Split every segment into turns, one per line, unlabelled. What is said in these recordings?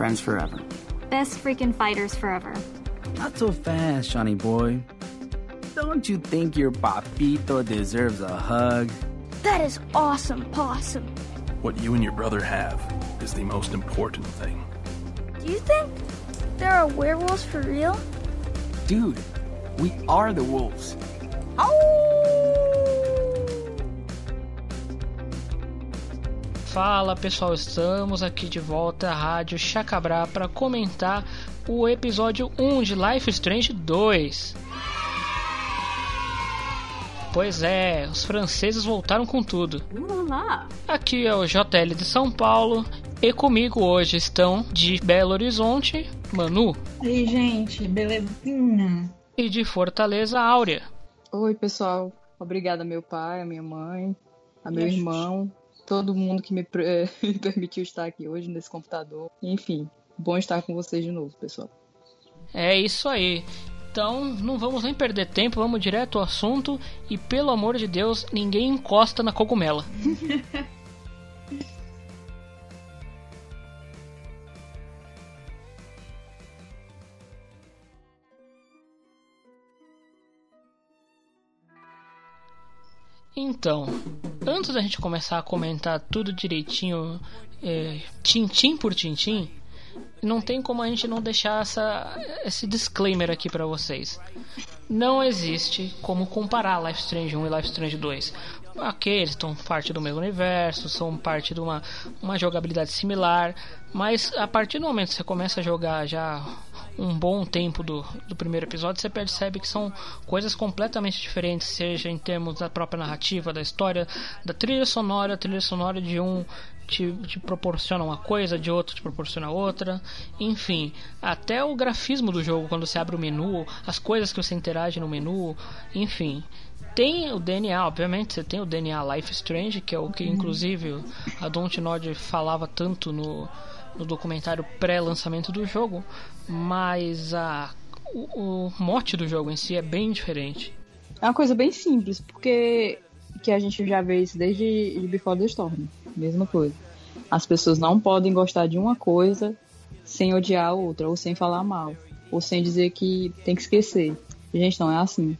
Friends forever.
Best freaking fighters forever.
Not so fast, Johnny boy. Don't you think your papito deserves a hug?
That is awesome, possum.
What you and your brother have is the most important thing.
Do you think there are werewolves for real?
Dude, we are the wolves.
Fala pessoal, estamos aqui de volta à Rádio Chacabrá para comentar o episódio 1 de Life Strange 2. Pois é, os franceses voltaram com tudo. Aqui é o JL de São Paulo e comigo hoje estão de Belo Horizonte, Manu,
Ei, gente, belezinha?
e de Fortaleza, Áurea.
Oi, pessoal. Obrigada, meu pai, a minha mãe, a meu irmão, todo mundo que me pre- me permitiu estar aqui hoje nesse computador. Enfim, bom estar com vocês de novo, pessoal.
É isso aí. Então, não vamos nem perder tempo, vamos direto ao assunto e pelo amor de Deus, ninguém encosta na cogumela. Então, antes da gente começar a comentar tudo direitinho, é, tintim por tintim, não tem como a gente não deixar essa, esse disclaimer aqui pra vocês. Não existe como comparar Life Strange 1 e Life Strange 2. Ok, eles estão parte do mesmo universo, são parte de uma, uma jogabilidade similar, mas a partir do momento que você começa a jogar já um bom tempo do, do primeiro episódio, você percebe que são coisas completamente diferentes, seja em termos da própria narrativa, da história, da trilha sonora, a trilha sonora de um te, te proporciona uma coisa, de outro te proporciona outra, enfim, até o grafismo do jogo quando você abre o menu, as coisas que você interage no menu, enfim. Tem o DNA, obviamente, você tem o DNA Life Strange, que é o que inclusive a Dontnod falava tanto no, no documentário pré-lançamento do jogo, mas a, o, o mote do jogo em si é bem diferente.
É uma coisa bem simples, porque que a gente já vê isso desde de Before the Storm. Mesma coisa. As pessoas não podem gostar de uma coisa sem odiar a outra, ou sem falar mal, ou sem dizer que tem que esquecer. Gente, não é assim.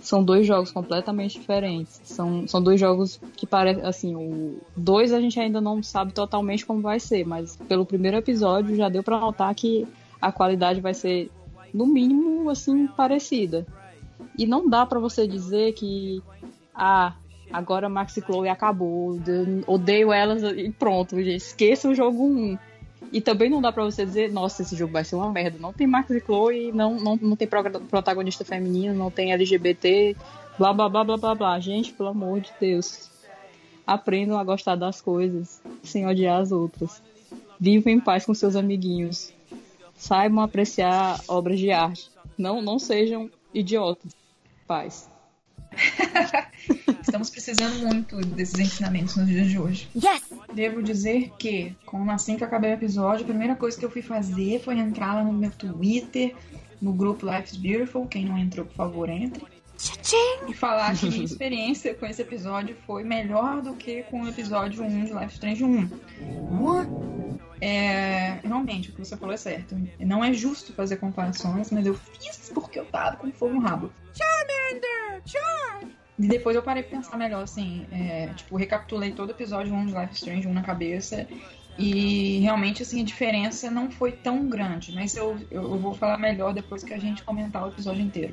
São dois jogos completamente diferentes. São, são dois jogos que parecem, assim, o dois a gente ainda não sabe totalmente como vai ser, mas pelo primeiro episódio já deu pra notar que a qualidade vai ser, no mínimo, assim, parecida. E não dá pra você dizer que, ah, agora Max e Chloe acabou, de- odeio elas e pronto, esqueça o jogo 1. E também não dá pra você dizer, nossa, esse jogo vai ser uma merda. Não tem Max e Chloe, não, não, não tem protagonista feminino, não tem LGBT, blá blá blá blá blá blá. Gente, pelo amor de Deus. Aprendam a gostar das coisas sem odiar as outras. Vivam em paz com seus amiguinhos. Saibam apreciar obras de arte. Não, não sejam idiotas. Paz.
Estamos precisando muito desses ensinamentos nos dias de hoje.
Yes!
Devo dizer que, como assim que eu acabei o episódio, a primeira coisa que eu fui fazer foi entrar lá no meu Twitter, no grupo Life's Beautiful. Quem não entrou, por favor, entre. E falar que minha experiência com esse episódio foi melhor do que com o episódio 1 de Life Strange 1. É, realmente, o que você falou é certo. Não é justo fazer comparações, mas eu fiz porque eu tava com fogo no rabo. E depois eu parei pra pensar melhor, assim, é, tipo, recapitulei todo o episódio 1 de Life Strange 1 na cabeça. E realmente, assim, a diferença não foi tão grande. Mas eu, eu, eu vou falar melhor depois que a gente comentar o episódio inteiro.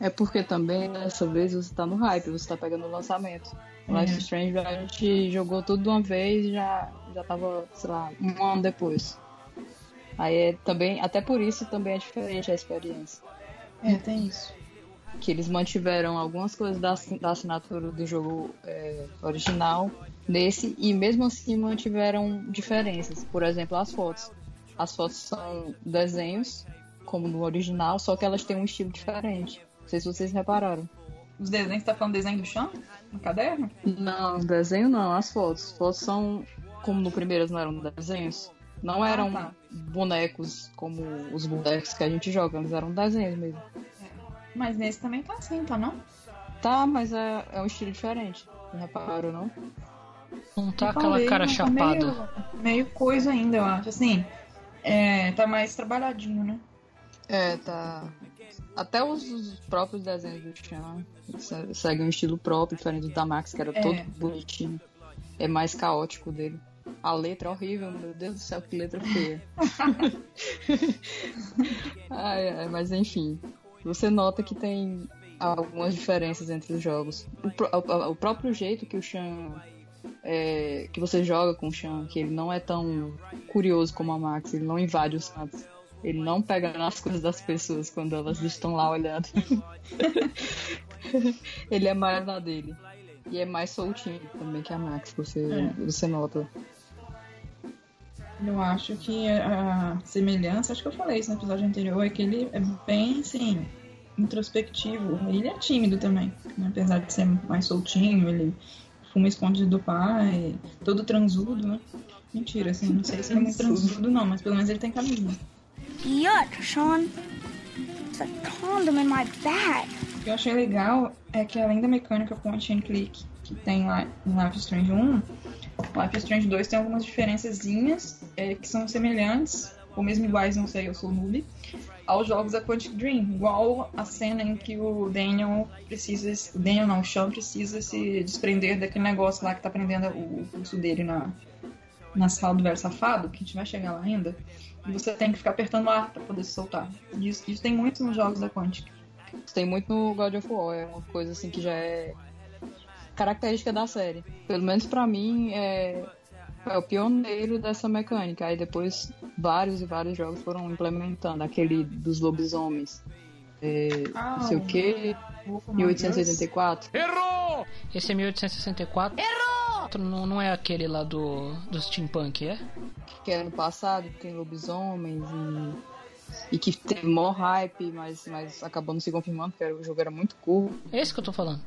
É porque também dessa vez você tá no hype, você tá pegando o lançamento. O Life Strange a gente jogou tudo de uma vez e já, já tava, sei lá, um ano depois. Aí é também, até por isso também é diferente a experiência.
É, tem isso.
Que eles mantiveram algumas coisas da, da assinatura do jogo é, original nesse e mesmo assim mantiveram diferenças. Por exemplo, as fotos. As fotos são desenhos, como no original, só que elas têm um estilo diferente. Não sei se vocês repararam.
Os desenhos, você tá falando desenho do chão? No caderno?
Não, desenho não, as fotos. Fotos são, como no primeiro não eram desenhos, não eram
tá.
bonecos como os bonecos que a gente joga, mas eram desenhos mesmo.
Mas nesse também tá assim, tá não?
Tá, mas é, é um estilo diferente. Não repararam, não?
Não tá
Eu
aquela
falei,
cara
mas tá
chapada.
Meio, meio coisa ainda, eu acho. Assim, É, tá mais trabalhadinho, né?
É, tá. Até os, os próprios desenhos do Chan se- seguem um estilo próprio, diferente do da Max, que era
É.
todo bonitinho. É mais caótico dele. A letra é horrível, meu Deus do céu, que letra feia. ai, ai, mas enfim. Você nota que tem algumas diferenças entre os jogos. O- o próprio jeito que o Chan. é, que você joga com o Chan, que ele não é tão curioso como a Max, ele não invade os cantos. Ele não pega nas coisas das pessoas quando elas estão lá olhando. ele é mais na dele. E é mais soltinho também que a Max, você,
É.
você nota.
Eu acho que a semelhança, acho que eu falei isso no episódio anterior, é que ele é bem, assim, introspectivo. Ele é tímido também, né? apesar de ser mais soltinho, ele fuma escondido do pai, todo transudo, né? Mentira, assim, não sei se ele é muito transudo não, mas pelo menos ele tem camisinha.
Yuck, Sean. It's a condom in my bag.
O que eu achei legal é que além da mecânica point and click que tem lá em Life Strange 1, Life Strange 2 tem algumas diferençazinhas é, que são semelhantes, ou mesmo iguais, não sei, eu sou noob, aos jogos da Quantic Dream. Igual a cena em que o Daniel precisa, o Daniel não, o Sean precisa se desprender daquele negócio lá que tá prendendo o pulso dele na, na sala do velho safado, que a gente vai chegar lá ainda. E você tem que ficar apertando ar pra poder se soltar. Isso, isso tem muito nos jogos da Quantic.
Isso tem muito no God of War, é uma coisa assim que já é característica da série. Pelo menos pra mim é, é o pioneiro dessa mecânica. Aí depois vários e vários jogos foram implementando aquele dos lobisomens. É,
Ah,
não sei o que, 1884.
Esse é 1864. Errou! Não, não é aquele lá do, do steampunk, é?
que era no passado, que tem lobisomens e, e que teve mó hype, mas, mas acabou não se confirmando, porque era- o jogo era muito curto.
É esse que eu tô falando.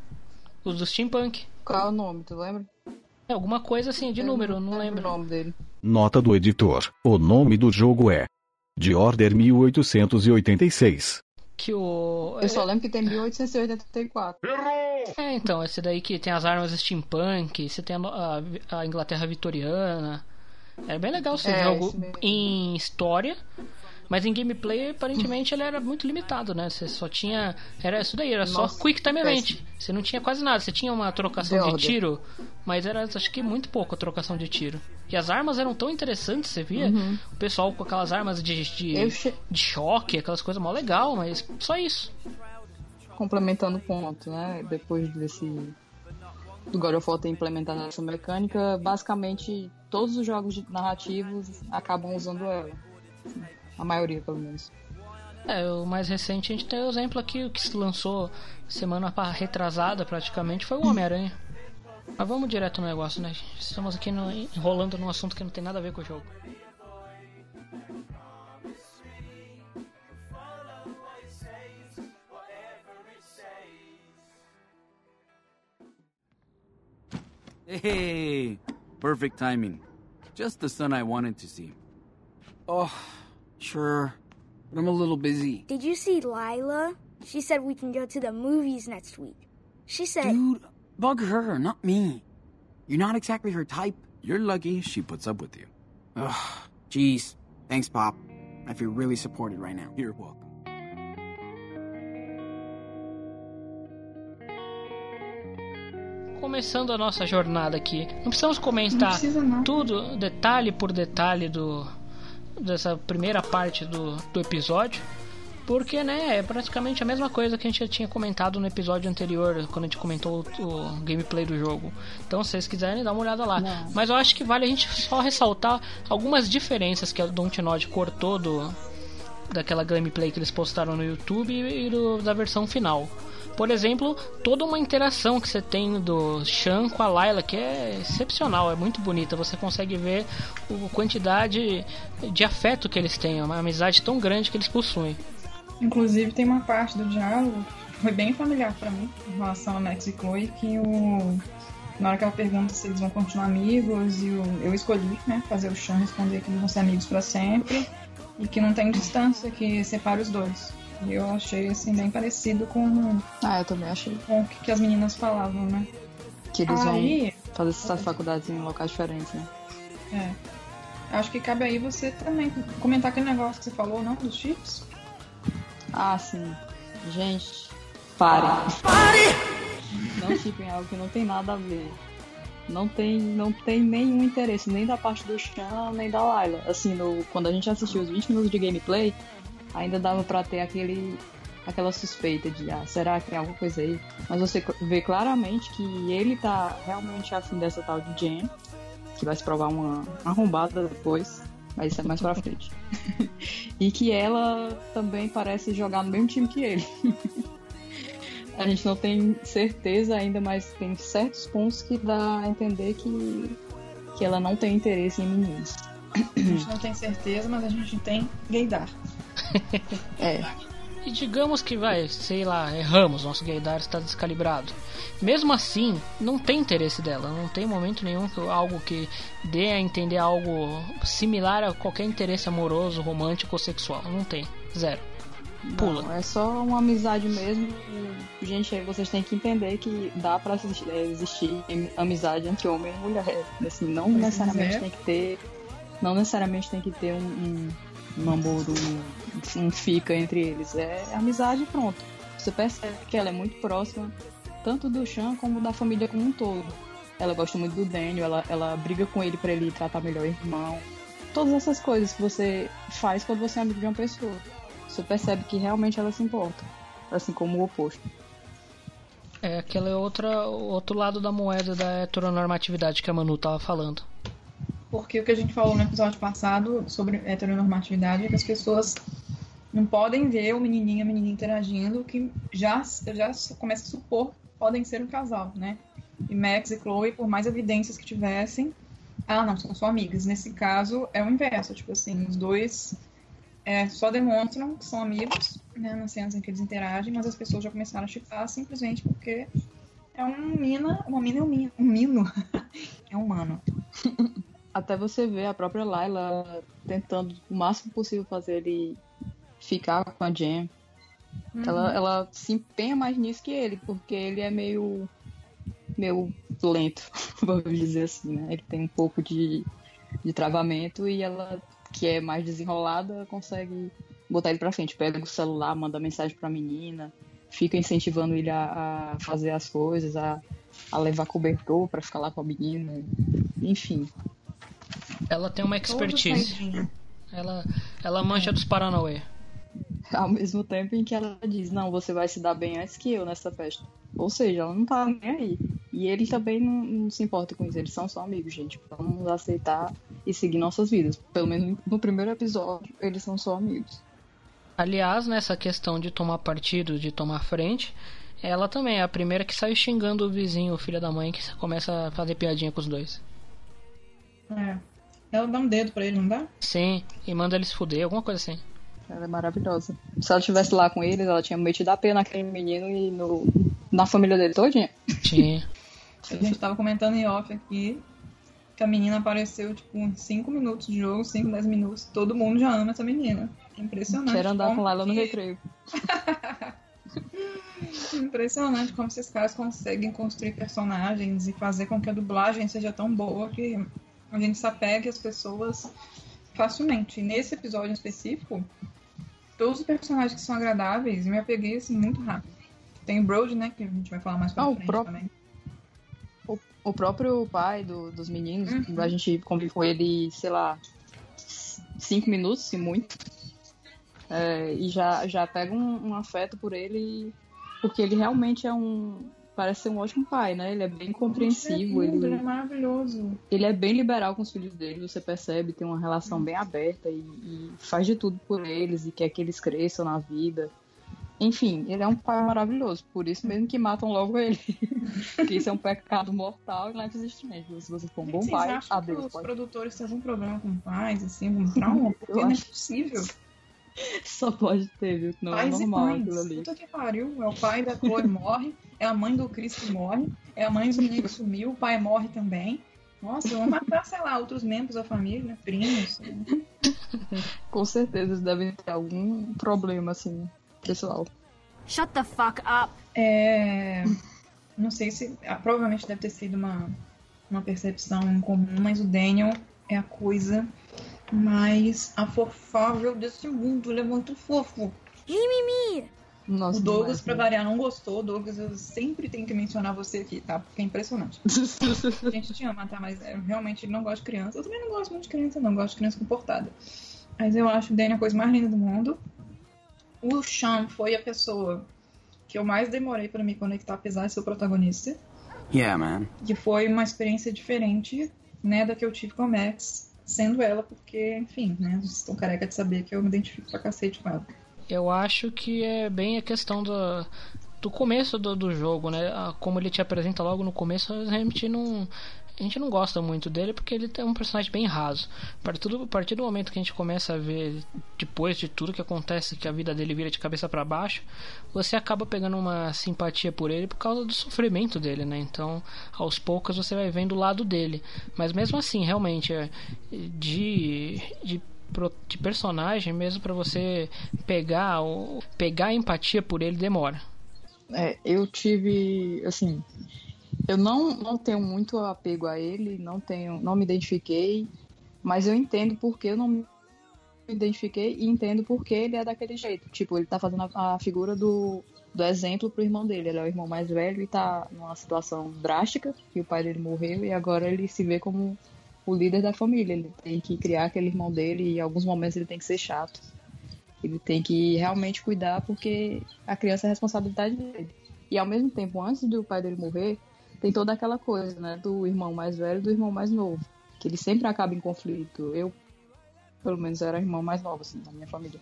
Os do steampunk.
Qual é o nome, tu lembra?
É alguma coisa assim, de número, não
o
lembro.
nome dele.
Nota do editor: o nome do jogo é De Order 1886.
Que o.
Eu só lembro que tem 1884.
É, então, esse daí que tem as armas steampunk, você tem a, a- Inglaterra vitoriana. É bem legal esse
É,
jogo
esse mesmo.
em história, mas em gameplay aparentemente ele era muito limitado, né? Você só tinha. Era isso daí, era só
Nossa,
Quick Time Event. Você não tinha quase nada, você tinha uma trocação de tiro, mas era acho que muito pouco a trocação de tiro. E as armas eram tão interessantes, você via o pessoal com aquelas armas de, de,
Uhum. Che-
de choque, aquelas coisas mó legal, mas só isso.
complementando o ponto, né? Depois desse do God of War ter implementado essa mecânica, basicamente todos os jogos de- narrativos acabam usando ela. A maioria, pelo menos.
É, o mais recente a gente tem o exemplo aqui, o que se lançou semana retrasada praticamente, foi o Homem-Aranha. Mas vamos direto no negócio, né? Estamos aqui no- enrolando num assunto que não tem nada a ver com o jogo.
Hey, perfect timing. Just the son I wanted to see.
Oh, sure. But I'm a little busy.
Did you see Lila? She said we can go to the movies next week. She said,
Dude, bug her, not me. You're not exactly her type.
You're lucky she puts up with you.
Ugh, jeez. Thanks, Pop. I feel really supported right now.
You're welcome.
Começando a nossa jornada aqui, não precisamos
Não
comentar
precisa não.
tudo, detalhe por detalhe do dessa primeira parte do, do episódio, porque né, é praticamente a mesma coisa que a gente já tinha comentado no episódio anterior, quando a gente comentou o, o gameplay do jogo. Então, se vocês quiserem, dá uma olhada lá.
Não.
Mas eu acho que vale a gente só ressaltar algumas diferenças que a Dontnod cortou do daquela gameplay que eles postaram no YouTube e do- da versão final. Por exemplo, toda uma interação que você tem do Shan com a Layla, que é excepcional, é muito bonita. Você consegue ver a quantidade de afeto que eles têm, uma amizade tão grande que eles possuem.
Inclusive tem uma parte do diálogo que foi bem familiar pra mim, em relação a Max e Chloe, que o. Na hora que ela pergunta se eles vão continuar amigos, e o... eu escolhi, né, fazer o Sean responder que eles vão ser amigos pra sempre e que não tem distância que separe os dois. E eu achei assim bem parecido com,
Ah, eu também achei
com o que, que as meninas falavam, né?
que eles vão
Aí,
fazer essas faculdades em locais diferentes, né?
É. acho que cabe aí você também comentar aquele negócio que você falou, não? Dos chips.
Ah, sim. Gente, parem. Pare! Não chipem algo que não tem nada a ver. Não tem, não tem nenhum interesse, nem da parte do Chan, nem da Layla. Assim, no, quando a gente assistiu os 20 minutos de gameplay, ainda dava pra ter aquele, aquela suspeita de, ah, será que tem alguma coisa aí? Mas você vê claramente que ele tá realmente afim dessa tal de Jen, que vai se provar uma arrombada depois, mas isso é mais pra frente. e que ela também parece jogar no mesmo time que ele. a gente não tem certeza ainda, mas tem certos pontos que dá a entender que, que ela não tem interesse em meninos.
A gente não tem certeza, mas a gente tem gaydar.
É.
E digamos que vai, sei lá, erramos, nosso gaydar está descalibrado. Mesmo assim, não tem interesse dela, não tem momento nenhum que algo que dê a entender algo similar a qualquer interesse amoroso, romântico ou sexual. Não tem. Zero. Pula.
Não, é só uma amizade mesmo. Gente, vocês têm que entender que dá pra existir, é, existir amizade entre homem e mulher. Assim, não pois necessariamente é. tem que ter. Não necessariamente tem que ter um, um namoro, um fica entre eles. É amizade e pronto. Você percebe que ela é muito próxima, tanto do Chan como da família como um todo. Ela gosta muito do Daniel, ela, ela briga com ele para ele tratar melhor o irmão. Todas essas coisas que você faz quando você é amigo de uma pessoa. Você percebe que realmente ela se importa, assim como o oposto.
É, aquele é outra, outro lado da moeda da heteronormatividade que a Manu tava falando.
Porque o que a gente falou no episódio passado sobre heteronormatividade é que as pessoas não podem ver o menininho e a menininha interagindo, que já, já começa a supor podem ser um casal, né? E Max e Chloe, por mais evidências que tivessem, ah, não, são só amigas. Nesse caso, é o inverso. Tipo assim, os dois é, só demonstram que são amigos, né, nas cenas em que eles interagem, mas as pessoas já começaram a chipar simplesmente porque é um mina, uma mina é um mino, um mino. é humano.
Até você ver a própria Layla tentando o máximo possível fazer ele ficar com a Jen. Uhum. Ela, ela se empenha mais nisso que ele, porque ele é meio meio lento, vamos dizer assim, né? Ele tem um pouco de, de travamento e ela que é mais desenrolada, consegue botar ele pra frente. Pega o celular, manda mensagem pra menina, fica incentivando ele a, a fazer as coisas, a, a levar cobertor para ficar lá com a menina, enfim.
Ela tem uma expertise. Ela, ela mancha dos Paranauê.
Ao mesmo tempo em que ela diz, não, você vai se dar bem antes que eu nessa festa. Ou seja, ela não tá nem aí. E ele também não, não, se importa com isso, eles são só amigos, gente. Vamos aceitar e seguir nossas vidas. Pelo menos no primeiro episódio, eles são só amigos.
Aliás, nessa questão de tomar partido, de tomar frente, ela também é a primeira que sai xingando o vizinho, o filho da mãe, que começa a fazer piadinha com os dois.
É. Ela dá um dedo pra ele, não dá?
Sim, e manda ele se fuder, alguma coisa assim.
Ela é maravilhosa. Se ela estivesse lá com eles, ela tinha metido a pena naquele menino e no, na família dele todinha.
Tinha.
a gente tava comentando em off aqui que a menina apareceu, tipo, em 5 minutos de jogo, 5, 10 minutos. Todo mundo já ama essa menina. Impressionante.
Quero andar com ela que... no recreio.
Impressionante como esses caras conseguem construir personagens e fazer com que a dublagem seja tão boa que a gente se apegue às pessoas facilmente. E nesse episódio em específico, todos os personagens que são agradáveis, eu me apeguei assim muito rápido. Tem o Brody, né, que a gente vai falar mais pra ah, frente o também.
O, o próprio pai do, dos meninos, uhum. a gente convive com ele, sei lá, cinco minutos, se muito. É, e já, já pega um, um afeto por ele, porque ele realmente é um, parece ser um ótimo pai, né? Ele é bem compreensivo.
É lindo, ele, é maravilhoso.
Ele é bem liberal com os filhos dele, você percebe, tem uma relação bem aberta e, e, faz de tudo por eles e quer que eles cresçam na vida. Enfim, ele é um pai maravilhoso, por isso mesmo que matam logo ele. Porque isso é um pecado mortal e não existe mesmo. Se você for um bom Vocês pai,
acham adeus, que os pode... produtores têm algum problema com pais, assim, algum trauma? Porque não é possível.
Só pode ter, viu? Não é Pais é normal aquilo ali.
Puta que pariu. É o pai da Chloe morre, é a mãe do Chris que morre, é a mãe do menino que sumiu, o pai morre também. Nossa, vão matar, sei lá, outros membros da família, primos.
Com certeza eles devem ter algum problema, assim, pessoal.
Shut the fuck up!
É. Não sei se. Ah, provavelmente deve ter sido uma, uma percepção comum, mas o Daniel é a coisa mais afofável desse mundo. Ele é muito fofo.
Mimimi!
Nossa,
o Douglas, pra
né?
variar, não gostou. Douglas, eu sempre tenho que mencionar você aqui, tá? Porque é impressionante. A gente te ama, tá? Mas é, realmente ele não gosta de criança. Eu também não gosto muito de criança, não. Gosto de criança comportada. Mas eu acho o Danny a coisa mais linda do mundo. O Sean foi a pessoa que eu mais demorei pra me conectar, apesar de ser o protagonista.
Yeah, man.
Que foi uma experiência diferente, né, da que eu tive com a Max, sendo ela, porque, enfim, né, vocês estão careca de saber que eu me identifico pra cacete com ela.
Eu acho que é bem a questão do, do começo do, do jogo, né? Como ele te apresenta logo no começo, não. A gente não gosta muito dele porque ele é um personagem bem raso. A partir, do, momento que a gente começa a ver, depois de tudo que acontece, que a vida dele vira de cabeça para baixo, você acaba pegando uma simpatia por ele por causa do sofrimento dele, né? Então, aos poucos você vai vendo o lado dele. Mas mesmo assim, realmente, é, de, de de personagem mesmo pra você pegar o pegar a empatia por ele demora.
É, eu tive, assim, eu não, não tenho muito apego a ele, não tenho, não me identifiquei, mas eu entendo porque eu não me identifiquei e entendo porque ele é daquele jeito. Tipo, ele tá fazendo a, a figura do, do exemplo pro irmão dele. Ele é o irmão mais velho e tá numa situação drástica, que o pai dele morreu e agora ele se vê como o líder da família. Ele tem que criar aquele irmão dele e em alguns momentos ele tem que ser chato. Ele tem que realmente cuidar porque a criança é responsabilidade dele. E ao mesmo tempo, antes do pai dele morrer, tem toda aquela coisa, né, do irmão mais velho e do irmão mais novo, que ele sempre acaba em conflito. Eu, pelo menos, era irmão mais novo, assim, da minha família.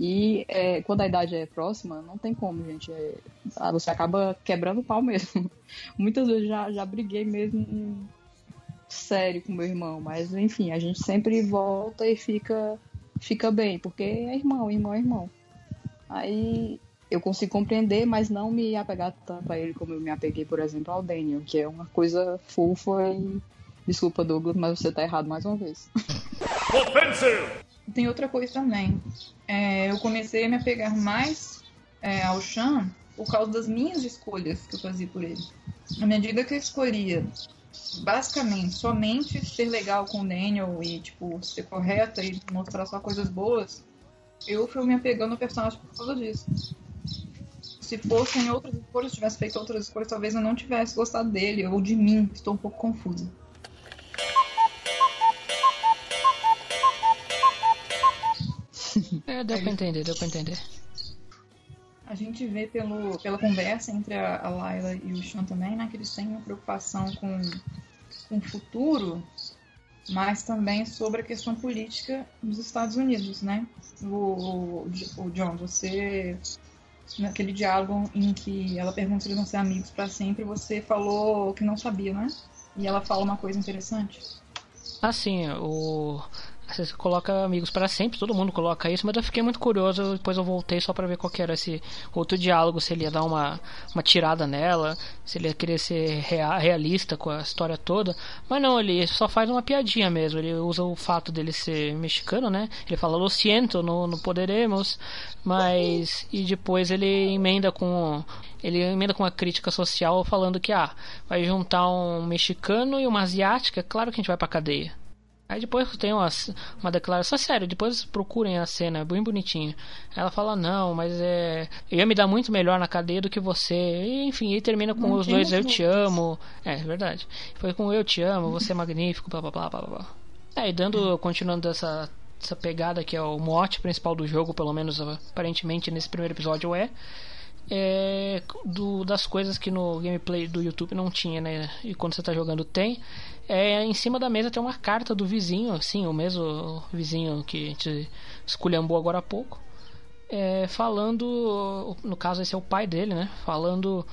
E é, quando a idade é próxima, não tem como, gente. É, ah, você acaba quebrando o pau mesmo. Muitas vezes já, já briguei mesmo sério com meu irmão, mas enfim, a gente sempre volta e fica, fica bem, porque é irmão, irmão é irmão. Aí eu consigo compreender, mas não me apegar tanto a ele como eu me apeguei, por exemplo, ao Daniel, que é uma coisa fofa e. Desculpa, Douglas, mas você tá errado mais uma vez.
Tem outra coisa também. É, eu comecei a me apegar mais é, ao Sean por causa das minhas escolhas que eu fazia por ele. À medida que eu escolhia, basicamente, somente ser legal com o Daniel e, tipo, ser correta e mostrar só coisas boas, eu fui me apegando ao personagem por causa disso. Se fossem outras escolhas, tivesse feito outras escolhas, talvez eu não tivesse gostado dele ou de mim. Estou um pouco confusa.
É, deu pra entender, deu pra entender.
A gente vê pelo, pela conversa entre a, a Layla e o Sean também, né, que eles têm uma preocupação com, com o futuro, mas também sobre a questão política dos Estados Unidos, né? O, o, o John, você naquele diálogo em que ela pergunta se eles vão ser amigos para sempre, você falou que não sabia, né? E ela fala uma coisa interessante.
Assim, o você coloca amigos para sempre, todo mundo coloca isso, mas eu fiquei muito curioso, depois eu voltei só para ver qual era esse outro diálogo, se ele ia dar uma, uma tirada nela, se ele ia querer ser rea- realista com a história toda, mas não, ele só faz uma piadinha mesmo, ele usa o fato dele ser mexicano, né? Ele fala lo siento, no, no poderemos, mas e depois ele emenda com ele emenda com uma crítica social falando que ah, vai juntar um mexicano e uma asiática, claro que a gente vai pra cadeia. Aí depois tem uma, uma declaração sério, depois procurem a cena, é bem bonitinho. Ela fala, não, mas é. Eu ia me dar muito melhor na cadeia do que você. E, enfim, e termina com
Não
os dois eu te amo. É, é verdade. Foi com eu te amo, você é magnífico, blá blá blá blá blá. É, e dando, continuando essa, essa pegada que é o mote principal do jogo, pelo menos aparentemente nesse primeiro episódio é. É, do, das coisas que no gameplay do YouTube não tinha, né? E quando você tá jogando tem. É, em cima da mesa tem uma carta do vizinho, assim, o mesmo vizinho que a gente esculhambou agora há pouco. É, falando, no caso esse é o pai dele, né? Falando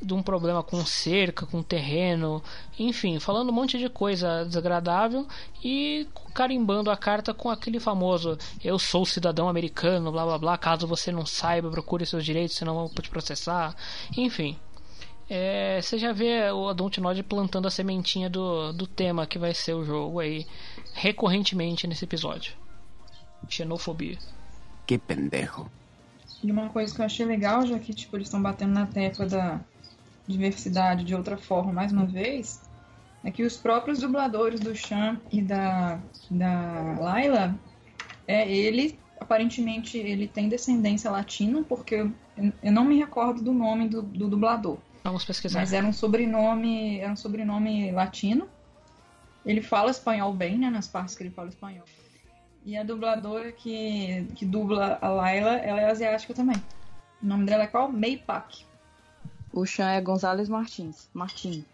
de um problema com cerca, com terreno, enfim, falando um monte de coisa desagradável e carimbando a carta com aquele famoso eu sou cidadão americano, blá blá blá, caso você não saiba, procure seus direitos, senão vou te processar, enfim. É, você já vê o Dontnod plantando a sementinha do, do tema que vai ser o jogo aí recorrentemente nesse episódio. Xenofobia.
Qué pendejo.
E uma coisa que eu achei legal, já que tipo, eles estão batendo na tecla da diversidade de outra forma mais uma vez, é que os próprios dubladores do Chan e da, da Layla, é, ele, aparentemente, ele tem descendência latina, porque eu, eu não me recordo do nome do, do dublador.
Vamos pesquisar.
Mas era um sobrenome, era um sobrenome latino. Ele fala espanhol bem, né? Nas partes que ele fala espanhol. E a dubladora que, que dubla a Layla, ela é asiática também. O nome dela é qual? Mei Pak.
O Chan é Gonzalez Martins. Martin.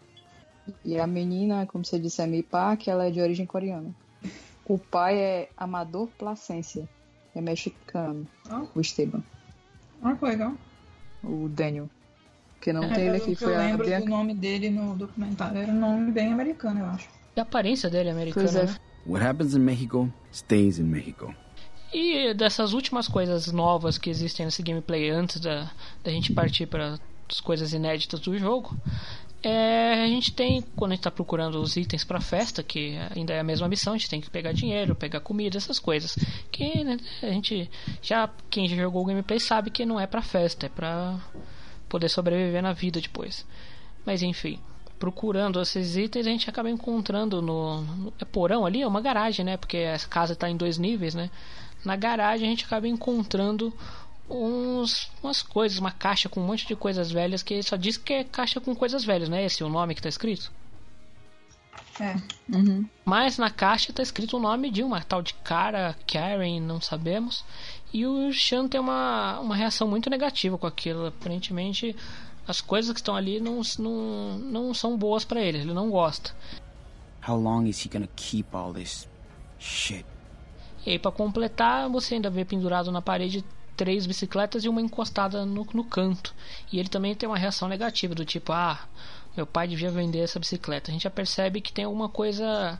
E a menina, como você disse, é Mei Pak, ela é de origem coreana. O pai é Amador Placência. É mexicano.
Ah.
O Esteban.
Ah, que legal.
O Daniel. Que não
É,
tem ele aqui.
que
Foi
eu
a
lembro
Bianca.
do nome dele no documentário. Era um nome bem americano, eu acho.
E a aparência dele é americana,
Pois é.
né?
What happens in Mexico stays in Mexico.
E dessas últimas coisas novas que existem nesse gameplay antes da, da gente partir para as coisas inéditas do jogo, é, a gente tem, quando a gente está procurando os itens para festa, que ainda é a mesma missão, a gente tem que pegar dinheiro, pegar comida, essas coisas. Que né, a gente já, quem já jogou o gameplay sabe que não é para festa, é para poder sobreviver na vida depois. Mas enfim, procurando esses itens, a gente acaba encontrando no, no é porão ali, é uma garagem, né? Porque a casa está em dois níveis, né? Na garagem a gente acaba encontrando uns umas coisas, uma caixa com um monte de coisas velhas que só diz que é caixa com coisas velhas, né? Esse é o nome que tá escrito.
É.
Uhum.
Mas na caixa tá escrito o nome de uma tal de cara, Karen, não sabemos. E o Sean tem uma, uma reação muito negativa com aquilo. Aparentemente, as coisas que estão ali não, não, não são boas para ele, ele não gosta.
How long is he gonna keep all this shit?
E aí, pra completar, você ainda vê pendurado na parede três bicicletas e uma encostada no, no canto. E ele também tem uma reação negativa, do tipo, ah, meu pai devia vender essa bicicleta. A gente já percebe que tem alguma coisa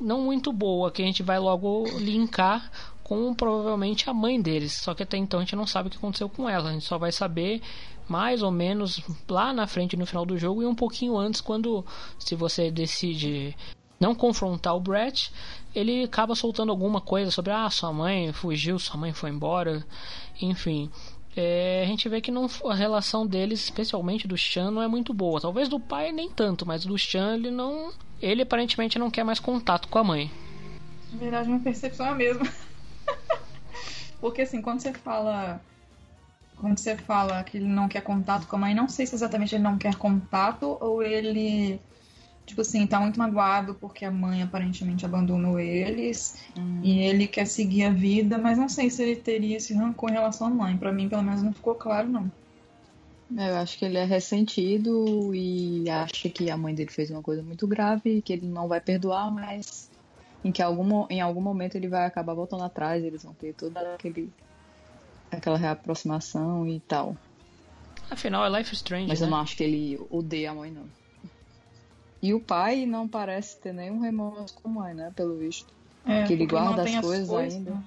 não muito boa, que a gente vai logo linkar com provavelmente a mãe deles. Só que até então a gente não sabe o que aconteceu com ela. A gente só vai saber mais ou menos lá na frente no final do jogo e um pouquinho antes quando se você decide não confrontar o Brett, ele acaba soltando alguma coisa sobre ah, sua mãe fugiu, sua mãe foi embora, enfim. É, a gente vê que não, a relação deles, especialmente do Chan, não é muito boa. Talvez do pai nem tanto, mas do Chan ele não. Ele aparentemente não quer mais contato com a mãe.
Na verdade, minha percepção é a mesma. Porque assim, quando você fala. Quando você fala que ele não quer contato com a mãe, não sei se exatamente ele não quer contato ou ele. Tipo assim, tá muito magoado porque a mãe aparentemente abandonou eles e ele quer seguir a vida, mas não sei se ele teria esse rancor em relação à mãe. Pra mim, pelo menos, não ficou claro, não.
Eu acho que ele é ressentido e acha que a mãe dele fez uma coisa muito grave, que ele não vai perdoar, mas em que algum, em algum momento ele vai acabar voltando atrás, eles vão ter toda aquele, aquela reaproximação e tal.
Afinal, é Life is Strange.
Mas
né?
eu não acho que ele odeia a mãe, não. E o pai não parece ter nenhum remorso com a mãe, né? Pelo visto.
É,
que ele guarda
mantém
as coisas ainda.
né?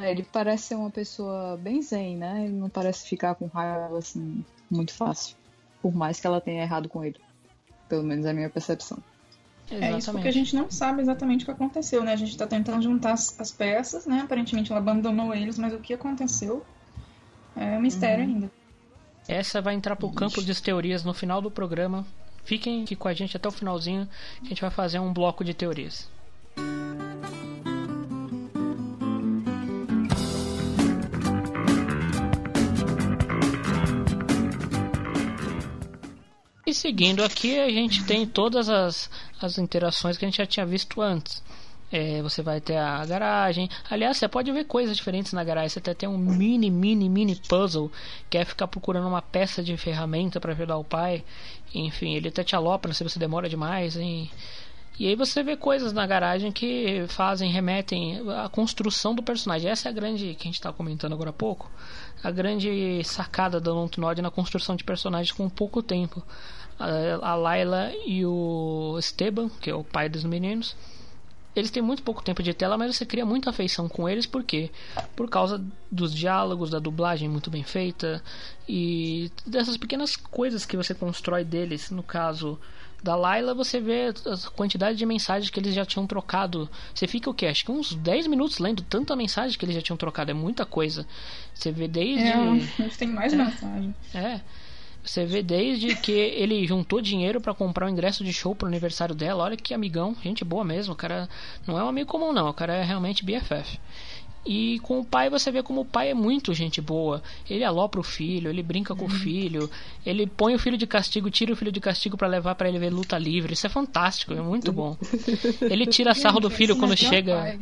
É, Ele parece ser uma pessoa bem zen, né? Ele não parece ficar com raiva assim muito fácil. Por mais que ela tenha errado com ele. Pelo menos é a minha percepção.
É isso porque a
Exatamente.
gente não sabe exatamente o que aconteceu, né? A gente tá tentando juntar as, as peças, né? Aparentemente ela abandonou eles, mas o que aconteceu é um mistério ainda.
Essa vai entrar pro campo de teorias no final do programa. Fiquem aqui com a gente até o finalzinho, que a gente vai fazer um bloco de teorias. E seguindo aqui, a gente tem todas as, as interações que a gente já tinha visto antes. É, você vai ter a garagem. Aliás, você pode ver coisas diferentes na garagem. Você até tem um mini, mini, mini puzzle que é ficar procurando uma peça de ferramenta para ajudar o pai. Enfim, ele até te alopra se você demora demais. Hein? E aí você vê coisas na garagem que fazem, remetem à construção do personagem. Essa é a grande, que a gente estava comentando agora há pouco, a grande sacada da Dontnod na construção de personagens com pouco tempo. A, a Layla e o Esteban, que é o pai dos meninos, eles têm muito pouco tempo de tela, mas você cria muita afeição com eles, por quê? Por causa dos diálogos, da dublagem muito bem feita e dessas pequenas coisas que você constrói deles. No caso da Layla, você vê a quantidade de mensagens que eles já tinham trocado. Você fica o quê? Acho que uns 10 minutos lendo tanta mensagem que eles já tinham trocado. É muita coisa. Você vê desde.
É, tem mais mensagem.
É. Você vê desde que ele juntou dinheiro para comprar o um ingresso de show pro aniversário dela. Olha que amigão, gente boa mesmo. O cara não é um amigo comum, não. O cara é realmente BFF. E com o pai você vê como o pai é muito gente boa. Ele alopra o filho, ele brinca com o filho, ele põe o filho de castigo, tira o filho de castigo para levar para ele ver luta livre. Isso é fantástico, é muito bom. Ele tira sarro do filho quando chega.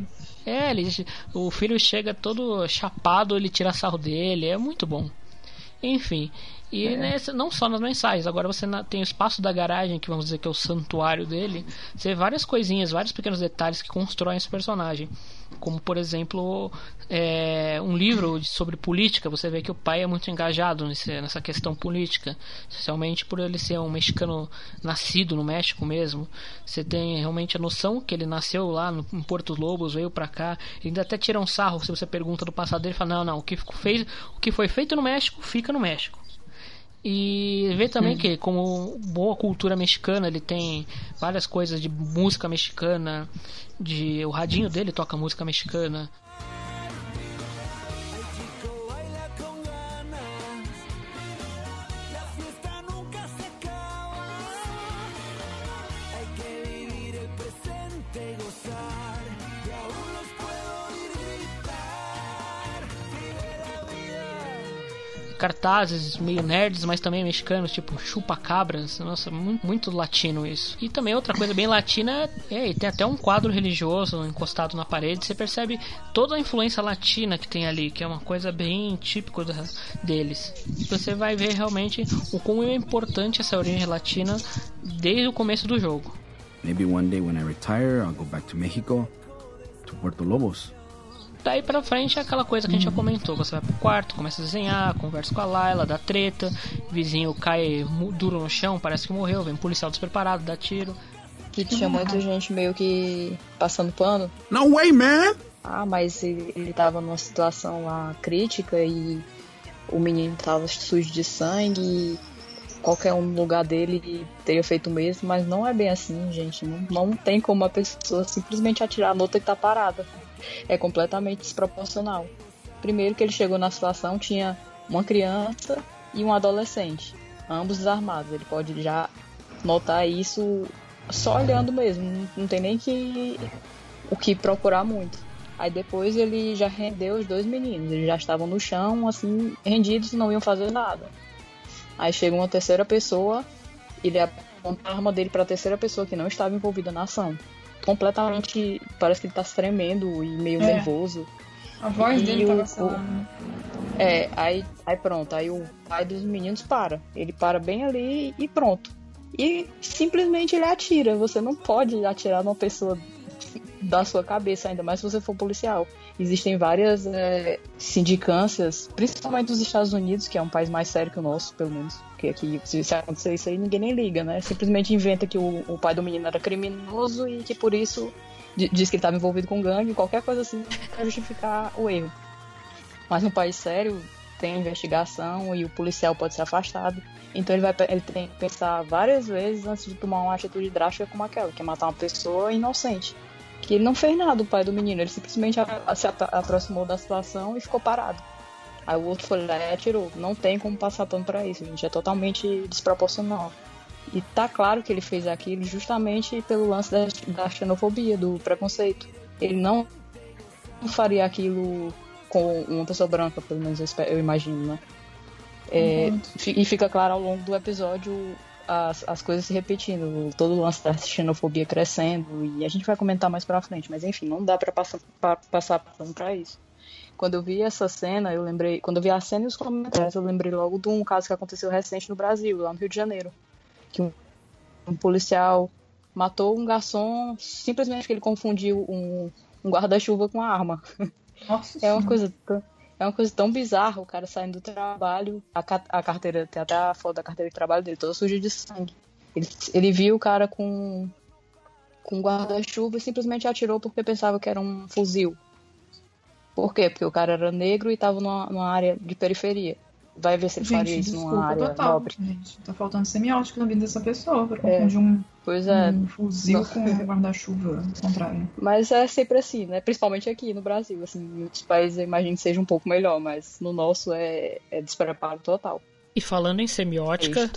É, ele, o filho chega todo chapado, ele tira sarro dele, é muito bom. Enfim, e é. nessa, não só nas mensagens, agora você na, tem o espaço da garagem, que vamos dizer que é o santuário dele. Você vê várias coisinhas, vários pequenos detalhes que constroem esse personagem. Como, por exemplo, é, um livro sobre política. Você vê que o pai é muito engajado nesse, nessa questão política, especialmente por ele ser um mexicano nascido no México mesmo. Você tem realmente a noção que ele nasceu lá no, em Porto Lobos, veio para cá. Ele ainda até tira um sarro se você pergunta do passado dele. Fala: não, não, o que, fez, o que foi feito no México fica no México. E ver também que, como boa cultura mexicana, ele tem várias coisas de música mexicana, de o radinho dele toca música mexicana. Cartazes meio nerds, mas também mexicanos, tipo chupa-cabras. Nossa, muito, muito, latino isso. E também outra coisa bem latina é, tem até um quadro religioso encostado na parede. Você percebe toda a influência latina que tem ali, que é uma coisa bem típica deles. Você vai ver realmente o como é importante essa origem latina desde o começo do jogo.
Maybe one day when I retire, I'll go back to Mexico, to Puerto Lobos.
Daí pra frente é aquela coisa que a gente já comentou. Você vai pro quarto, começa a desenhar, conversa com a Layla, dá treta, vizinho cai duro no chão, parece que morreu, vem um policial despreparado, dá tiro.
Que tinha muita gente meio que passando pano.
No way, man!
Ah, mas ele, ele tava numa situação lá crítica e o menino tava sujo de sangue e qualquer um no lugar dele teria feito o mesmo, mas não é bem assim, gente. Não, não tem como a pessoa simplesmente atirar na outra que tá parada é completamente desproporcional. Primeiro que ele chegou na situação, tinha uma criança e um adolescente, ambos desarmados. Ele pode já notar isso só olhando mesmo, não tem nem que o que procurar muito. Aí depois ele já rendeu os dois meninos, eles já estavam no chão, assim, rendidos não iam fazer nada. Aí chega uma terceira pessoa, ele aponta a arma dele para a terceira pessoa que não estava envolvida na ação completamente. Parece que ele tá tremendo e meio é. nervoso.
A voz e dele tava falando.
É, aí, aí pronto, aí o pai dos meninos para. Ele para bem ali e pronto. E simplesmente ele atira. Você não pode atirar numa pessoa da sua cabeça, ainda mais se você for policial. Existem várias é, sindicâncias, principalmente dos Estados Unidos, que é um país mais sério que o nosso, pelo menos. Porque aqui, se acontecer isso aí, ninguém nem liga, né? Simplesmente inventa que o, o pai do menino era criminoso e que por isso diz que ele estava envolvido com gangue, qualquer coisa assim, para justificar o erro. Mas no país sério, tem investigação e o policial pode ser afastado. Então ele, vai, ele tem que pensar várias vezes antes de tomar uma atitude drástica como aquela, que é matar uma pessoa inocente que ele não fez nada, o pai do menino. Ele simplesmente se aproximou da situação e ficou parado. Aí o outro foi lá e atirou. Não tem como passar pano pra isso, gente. É totalmente desproporcional. E tá claro que ele fez aquilo justamente pelo lance da, da xenofobia, do preconceito. Ele não faria aquilo com uma pessoa branca, pelo menos eu, imagino, né? É, uhum. E fica claro ao longo do episódio as, as coisas se repetindo, todo o lance da xenofobia crescendo, e a gente vai comentar mais pra frente, mas enfim, não dá pra passar, pra, passar pra isso. Quando eu vi essa cena, eu lembrei. Quando eu vi a cena e os comentários, eu lembrei logo de um caso que aconteceu recente no Brasil, lá no Rio de Janeiro. Que um, um policial matou um garçom simplesmente porque ele confundiu um, um guarda-chuva com uma arma.
Nossa
é uma coisa é uma coisa tão bizarra, o cara saindo do trabalho, a, a carteira, tem até a foto da carteira de trabalho dele, toda suja de sangue. Ele, ele viu o cara com, com guarda-chuva e simplesmente atirou porque pensava que era um fuzil. Por quê? Porque o cara era negro e estava numa, numa área de periferia vai ver se ele gente, faria isso desculpa, numa área total, nobre.
Gente, tá faltando semiótico na vida dessa pessoa pra é, confundir um,
pois é.
um fuzil com um guarda-chuva contrário.
Mas é sempre assim, né? Principalmente aqui no Brasil. Assim, em outros países eu imagino que seja um pouco melhor, mas no nosso é, é despreparo total.
E falando em semiótica,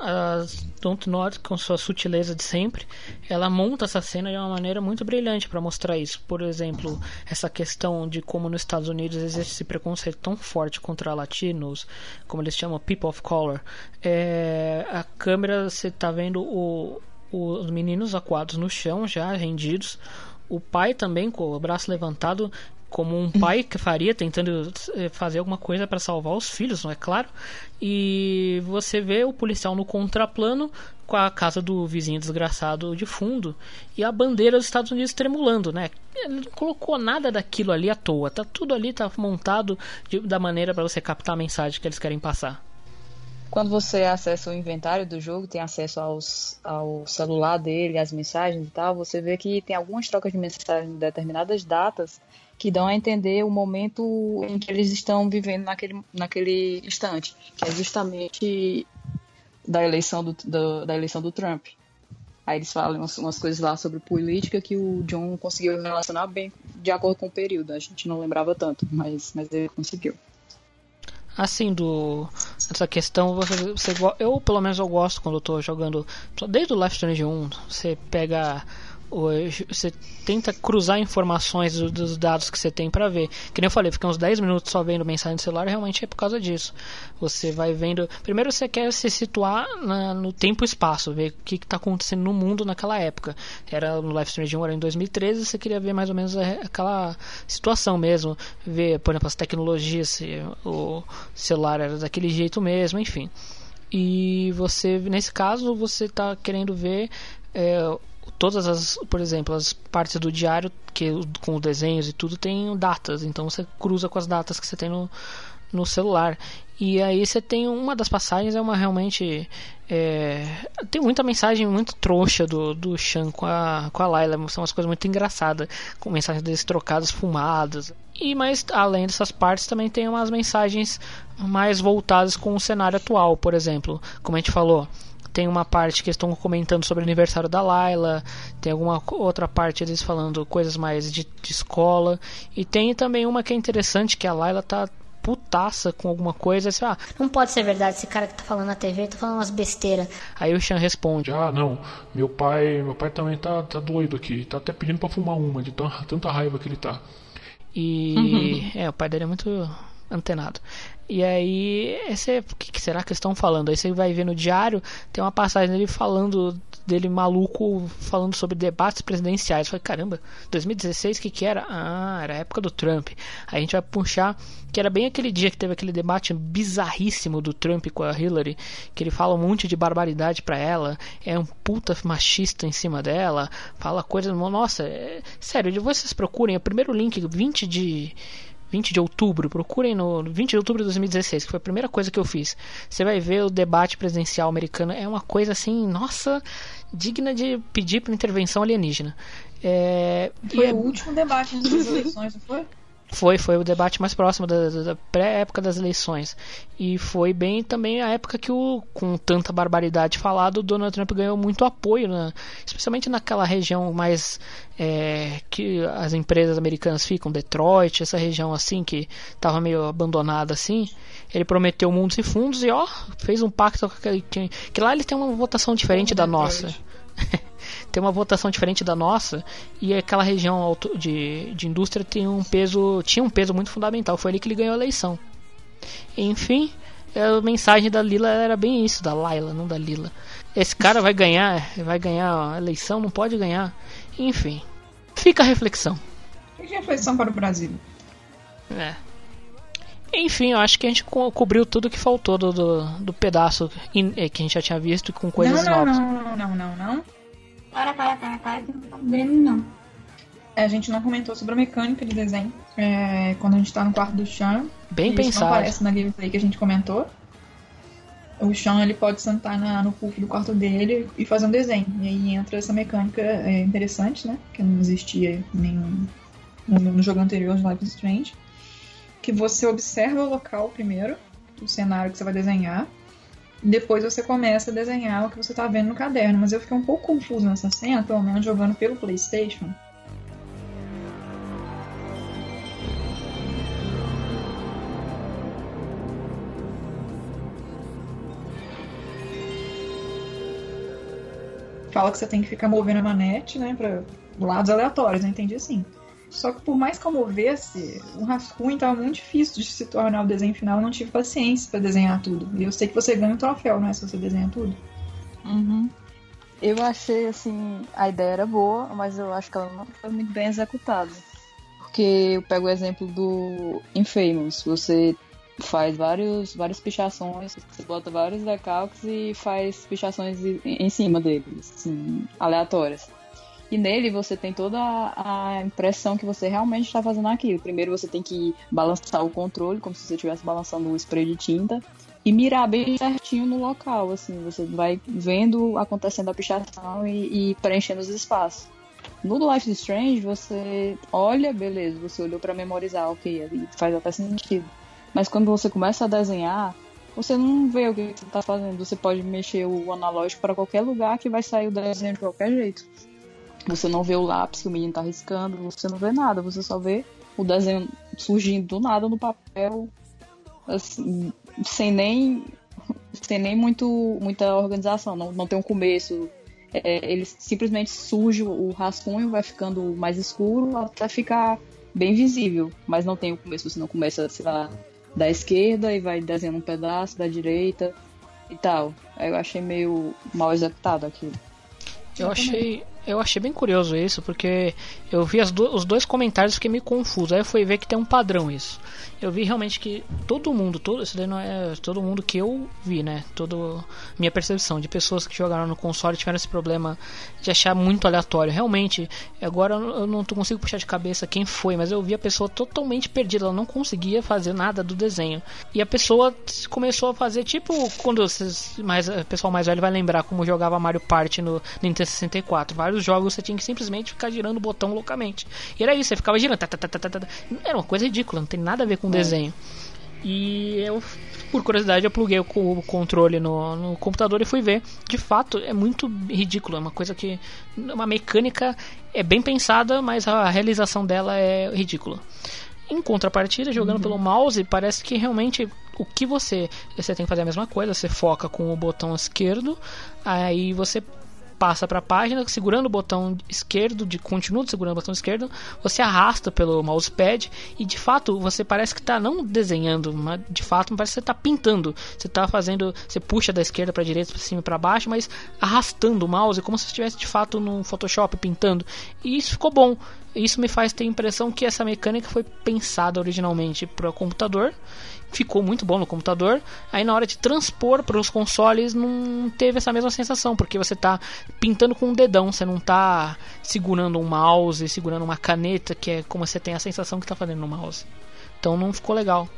a Dontnod, com sua sutileza de sempre, ela monta essa cena de uma maneira muito brilhante para mostrar isso. Por exemplo, essa questão de como nos Estados Unidos existe esse preconceito tão forte contra latinos, como eles chamam people of color. É, a câmera, você tá vendo o, os meninos acuados no chão, já rendidos. O pai também com o braço levantado, como um pai que faria, tentando eh, fazer alguma coisa para salvar os filhos, não é claro? E você vê o policial no contraplano com a casa do vizinho desgraçado de fundo e a bandeira dos Estados Unidos tremulando, né? Ele não colocou nada daquilo ali à toa, tá tudo ali tá montado de, da maneira para você captar a mensagem que eles querem passar.
Quando você acessa o inventário do jogo, tem acesso aos, ao celular dele, às mensagens e tal, você vê que tem algumas trocas de mensagens em determinadas datas que dão a entender o momento em que eles estão vivendo naquele, naquele instante, que é justamente da eleição do, do da eleição do Trump. Aí eles falam umas, umas, coisas lá sobre política que o John conseguiu relacionar bem de acordo com o período. A gente não lembrava tanto, mas, mas ele conseguiu
assim do essa questão você, você eu pelo menos eu gosto quando eu tô jogando desde o Life Strange 1 você pega você tenta cruzar informações dos dados que você tem para ver. Que nem eu falei, fica uns 10 minutos só vendo mensagem no celular, realmente é por causa disso. Você vai vendo. Primeiro você quer se situar na, no tempo e espaço, ver o que está acontecendo no mundo naquela época. Era no Life Strange 1 era em 2013, você queria ver mais ou menos aquela situação mesmo. Ver, por exemplo, as tecnologias, se o celular era daquele jeito mesmo, enfim. E você, nesse caso, você está querendo ver é, todas as, por exemplo, as partes do diário que com os desenhos e tudo tem datas, então você cruza com as datas que você tem no, no celular. E aí você tem uma das passagens é uma realmente é, tem muita mensagem muito trouxa do, do Shan com a, com a Layla, são umas coisas muito engraçadas, com mensagens deles trocadas, fumadas. E mas além dessas partes também tem umas mensagens mais voltadas com o cenário atual, por exemplo, como a gente falou, tem uma parte que estão comentando sobre o aniversário da Laila, tem alguma outra parte eles falando coisas mais de, de escola, e tem também uma que é interessante que a Laila tá putaça com alguma coisa. Assim, ah,
não pode ser verdade, esse cara que tá falando na TV tá falando umas besteiras.
Aí o Chan responde:
Ah, não, meu pai, meu pai também tá, tá doido aqui, tá até pedindo para fumar uma, de tanta raiva que ele tá.
E uhum. é, o pai dele é muito antenado. E aí, esse, o que, será que estão falando? Aí você vai ver no diário, tem uma passagem dele falando, dele maluco, falando sobre debates presidenciais. Falei, caramba, 2016 o que, que era? Ah, era a época do Trump. Aí a gente vai puxar, que era bem aquele dia que teve aquele debate bizarríssimo do Trump com a Hillary, que ele fala um monte de barbaridade pra ela, é um puta machista em cima dela, fala coisas. Nossa, é, sério, vocês procurem, é o primeiro link, 20 de 20 de outubro, procurem no 20 de outubro de 2016, que foi a primeira coisa que eu fiz. Você vai ver o debate presidencial americano, é uma coisa assim, nossa, digna de pedir para intervenção alienígena. É,
foi é... o último debate das eleições, não foi?
Foi, foi o debate mais próximo da, da pré-época das eleições. E foi bem também a época que, o, com tanta barbaridade falado, o Donald Trump ganhou muito apoio, né? especialmente naquela região mais é, que as empresas americanas ficam, Detroit, essa região assim que estava meio abandonada assim. Ele prometeu mundos e fundos e ó, fez um pacto que, que, que lá ele tem uma votação diferente da nossa. tem uma votação diferente da nossa e aquela região de, de indústria tem um peso tinha um peso muito fundamental. Foi ali que ele ganhou a eleição. Enfim a mensagem da Lila era bem isso da Laila não da Lila. Esse cara vai ganhar vai ganhar a eleição não pode ganhar. Enfim fica a reflexão.
Fica a reflexão para o Brasil.
É. Enfim, eu acho que a gente co cobriu tudo que faltou do, do, do pedaço eh, que a gente já tinha visto com coisas
não, não,
novas.
Não, não, não, não, não.
Para, para, para, para, que não tá cobrindo, não.
É, a gente não comentou sobre a mecânica de desenho. É, quando a gente tá no quarto do Sean.
Bem pensado. Isso
não aparece na gameplay que a gente comentou. O Sean ele pode sentar na, no puff do quarto dele e fazer um desenho. E aí entra essa mecânica é, interessante, né? Que não existia nenhum, no, no jogo anterior de Life is Strange. Que você observa o local primeiro, o cenário que você vai desenhar depois você começa a desenhar o que você está vendo no caderno. Mas eu fiquei um pouco confuso nessa cena, pelo menos jogando pelo PlayStation. Fala que você tem que ficar movendo a manete, né, para lados aleatórios, eu né? entendi assim. Só que por mais que eu movesse, o rascunho tava muito difícil de se tornar o desenho final, eu não tive paciência para desenhar tudo. E eu sei que você ganha um troféu, né, se você desenha tudo.
Uhum. Eu achei, assim, a ideia era boa, mas eu acho que ela não foi muito bem executada. Porque eu pego o exemplo do Infamous. Você faz vários, várias pichações, você bota vários decalques e faz pichações em cima deles, assim, aleatórias. E nele você tem toda a impressão que você realmente está fazendo aquilo. Primeiro você tem que balançar o controle, como se você estivesse balançando um spray de tinta, e mirar bem certinho no local. Assim, você vai vendo acontecendo a pichação e, e preenchendo os espaços. No Life is Strange, você olha, beleza, você olhou para memorizar, ok, faz até sentido. Mas quando você começa a desenhar, você não vê o que você está fazendo. Você pode mexer o analógico para qualquer lugar que vai sair o desenho de qualquer jeito. Você não vê o lápis que o menino tá riscando, você não vê nada, você só vê o desenho surgindo do nada no papel, assim, sem nem sem nem muito muita organização, não, não tem um começo. É, ele simplesmente surge o rascunho, vai ficando mais escuro até ficar bem visível, mas não tem o começo, você não começa, sei lá, da esquerda e vai desenhando um pedaço da direita e tal. Eu achei meio mal executado aquilo.
Eu achei, eu achei bem curioso isso, porque eu vi do, os dois comentários e fiquei meio confuso. Aí eu fui ver que tem um padrão isso. Eu vi realmente que todo mundo, todo, isso daí não é todo mundo que eu vi, né? Todo minha percepção de pessoas que jogaram no console tiveram esse problema de achar muito aleatório. Realmente, agora eu não consigo puxar de cabeça quem foi, mas eu vi a pessoa totalmente perdida, ela não conseguia fazer nada do desenho. E a pessoa começou a fazer tipo quando vocês mais o pessoal mais velho vai lembrar como jogava Mario Party no Nintendo 64. Vários jogos você tinha que simplesmente ficar girando o botão loucamente. E era isso, você ficava girando. Tá, tá, tá, era uma coisa ridícula, não tem nada a ver com o é. desenho. E eu, por curiosidade, eu pluguei o, o controle no, no, computador e fui ver. De fato, é muito ridículo. É uma coisa que. Uma mecânica é bem pensada, mas a realização dela é ridícula. Em contrapartida, jogando uhum. pelo mouse, parece que realmente o que você. Você tem que fazer a mesma coisa, você foca com o botão esquerdo, aí você passa para a página, segurando o botão esquerdo, de continua segurando o botão esquerdo, você arrasta pelo mousepad e de fato você parece que está não desenhando, mas de fato parece que você está pintando. Você está fazendo, você puxa da esquerda para direita, para cima e para baixo, mas arrastando o mouse como se estivesse de fato no Photoshop pintando. E isso ficou bom. Isso me faz ter a impressão que essa mecânica foi pensada originalmente para o computador ficou muito bom no computador. Aí na hora de transpor para os consoles não teve essa mesma sensação, porque você está pintando com um dedão, você não está segurando um mouse, segurando uma caneta, que é como você tem a sensação que está fazendo no mouse. Então não ficou legal.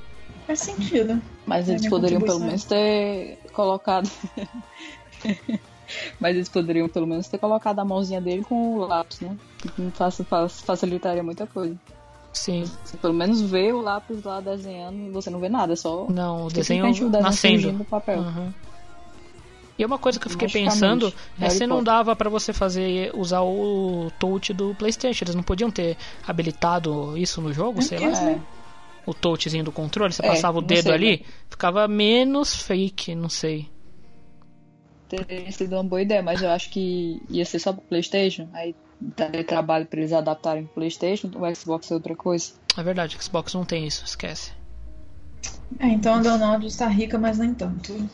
Faz sentido.
Mas eles poderiam pelo menos ter colocado. Mas eles poderiam pelo menos ter colocado a mãozinha dele com o lápis, né? Facilitaria muita coisa.
Sim.
Você pelo menos vê o lápis lá desenhando e você não vê nada, é só.
Não, o desenho, o desenho nascendo. No papel. Uhum. E uma coisa que eu fiquei pensando é se não dava para você fazer usar o touch do PlayStation. Eles não podiam ter habilitado isso no jogo, sei lá. É. O touchzinho do controle, você é, passava o dedo sei, ali, né? ficava menos fake, não sei.
Teria sido uma boa ideia, mas eu acho que ia ser só pro PlayStation. Aí daria trabalho para eles adaptarem pro PlayStation, o Xbox é outra coisa.
É verdade, o Xbox não tem isso, esquece.
É, então a Donald está rica, mas nem tanto.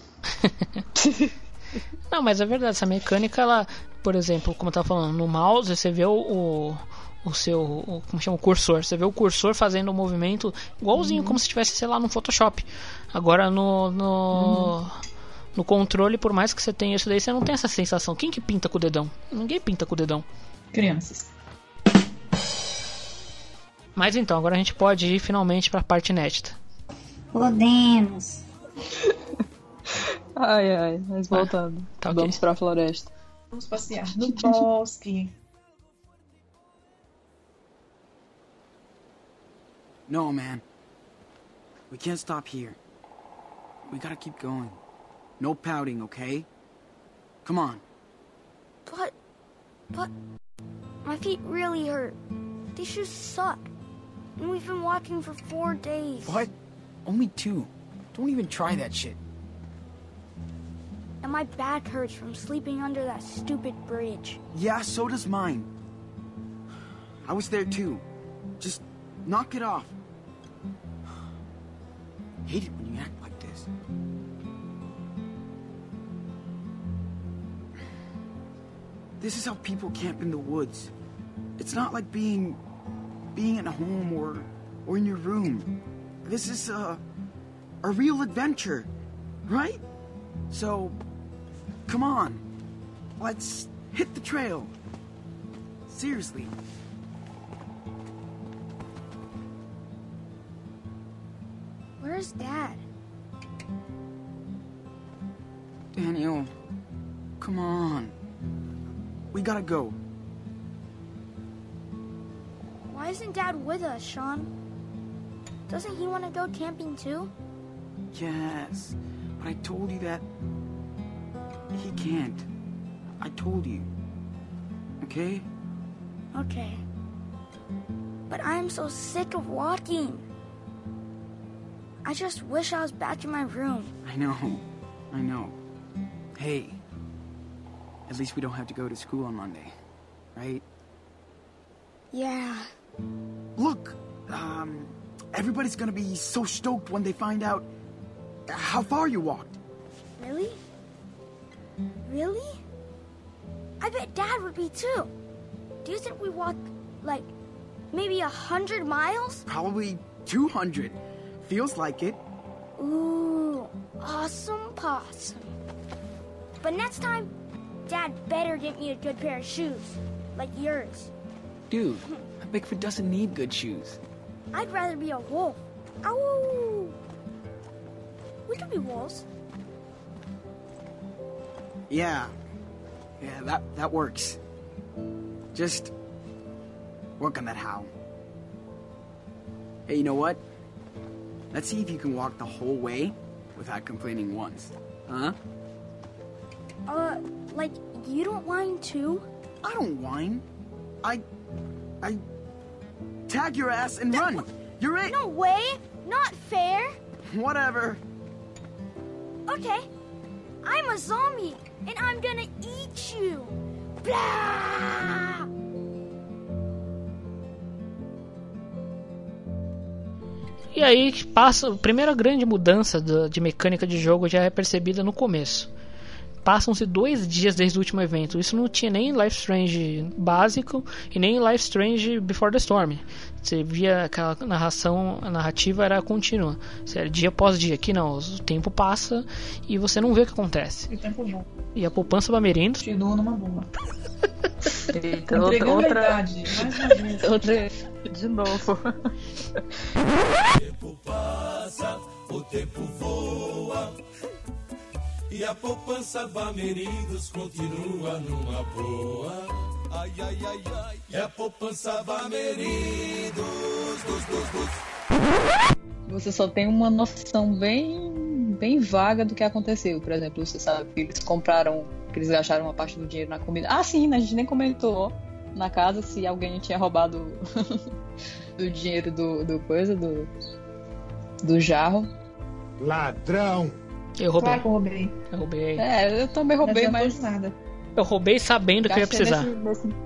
não, mas é verdade, essa mecânica, ela, por exemplo, como eu tava falando, no mouse você vê o, o, o seu, o, como chama, o cursor, você vê o cursor fazendo o um movimento igualzinho, uhum. como se estivesse, sei lá, no Photoshop. Agora no, no, uhum. no controle, por mais que você tenha isso daí, você não tem essa sensação. Quem que pinta com o dedão? Ninguém pinta com o dedão
crianças.
Mas então, agora a gente pode ir finalmente para a parte inédita.
Podemos.
ai, ai, mas voltando. Ah, tá Vamos okay. para a floresta.
Vamos passear no bosque.
No, man. We can't stop here. We gotta keep going. No pouting, okay? Come on.
But. But. My feet really hurt. These shoes suck. And we've been walking for four days.
What? Only two. Don't even try that shit.
And my back hurts from sleeping under that stupid bridge.
Yeah, so does mine. I was there too. Just knock it off. Hate it when you act like this. This is how people camp in the woods. It's not like being being in a home or or in your room. This is a a real adventure, right? So come on. Let's hit the trail. Seriously.
Where's Dad?
Daniel, come on. We gotta go.
Why isn't Dad with us, Sean? Doesn't he want to go camping too?
Yes, but I told you that he can't. I told you. Okay?
Okay. But I'm so sick of walking. I just wish I was back in my room.
I know. I know. Hey, at least we don't have to go to school on Monday, right?
Yeah.
Look, um, everybody's gonna be so stoked when they find out how far you walked.
Really? Really? I bet Dad would be too. Do you think we walked, like, maybe a hundred miles?
Probably 200. Feels like it.
Ooh, awesome possum. But next time, Dad better get me a good pair of shoes, like yours.
Dude, a Bigfoot doesn't need good shoes.
I'd rather be a wolf. Ow! We could be wolves.
Yeah. Yeah, that, that works. Just work on that how. Hey, you know what? Let's see if you can walk the whole way without complaining once. Huh?
Uh, like, you don't whine too?
I don't whine. I. I. Tag your ass and run. You're it.
No way! Not fair!
Whatever.
Okay. I'm a zombie, and I'm gonna eat you. Blah!
E aí passa a primeira grande mudança de mecânica de jogo já é percebida no começo. Passam-se dois dias desde o último evento. Isso não tinha nem em Life Strange básico e nem em Life Strange Before the Storm. Você via aquela narração, a narrativa era contínua. Era dia após dia. Aqui não, o tempo passa e você não vê o que acontece.
E o tempo bom.
E a poupança Bamerindos
Te dou numa boa.
Eita, outra, outra,
idade, mais uma vez.
outra. De novo.
passa, o tempo voa. E a poupança Bamerindos continua numa boa. Ai, ai, ai, ai. E a poupança Bamerindos, dos, dos, dos.
Você só tem uma noção bem, bem vaga do que aconteceu. Por exemplo, você sabe que eles compraram, que eles gastaram uma parte do dinheiro na comida. Ah, sim, né? a gente nem comentou na casa se alguém tinha roubado do dinheiro do, do coisa, do, do jarro.
Ladrão!
Eu roubei.
Claro que eu roubei.
Eu roubei.
É, eu também roubei,
Não
mas
nada.
Eu roubei sabendo que eu ia
gastei
precisar.
nesse, nesse...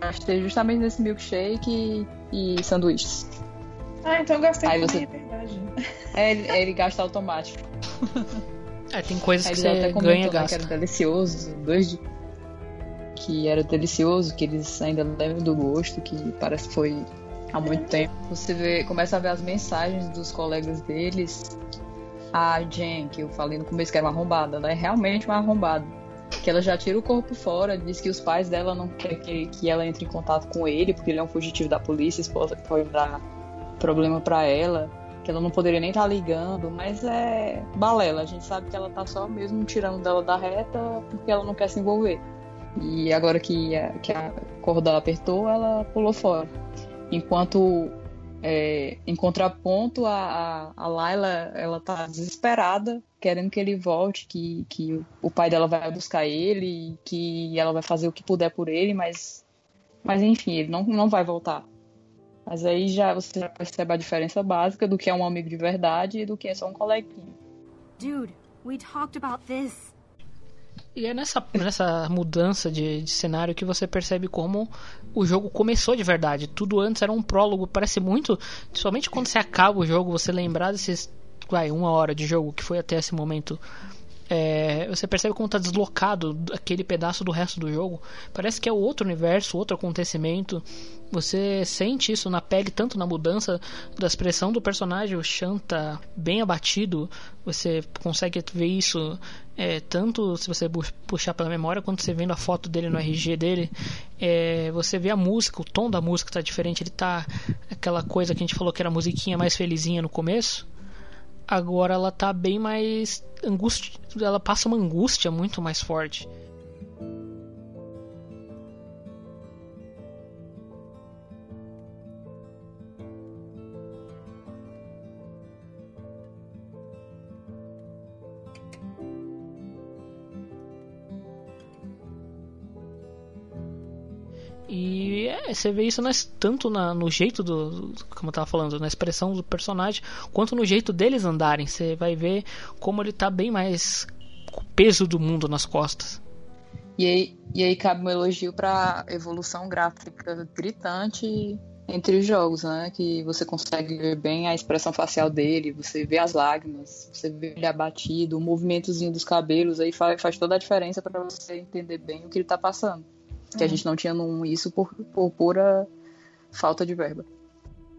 Gastei justamente nesse milkshake e, e sanduíches.
Ah, então eu gastei
Aí
também,
você-
é verdade.
É, ele, ele gasta automático.
É, tem coisas
Aí
que você ganha e
né, que
gasta.
era delicioso, dois de... que era delicioso, que eles ainda lembram do gosto, que parece que foi há muito tempo. Você vê, começa a ver as mensagens dos colegas deles. A Jen, que eu falei no começo que era uma arrombada, ela é realmente uma arrombada. Que ela já tira o corpo fora, diz que os pais dela não querem que, que ela entre em contato com ele, porque ele é um fugitivo da polícia, isso pode, pode dar problema pra ela que ela não poderia nem estar ligando, mas é balela. A gente sabe que ela tá só mesmo tirando dela da reta porque ela não quer se envolver. E agora que a, que a corda apertou, ela pulou fora. Enquanto, é, em contraponto, a, a, a Layla, ela tá desesperada, querendo que ele volte, que, que o pai dela vai buscar ele, que ela vai fazer o que puder por ele, mas, mas enfim, ele não, não vai voltar. Mas aí já você já percebe a diferença básica do que é um amigo de verdade e do que é só um coleguinha.
Dude, We talked about this.
E é nessa, nessa mudança de, de, cenário que você percebe como o jogo começou de verdade. Tudo antes era um prólogo. Parece muito, somente quando você acaba o jogo, você lembrar desses. Vai, uma hora de jogo que foi até esse momento é, você percebe como está deslocado aquele pedaço do resto do jogo. Parece que é outro universo, outro acontecimento. Você sente isso na pele, tanto na mudança da expressão do personagem. O Shan tá bem abatido. Você consegue ver isso é, tanto se você puxar pela memória, quanto você vendo a foto dele no RG dele. É, você vê a música, o tom da música está diferente. Ele tá aquela coisa que a gente falou que era a musiquinha mais felizinha no começo agora ela tá bem mais angústia, ela passa uma angústia muito mais forte. E é, você vê isso tanto na, no jeito do, como eu tava falando, na expressão do personagem, quanto no jeito deles andarem. Você vai ver como ele tá bem mais com o peso do mundo nas costas.
E aí, e aí cabe um elogio pra evolução gráfica gritante entre os jogos, né? Que você consegue ver bem a expressão facial dele, você vê as lágrimas, você vê ele abatido, o movimentozinho dos cabelos aí faz, faz toda a diferença para você entender bem o que ele tá passando. Que a gente não tinha num, isso por, por pura falta de verba.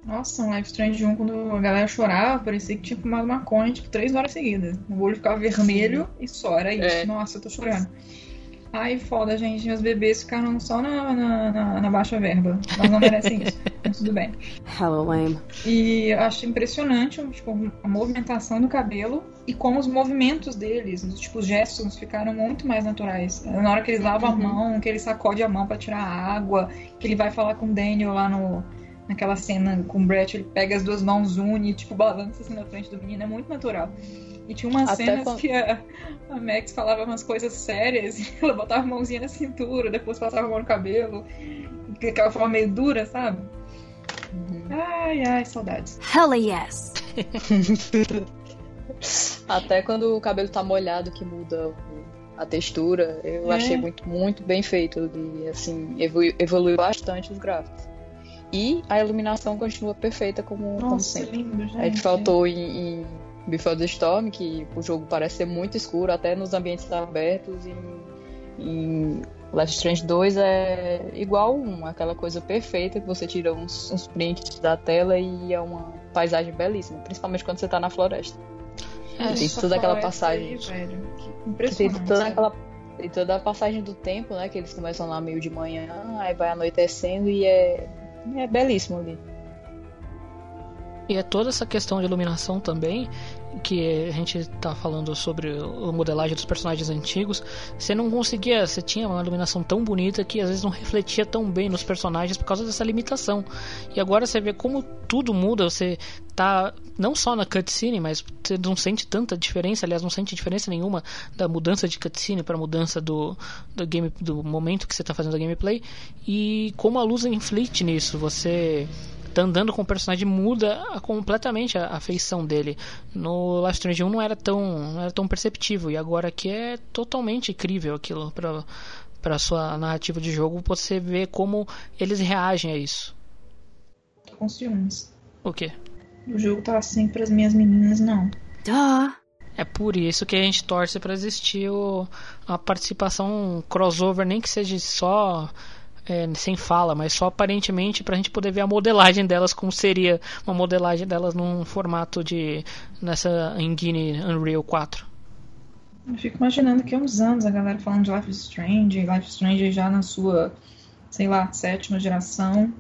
Nossa, um Life Strange 1, quando a galera chorava, parecia que tinha fumado maconha, tipo, três horas seguidas. O olho ficava vermelho e só, era isso. É. Nossa, eu tô chorando. Ai, foda, gente. Meus bebês ficaram só na, na, na, na baixa verba. Mas não merecem isso. Mas tudo bem.
Hello, lame.
E eu acho impressionante tipo, a movimentação do cabelo e como os movimentos deles, tipo, os gestos ficaram muito mais naturais. Na hora que eles lavam uhum. a mão, que ele sacode a mão para tirar a água, que ele vai falar com o Daniel lá no, naquela cena com o Brett, ele pega as duas mãos, une e, tipo, balança assim na frente do menino. É muito natural. E tinha umas Até cenas quando... que a, a Max falava umas coisas sérias e ela botava a mãozinha na cintura, depois passava a mão no cabelo, aquela forma meio dura, sabe? Uhum. Ai, ai, saudades.
Hell yes!
Até quando o cabelo tá molhado que muda a textura, eu é. achei muito, muito bem feito. E assim, evoluiu bastante os gráficos. E a iluminação continua perfeita como,
Nossa,
como sempre.
Lindo, gente.
A gente faltou em, em Before the Storm, que o jogo parece ser muito escuro, até nos ambientes abertos. Em, em Life Strange 2 é igual um, aquela coisa perfeita que você tira uns, uns prints da tela e é uma paisagem belíssima, principalmente quando você está na floresta. É, tem toda aquela passagem. Aí, tem toda aquela tem toda a passagem do tempo, né? Que eles começam lá meio de manhã, aí vai anoitecendo e é, é belíssimo ali.
E é toda essa questão de iluminação também, que a gente está falando sobre a modelagem dos personagens antigos. Você não conseguia, você tinha uma iluminação tão bonita que às vezes não refletia tão bem nos personagens por causa dessa limitação. E agora você vê como tudo muda, você tá não só na cutscene, mas você não sente tanta diferença, aliás, não sente diferença nenhuma da mudança de cutscene para mudança do, do game do momento que você está fazendo a gameplay e como a luz inflite nisso, você tá andando com o personagem muda completamente a, a feição dele. No Last Strange 1 não era tão não era tão perceptível e agora aqui é totalmente incrível aquilo para para sua narrativa de jogo, você vê como eles reagem a isso.
Tô com ciúmes.
O quê?
O jogo tá assim para as minhas meninas não.
Duh.
É por isso que a gente torce para existir o, a participação crossover, nem que seja só é, sem fala, mas só aparentemente para a gente poder ver a modelagem delas, como seria uma modelagem delas num formato de. nessa engine Unreal 4.
Eu fico imaginando que há uns anos a galera falando de Life is Strange, Life is Strange já na sua, sei lá, sétima geração.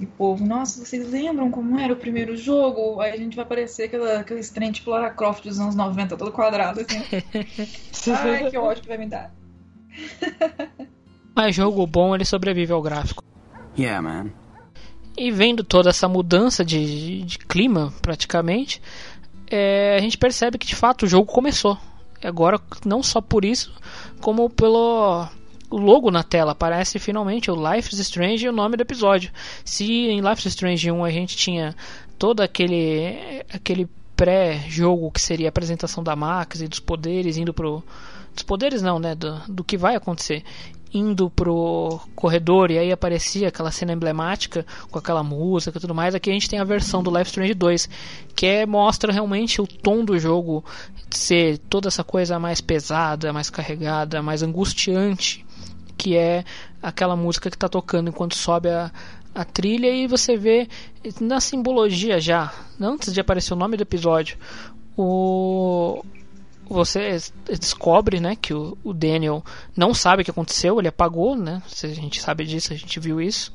E povo, nossa, vocês lembram como era o primeiro jogo? Aí a gente vai aparecer aquela, aquele trem tipo Lara Croft dos anos 90, todo quadrado, assim. Ai, que ódio que vai me dar.
Mas jogo bom ele sobrevive ao gráfico.
Yeah, man.
E vendo toda essa mudança de, de clima, praticamente, é, a gente percebe que de fato o jogo começou. Agora, não só por isso, como pelo logo na tela. Aparece finalmente o Life is Strange e o nome do episódio. Se em Life is Strange 1 a gente tinha todo aquele, aquele pré-jogo, que seria a apresentação da Max e dos poderes, indo pro. Dos poderes não, né? Do, do que vai acontecer. Indo pro corredor e aí aparecia aquela cena emblemática com aquela música e tudo mais. Aqui a gente tem a versão do Life Strange 2, que é, mostra realmente o tom do jogo ser toda essa coisa mais pesada, mais carregada, mais angustiante, que é aquela música que está tocando enquanto sobe a, a trilha e você vê na simbologia já, antes de aparecer o nome do episódio, o você descobre, né, que o, o Daniel não sabe o que aconteceu, ele apagou, né? A gente sabe disso, a gente viu isso.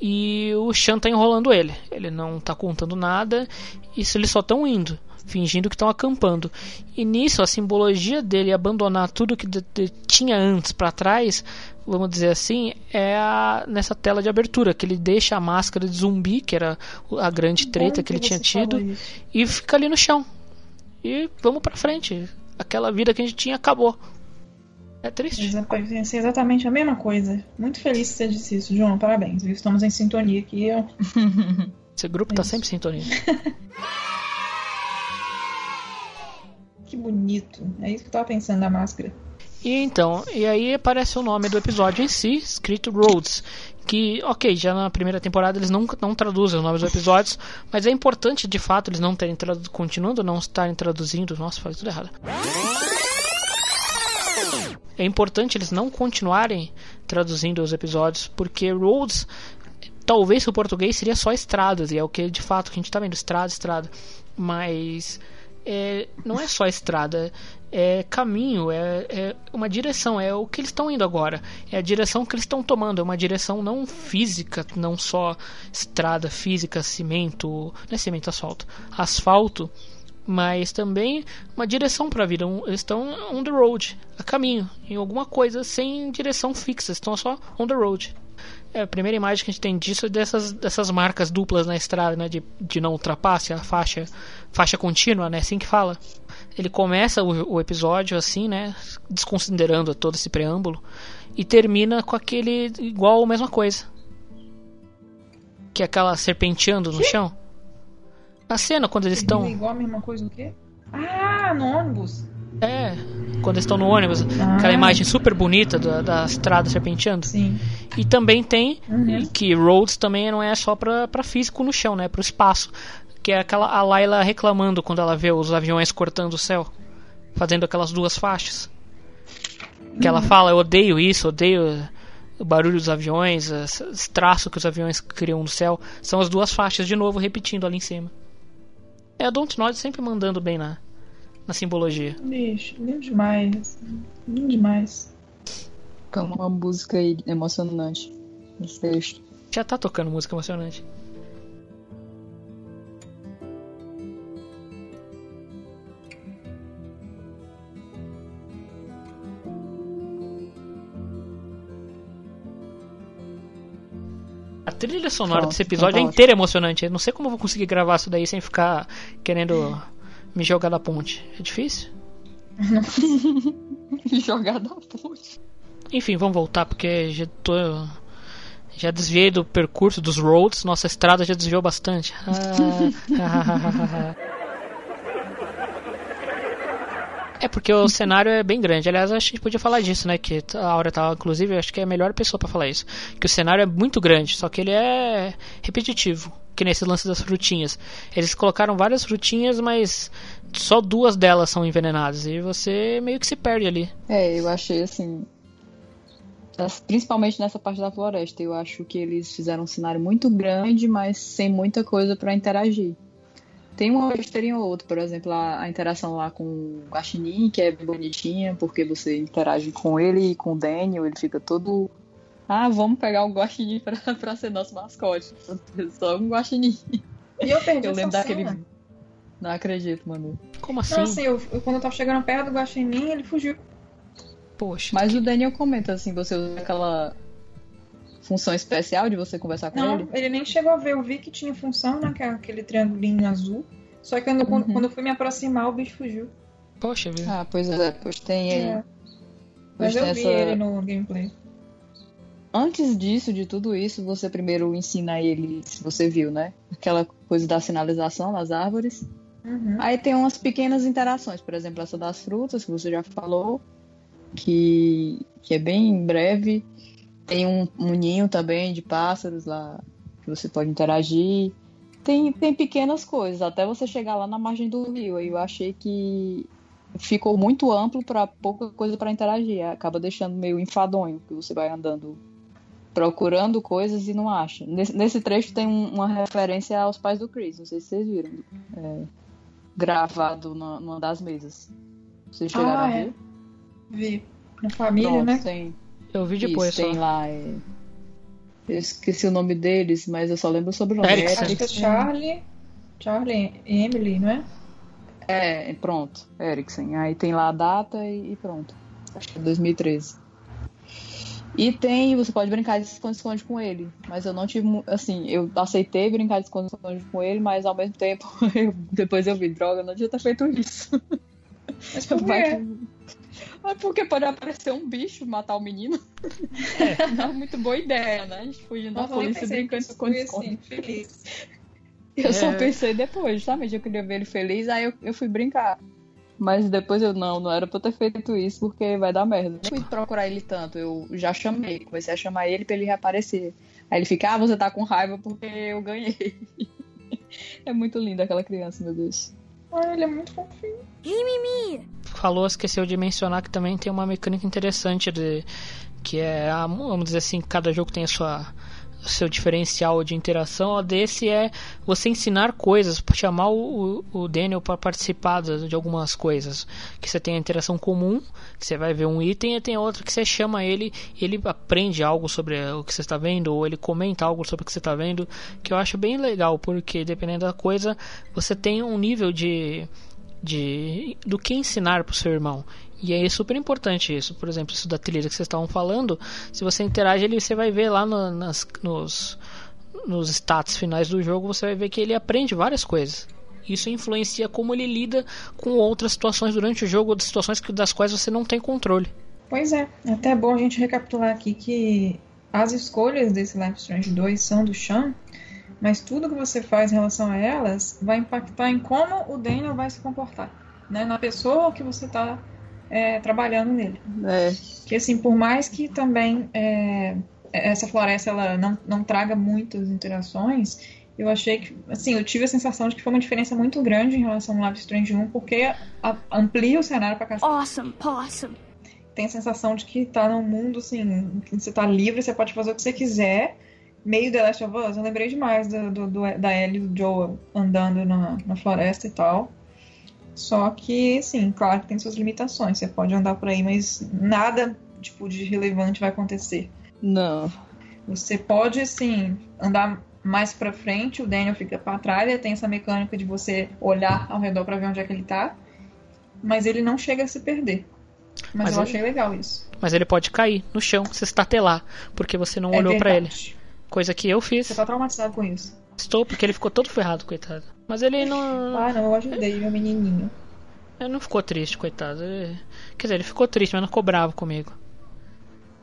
E o Chan tá enrolando ele. Ele não tá contando nada, isso eles só estão indo fingindo que estão acampando. E nisso, a simbologia dele abandonar tudo que de, de, tinha antes para trás, vamos dizer assim, é a, nessa tela de abertura, que ele deixa a máscara de zumbi, que era a grande treta que, que ele tinha tido, e fica ali no chão. E vamos para frente. Aquela vida que a gente tinha acabou. É triste.
Pensei exatamente a mesma coisa. Muito feliz que você disse isso, João. Parabéns. Estamos em sintonia aqui. Eu...
Esse grupo tá sempre em sintonia.
Que bonito. É isso que eu tava pensando da máscara.
E então, e aí aparece o nome do episódio em si, escrito Roads. Que, ok, já na primeira temporada eles não, não traduzem os nomes dos episódios, mas é importante de fato eles não terem traduzido, continuando não estarem traduzindo. Nossa, falei tudo errado. É importante eles não continuarem traduzindo os episódios, porque Roads, talvez o português seria só estradas, e é o que de fato que a gente tá vendo, estrada, estrada. Mas é, não é só estrada, é caminho, é, é uma direção, é o que eles estão indo agora, é a direção que eles estão tomando, é uma direção não física, não só estrada física, cimento, não é cimento, asfalto, asfalto, mas também uma direção para a vida. Eles estão on the road, a caminho, em alguma coisa sem direção fixa, estão só on the road. É, a primeira imagem que a gente tem disso é dessas, dessas marcas duplas na estrada, né? De, de não ultrapasse, a faixa, faixa contínua, né? Assim que fala. Ele começa o, o episódio assim, né? Desconsiderando todo esse preâmbulo. E termina com aquele igual a mesma coisa. Que é aquela serpenteando no chão. A cena quando eles estão.
Igual a mesma coisa o quê? Ah, no ônibus.
É, quando eles estão no ônibus, ah. aquela imagem super bonita da, da estrada serpenteando.
Sim.
E também tem uhum. que Roads também não é só para físico no chão, né? Para o espaço. Que é aquela a Layla reclamando quando ela vê os aviões cortando o céu, fazendo aquelas duas faixas. Que uhum. ela fala: Eu odeio isso, odeio o barulho dos aviões, os traços que os aviões criam no céu. São as duas faixas, de novo, repetindo ali em cima. É a Dontnod sempre mandando bem na, na simbologia.
Bicho, lindo demais. Lindo demais.
Com uma música emocionante no texto.
Já tá tocando música emocionante. A trilha sonora desse episódio é inteira emocionante. Eu não sei como eu vou conseguir gravar isso daí sem ficar querendo me jogar da ponte. É difícil?
me jogar da ponte.
Enfim, vamos voltar porque já tô. Já desviei do percurso dos roads, nossa estrada já desviou bastante. Ah, É porque o cenário é bem grande. Aliás, acho que a gente podia falar disso, né? Que a Aura tá, inclusive, acho que é a melhor pessoa para falar isso. Que o cenário é muito grande, só que ele é repetitivo. Que nesse lance das frutinhas. Eles colocaram várias frutinhas, mas só duas delas são envenenadas. E você meio que se perde ali.
É, eu achei assim. Principalmente nessa parte da floresta. Eu acho que eles fizeram um cenário muito grande, mas sem muita coisa para interagir. Tem uma besteirinha ou outra, por exemplo, a, a, interação lá com o Guaxinim, que é bonitinha, porque você interage com ele e com o Daniel, ele fica todo. Ah, vamos pegar o Guaxinim pra, pra ser nosso mascote. Só um Guaxinim.
E eu perdi Eu
lembro daquele. Cena. Não acredito, mano.
Como assim?
Não, assim, eu, eu, quando eu tava chegando perto do Guaxinim, ele fugiu.
Poxa.
Mas que... o Daniel comenta assim, você usa aquela função especial de você conversar com
não,
ele?
Não, ele nem chegou a ver. Eu vi que tinha função, né? Que é aquele triangulinho azul. Só que quando, uhum. quando eu fui me aproximar, o bicho fugiu.
Poxa, viu?
Ah, pois é, pois tem aí. É.
Mas eu vi essa... ele no gameplay.
Antes disso, de tudo isso, você primeiro ensina ele, se você viu, né? Aquela coisa da sinalização nas árvores.
Uhum.
Aí tem umas pequenas interações, por exemplo, essa das frutas, que você já falou, que, que é bem breve. Tem um, um ninho também de pássaros lá que você pode interagir. Tem, tem pequenas coisas, até você chegar lá na margem do rio. Aí eu achei que ficou muito amplo para pouca coisa para interagir. Acaba deixando meio enfadonho, que você vai andando procurando coisas e não acha. Nesse, nesse trecho tem um, uma referência aos pais do Chris, não sei se vocês viram. É, gravado na, numa das mesas. Vocês chegaram
Ah,
a
é.
ver?
Vi. Na família,
Pronto,
né?
Tem,
Eu vi depois
isso, tem lá. é, Eu esqueci o nome deles, mas eu só lembro sobre o nome.
Erickson.
Acho que é Charlie. Charlie e Emily, não é?
É, pronto, Erickson. Aí tem lá a data e, pronto. Acho que é 2013. E tem, você pode brincar de esconde-esconde com ele. Mas eu não tive, assim, eu aceitei brincar de esconde-esconde com ele, mas ao mesmo tempo, eu- depois eu vi, droga, não devia ter feito isso.
Mas por quê?
É porque pode aparecer um bicho, matar o menino. Não é muito boa ideia, né? A gente fugindo da polícia brincando esconde-esconde.
assim, feliz.
Eu só
É.
pensei depois, justamente, eu queria ver ele feliz, aí eu, eu fui brincar. Mas depois eu não, não era pra eu ter feito isso, porque vai dar merda. Eu fui procurar ele tanto, eu já chamei, comecei a chamar ele pra ele reaparecer. Aí ele fica, ah, você tá com raiva porque eu ganhei. É muito lindo aquela criança, meu Deus.
Ah, ele é muito fofinho.
falou, esqueceu de mencionar que também tem uma mecânica interessante de que é, a- vamos dizer assim, cada jogo tem a sua seu diferencial de interação. Desse é você ensinar coisas, chamar o, o Daniel para participar de algumas coisas. Que você tem a interação comum, que você vai ver um item, e tem outra que você chama ele, ele aprende algo sobre o que você está vendo, ou ele comenta algo sobre o que você está vendo, que eu acho bem legal, porque dependendo da coisa, você tem um nível de de do que ensinar para o seu irmão. E é super importante isso. Por exemplo, isso da trilha que vocês estavam falando, se você interage, ele você vai ver lá no- nas, nos nos stats finais do jogo, você vai ver que ele aprende várias coisas. Isso influencia como ele lida com outras situações durante o jogo, ou situações que- das quais você não tem controle.
Pois é, é até bom a gente recapitular aqui que as escolhas desse Life Strange 2 são do Sean, mas tudo que você faz em relação a elas vai impactar em como o Daniel vai se comportar, né? Na pessoa que você está trabalhando nele.
É,
Que assim, por mais que também é, essa floresta ela não, não traga muitas interações, eu achei que, assim, eu tive a sensação de que foi uma diferença muito grande em relação ao Life Strange 1, porque a- amplia o cenário pra cacete.
Awesome, possum.
Tem a sensação de que tá num mundo, assim, que você tá livre, você pode fazer o que você quiser. Meio The Last of Us, eu lembrei demais do, do- do- da Ellie e do Joel andando na, na floresta e tal. Só que, sim, claro que tem suas limitações. Você pode andar por aí, mas nada, tipo, de relevante vai acontecer.
não.
Você pode, assim, andar mais pra frente, o Daniel fica pra trás, ele tem essa mecânica de você olhar ao redor pra ver onde é que ele tá. Mas ele não chega a se perder. Mas,
Mas
eu
ele-
achei legal isso.
Mas ele pode cair no chão, se estatelar, porque você não
É
olhou pra ele. Coisa que eu fiz.
Você tá traumatizado com isso.
Estou, porque ele ficou todo ferrado, coitado. Mas ele não.
Ah, não, eu ajudei meu menininho.
Ele não ficou triste, coitado. Ele- Quer dizer, ele ficou triste, mas não ficou bravo comigo.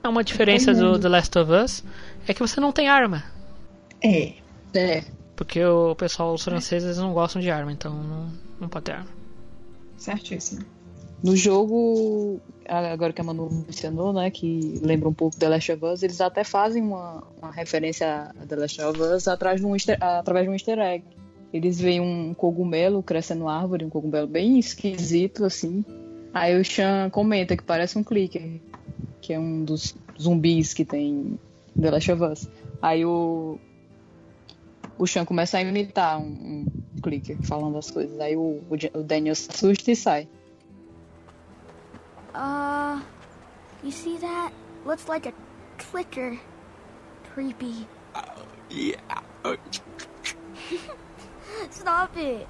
É uma diferença do. The Last of Us é que você não tem arma.
É.
É,
Porque o pessoal, os franceses, não gostam de arma, então não, não pode ter arma.
Certíssimo.
No jogo, agora que a Manu mencionou, né, que lembra um pouco The Last of Us, eles até fazem uma, uma referência a The Last of Us atrás de um easter- através de um easter egg. Eles veem um cogumelo crescendo na árvore, um cogumelo bem esquisito, assim. Aí o Sean comenta que parece um clicker, que é um dos zumbis que tem em The Last of Us. Aí o, o Sean começa a imitar um, um clicker falando as coisas. Aí o, o Daniel se assusta e sai.
Uh, you see that? Looks like a clicker. Creepy.
Yeah.
Stop.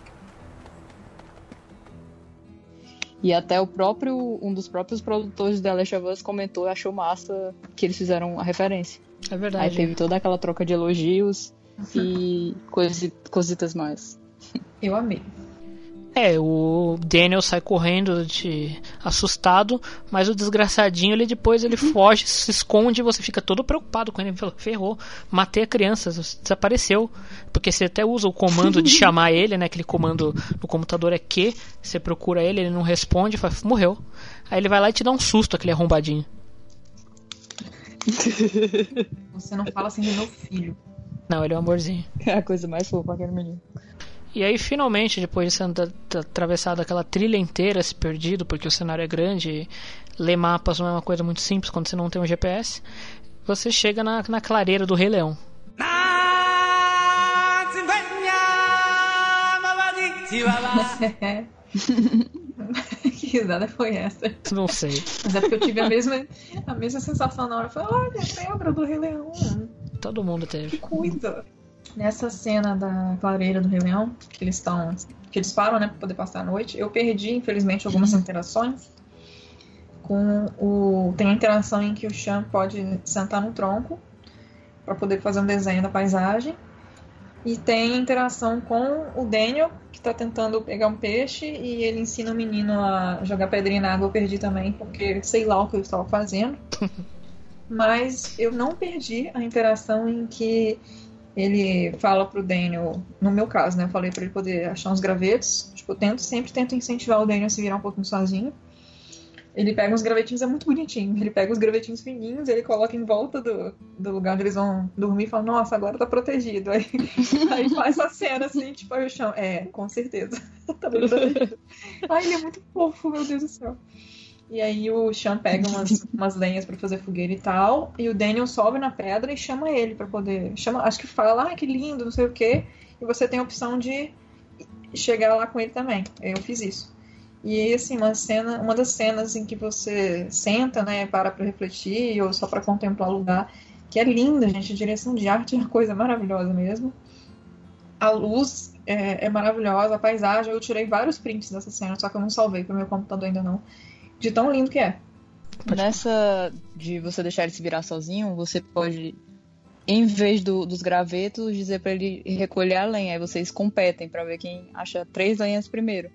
E até o próprio, um dos próprios produtores de The Last of Us comentou e achou massa que eles fizeram a referência.
É
Aí
verdade.
teve toda aquela troca de elogios e coisi- cositas mais.
Eu amei.
É, o Daniel sai correndo de assustado, mas o desgraçadinho ele depois ele foge, se esconde e você fica todo preocupado com ele. Ele fala, ferrou, matei a criança, desapareceu. Porque você até usa o comando de chamar ele, né? Aquele comando no computador é Q, você procura ele, ele não responde, fala, morreu. Aí ele vai lá e te dá um susto, aquele arrombadinho.
Você não fala assim do meu filho.
Não, ele é um amorzinho.
É a coisa mais fofa aquele menino.
E aí, finalmente, depois de ter atravessado aquela trilha inteira, se perdido, porque o cenário é grande, ler mapas não é uma coisa muito simples quando você não tem um GPS, você chega na, na clareira do Rei Leão.
que risada foi essa?
Não sei.
Mas é porque eu tive a mesma, a mesma sensação na hora. Eu falei, olha, lembra do Rei Leão.
Todo mundo teve.
Que coisa. Nessa cena da clareira do Rei Leão, que eles estão. que eles param, né, pra poder passar a noite, eu perdi, infelizmente, algumas interações. Com o. Tem a interação em que o Chan pode sentar no tronco para poder fazer um desenho da paisagem. E tem interação com o Daniel, que tá tentando pegar um peixe, e ele ensina o menino a jogar pedrinha na água. Eu perdi também, porque sei lá o que eu estava fazendo. Mas eu não perdi a interação em que ele fala pro Daniel, no meu caso, né? Eu falei para ele poder achar uns gravetos. Tipo, eu tento, sempre tento incentivar o Daniel a se virar um pouquinho sozinho. Ele pega uns gravetinhos, é muito bonitinho. Ele pega os gravetinhos fininhos, ele coloca em volta do, do lugar onde eles vão dormir e fala, nossa, agora tá protegido. Aí, aí faz a cena assim, tipo, aí o chão. É, com certeza. tá. Ai, ele é muito fofo, meu Deus do céu. E aí o Sean pega umas, umas lenhas para fazer fogueira e tal. E o Daniel sobe na pedra e chama ele para poder. Chama, acho que fala, ah, que lindo, não sei o quê. E você tem a opção de chegar lá com ele também. Eu fiz isso. E aí, assim, uma cena, uma das cenas em que você senta, né, para para refletir ou só para contemplar o lugar, que é linda, gente. A direção de arte é uma coisa maravilhosa mesmo. A luz é, é maravilhosa, a paisagem. Eu tirei vários prints dessa cena, só que eu não salvei para o meu computador ainda não. De tão lindo que é.
Nessa de você deixar ele se virar sozinho, você pode, em vez do, dos gravetos, dizer para ele recolher a lenha. Aí vocês competem para ver quem acha três lenhas primeiro.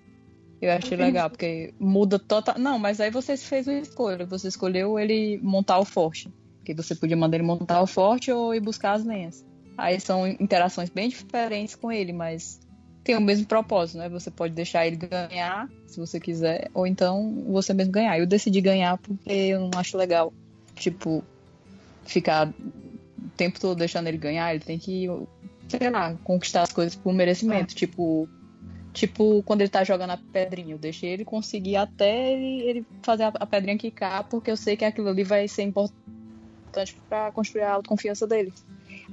Eu achei legal, porque muda total. Não, mas aí você fez uma escolha. Você escolheu ele montar o forte. Que você podia mandar ele montar o forte ou ir buscar as lenhas. Aí são interações bem diferentes com ele, mas tem o mesmo propósito, né? Você pode deixar ele ganhar, se você quiser, ou então você mesmo ganhar. Eu decidi ganhar porque eu não acho legal, tipo, ficar o tempo todo deixando ele ganhar. Ele tem que, sei lá, conquistar as coisas por merecimento. É. Tipo, Tipo, quando ele tá jogando a pedrinha, eu deixei ele conseguir até ele, ele fazer a, a, pedrinha quicar, porque eu sei que aquilo ali vai ser importante para construir a autoconfiança dele.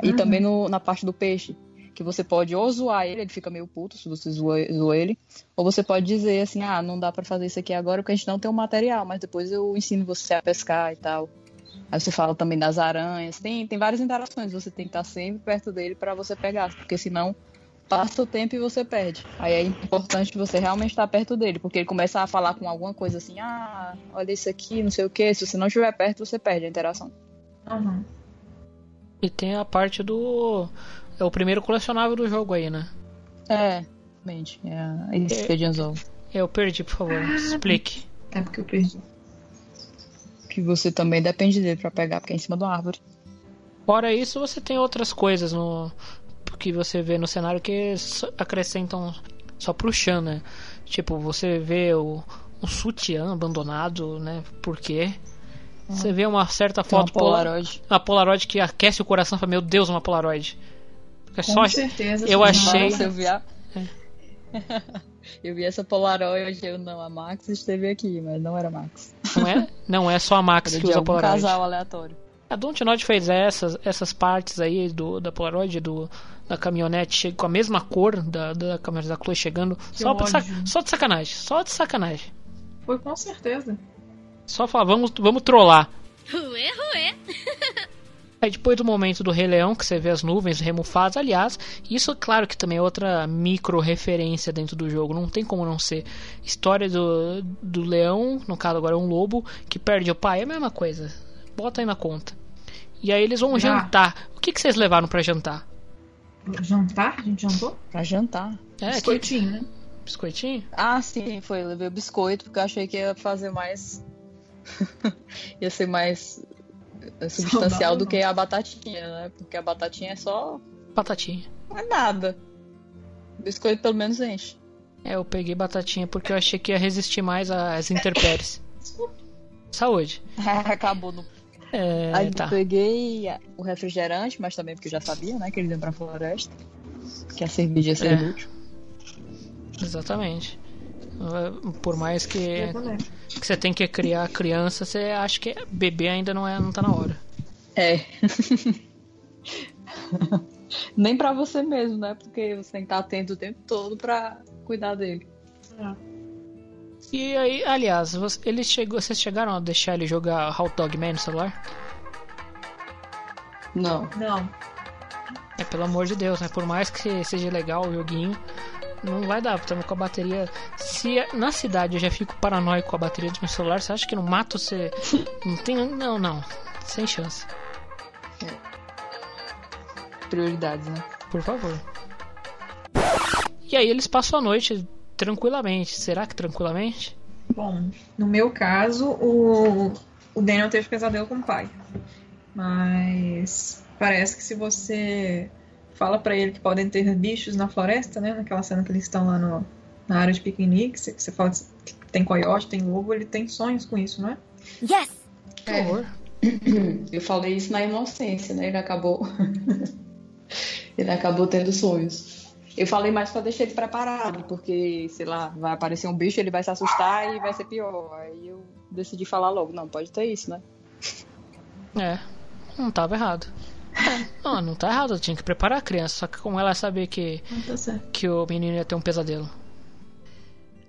Uhum. E também no, na parte do peixe, que você pode ou zoar ele, ele fica meio puto se você zoa, zoa ele, ou você pode dizer assim, ah, não dá para fazer isso aqui agora porque a gente não tem o material, mas depois eu ensino você a pescar e tal. Aí você fala também das aranhas, tem, tem várias interações, você tem que estar sempre perto dele para você pegar, porque senão passa o tempo e você perde. Aí é importante você realmente estar perto dele, porque ele começa a falar com alguma coisa assim, ah, olha isso aqui, não sei o que. Se você não estiver perto, você perde a interação.
Uhum.
E tem a parte do. É o primeiro colecionável do jogo aí, né?
É, realmente. É a Expedience
é, Eu perdi, por favor. Ah, Explique.
É porque eu perdi.
Que você também depende dele para pegar, porque é em cima da árvore.
Fora isso, você tem outras coisas no, que você vê no cenário que acrescentam só pro Chan, né? Tipo, você vê o, um sutiã abandonado, né? Por quê? Você vê uma certa foto.
Uma Polaroid.
Uma Polaroid que aquece o coração. Fala, meu Deus, uma Polaroid.
É Com só, certeza.
Eu achei.
eu, vi a... é. eu vi essa Polaroid. Eu não, a Max esteve aqui, mas não era Max.
Não é? Não é só a Max que usa Polaroid.
um casal aleatório.
A Dontnod fez essas, essas partes aí do, da Polaroid, do, da caminhonete com a mesma cor da, da caminhonete da Chloe chegando. só, sac, só de sacanagem. Só de sacanagem.
Foi com certeza.
Só falar, vamos, vamos trollar. Ué, ué. Aí depois do momento do Rei Leão, que você vê as nuvens remufadas, aliás, isso claro que também é outra micro referência dentro do jogo, não tem como não ser. História do, do leão, no caso agora é um lobo, que perde o pai, é a mesma coisa. Bota aí na conta. E aí eles vão ah. jantar. O que, que vocês levaram para jantar?
Jantar? A gente jantou?
Pra jantar.
É, Biscoitinho, que... né?
Biscoitinho?
Ah, sim, foi. Eu levei o biscoito porque eu achei que ia fazer mais. ia ser mais substancial
Saudável,
do que a batatinha, né? Porque a batatinha é só.
Batatinha.
Não é nada. Biscoito pelo menos enche.
É, eu peguei batatinha porque eu achei que ia resistir mais às intempéries. Saúde.
Acabou no.
É,
Aí
tá.
eu peguei o refrigerante, mas também porque eu já sabia, né? Que eles iam pra floresta. Que a cerveja ia ser
É.
útil.
Exatamente. Uh, Por mais que, que você tem que criar a criança, você acha que bebê ainda não, é, não tá na hora.
É. Nem pra você mesmo, né? Porque você tem que estar atento o tempo todo pra cuidar dele.
E aí, aliás, você- eles chegou, vocês chegaram a deixar ele jogar Hot Dog Man no celular?
Não.
Não.
É pelo amor de Deus, né? Por mais que seja legal o joguinho, não vai dar, porque com a bateria. Se na cidade eu já fico paranoico com a bateria do meu celular, você acha que no mato você. Não tem. Não, não. Sem chance.
Prioridades, né?
Por favor. E aí eles passam a noite tranquilamente. Será que tranquilamente?
Bom, no meu caso, o, o Daniel teve pesadelo com o pai. Mas parece que se você fala pra ele que podem ter bichos na floresta, né? Naquela cena que eles estão lá no, na área de piquenique, você, você fala que tem coiote, tem lobo, ele tem sonhos com isso, não é?
Yes!
Por favor.
Eu falei isso na inocência, né? Ele acabou. ele acabou tendo sonhos. Eu falei mais pra deixar ele preparado, porque, sei lá, vai aparecer um bicho, ele vai se assustar e vai ser pior. Aí eu decidi falar logo, não, pode ter isso, né?
É, não tava errado. Não, não tá errado, eu tinha que preparar a criança, só que como ela sabia que,
tá
que o menino ia ter um pesadelo.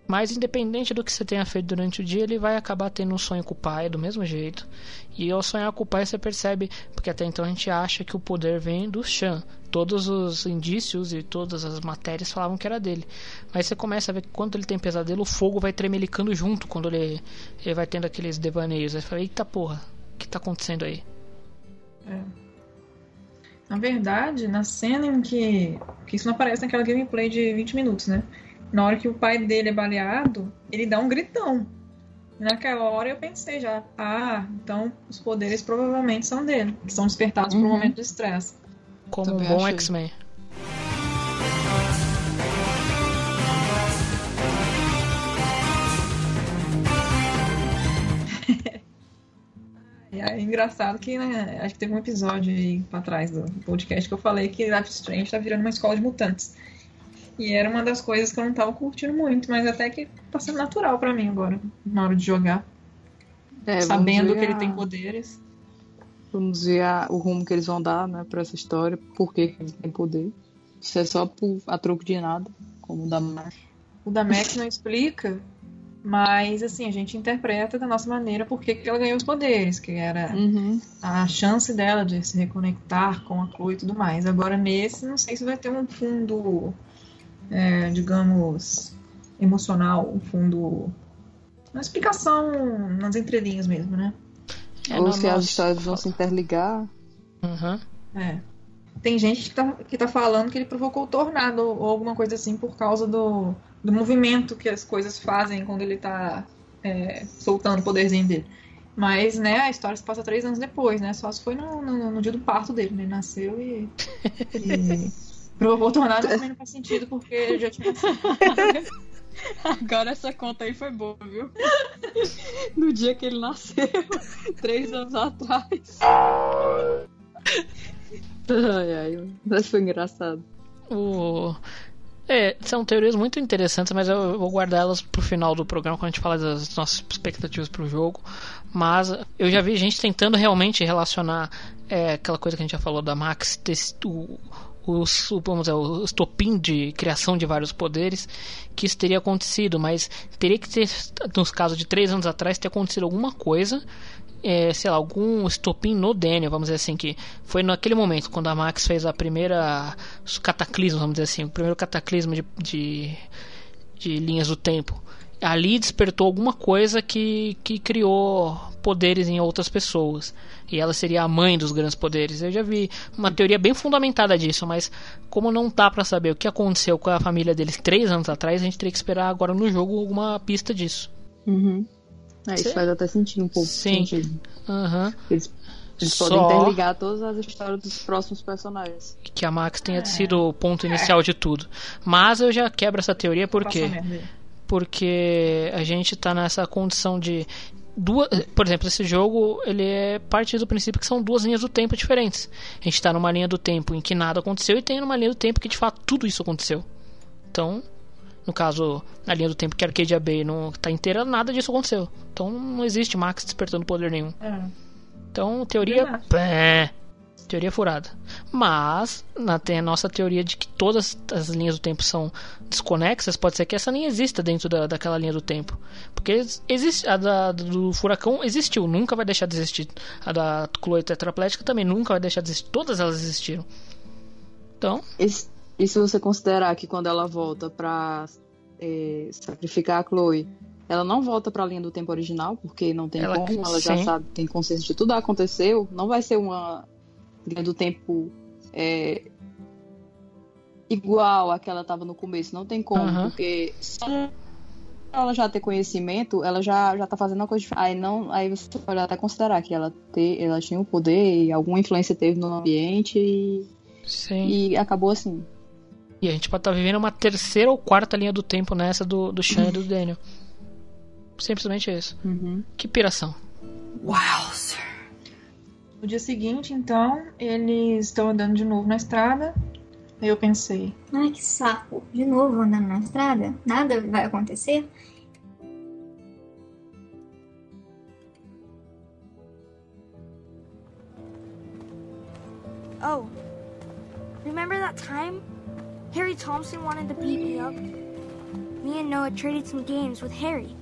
Mas independente do que você tenha feito durante o dia, ele vai acabar tendo um sonho com o pai do mesmo jeito. E ao sonhar com o pai, você percebe, porque até então a gente acha que o poder vem do Shan. Todos os indícios e todas as matérias falavam que era dele. Mas você começa a ver que quando ele tem pesadelo, o fogo vai tremelicando junto quando ele, ele vai tendo aqueles devaneios. Aí você fala, eita porra, o que tá acontecendo aí?
É. Na verdade, na cena em que. que isso não aparece naquela gameplay de 20 minutos, né? Na hora que o pai dele é baleado, ele dá um gritão. E naquela hora eu pensei já, ah, então os poderes provavelmente são dele, que são despertados por um
Uhum.
momento de estresse.
Como um
Também
bom
achei.
X-Men.
É engraçado que, né, acho que teve um episódio aí pra trás do podcast que eu falei que Life Strange tá virando uma escola de mutantes. E era uma das coisas que eu não tava curtindo muito, mas até que tá sendo natural pra mim agora, na hora de jogar.
É,
sabendo que
ver
ele
a-
tem poderes.
Vamos ver a- o rumo que eles vão dar, né, pra essa história, por que ele tem poder. Se é só por, a troco de nada, como o da Mar.
O da Max não explica, mas assim, a gente interpreta da nossa maneira por que que ela ganhou os poderes, que era
Uhum.
a chance dela de se reconectar com a Chloe e tudo mais. Agora nesse, não sei se vai ter um fundo, é, digamos, emocional, um fundo. Uma explicação nas entrelinhas mesmo, né?
É,
Ou
não,
se as histórias vão se interligar.
Uhum.
É. Tem gente que tá, que tá falando que ele provocou o tornado ou alguma coisa assim por causa do, do movimento que as coisas fazem quando ele tá é, soltando o poderzinho dele. Mas, né, a história se passa três anos depois, né? Só se foi no, no, no dia do parto dele, né? Ele nasceu e. e provocou o tornado também não faz sentido porque ele já tinha.
Agora essa conta aí foi boa, viu? No dia que ele nasceu, três anos atrás. Ai, ai, mas foi engraçado.
O... É, são teorias muito interessantes, mas eu vou guardar elas pro final do programa quando a gente falar das nossas expectativas pro jogo. Mas eu já vi gente tentando realmente relacionar é, aquela coisa que a gente já falou da Max, o, o, o- vamos dizer, o estopim de criação de vários poderes, que isso teria acontecido, mas teria que ter, nos casos de três anos atrás, ter acontecido alguma coisa é, sei lá, algum estopim no Daniel, vamos dizer assim, que foi naquele momento, quando a Max fez a primeira cataclismo, vamos dizer assim, o primeiro cataclismo de, de, de linhas do tempo. ali despertou alguma coisa que, que criou poderes em outras pessoas. E ela seria a mãe dos grandes poderes. Eu já vi uma teoria bem fundamentada disso, mas como não dá para saber o que aconteceu com a família deles três anos atrás, a gente teria que esperar agora no jogo alguma pista disso.
Uhum. É, isso faz até sentido um pouco.
Sim.
Sentido.
Uhum.
Eles, eles
Só-
podem interligar todas as histórias dos próximos personagens.
Que a Max tenha sido o ponto inicial de tudo. Mas eu já quebro essa teoria porque. Porque a gente tá nessa condição de duas, por exemplo, esse jogo ele é parte do princípio que são duas linhas do tempo diferentes. A gente tá numa linha do tempo em que nada aconteceu e tem numa linha do tempo que de fato tudo isso aconteceu. Então, no caso, na linha do tempo que a Arcadia Bay não tá inteira, nada disso aconteceu. Então não existe Max despertando poder nenhum.
É.
Então, teoria. Pé, teoria furada. Mas, na, tem a nossa teoria de que todas as linhas do tempo são desconexas, pode ser que essa nem exista dentro da, daquela linha do tempo. Porque existe, a da, do furacão existiu, nunca vai deixar de existir. A da Chloe tetraplégica também nunca vai deixar de existir. Todas elas existiram. Então,
E, se- e se você considerar que quando ela volta pra é, sacrificar a Chloe, ela não volta pra linha do tempo original, porque não tem
Ela-
como, ela já
sim.
sabe, tem consciência de tudo que aconteceu, não vai ser uma linha do tempo é, igual a que ela tava no começo, não tem como,
Aham.
porque só ela já ter conhecimento, ela já, já tá fazendo uma coisa diferente. Aí, não, aí você pode até considerar que ela, ter, ela tinha um poder e alguma influência teve no ambiente e,
sim.
e acabou assim.
E a gente pode estar vivendo uma terceira ou quarta linha do tempo nessa do, do Sean e do Daniel. Simplesmente isso.
Uhum.
Que piração.
No dia seguinte, então, eles estão andando de novo na estrada. Aí eu pensei,
Ai, que saco. De novo andando na estrada? Nada vai acontecer?
Oh, remember that time Harry Thompson wanted to beat me up? Me and Noah traded some games with Harry,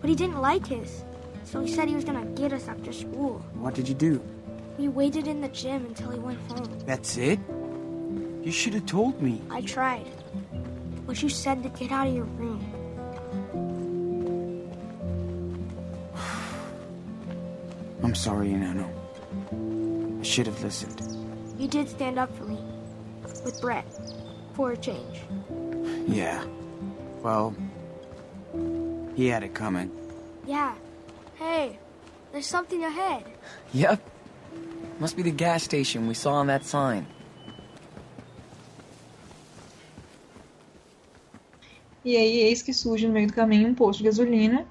but he didn't like his, so he said he was gonna get us after school.
What did you do?
We waited in the gym until he went home.
That's it? You should have told me.
I tried, but you said to get out of your room.
I'm sorry, Nano. I should have listened.
You did stand up for me, with Brett, for a change.
Yeah. Well, he had it coming.
Yeah. Hey, there's something ahead.
Yep. Must be the gas station we saw on that sign.
E aí, eis que surge no meio do caminho um posto de gasolina,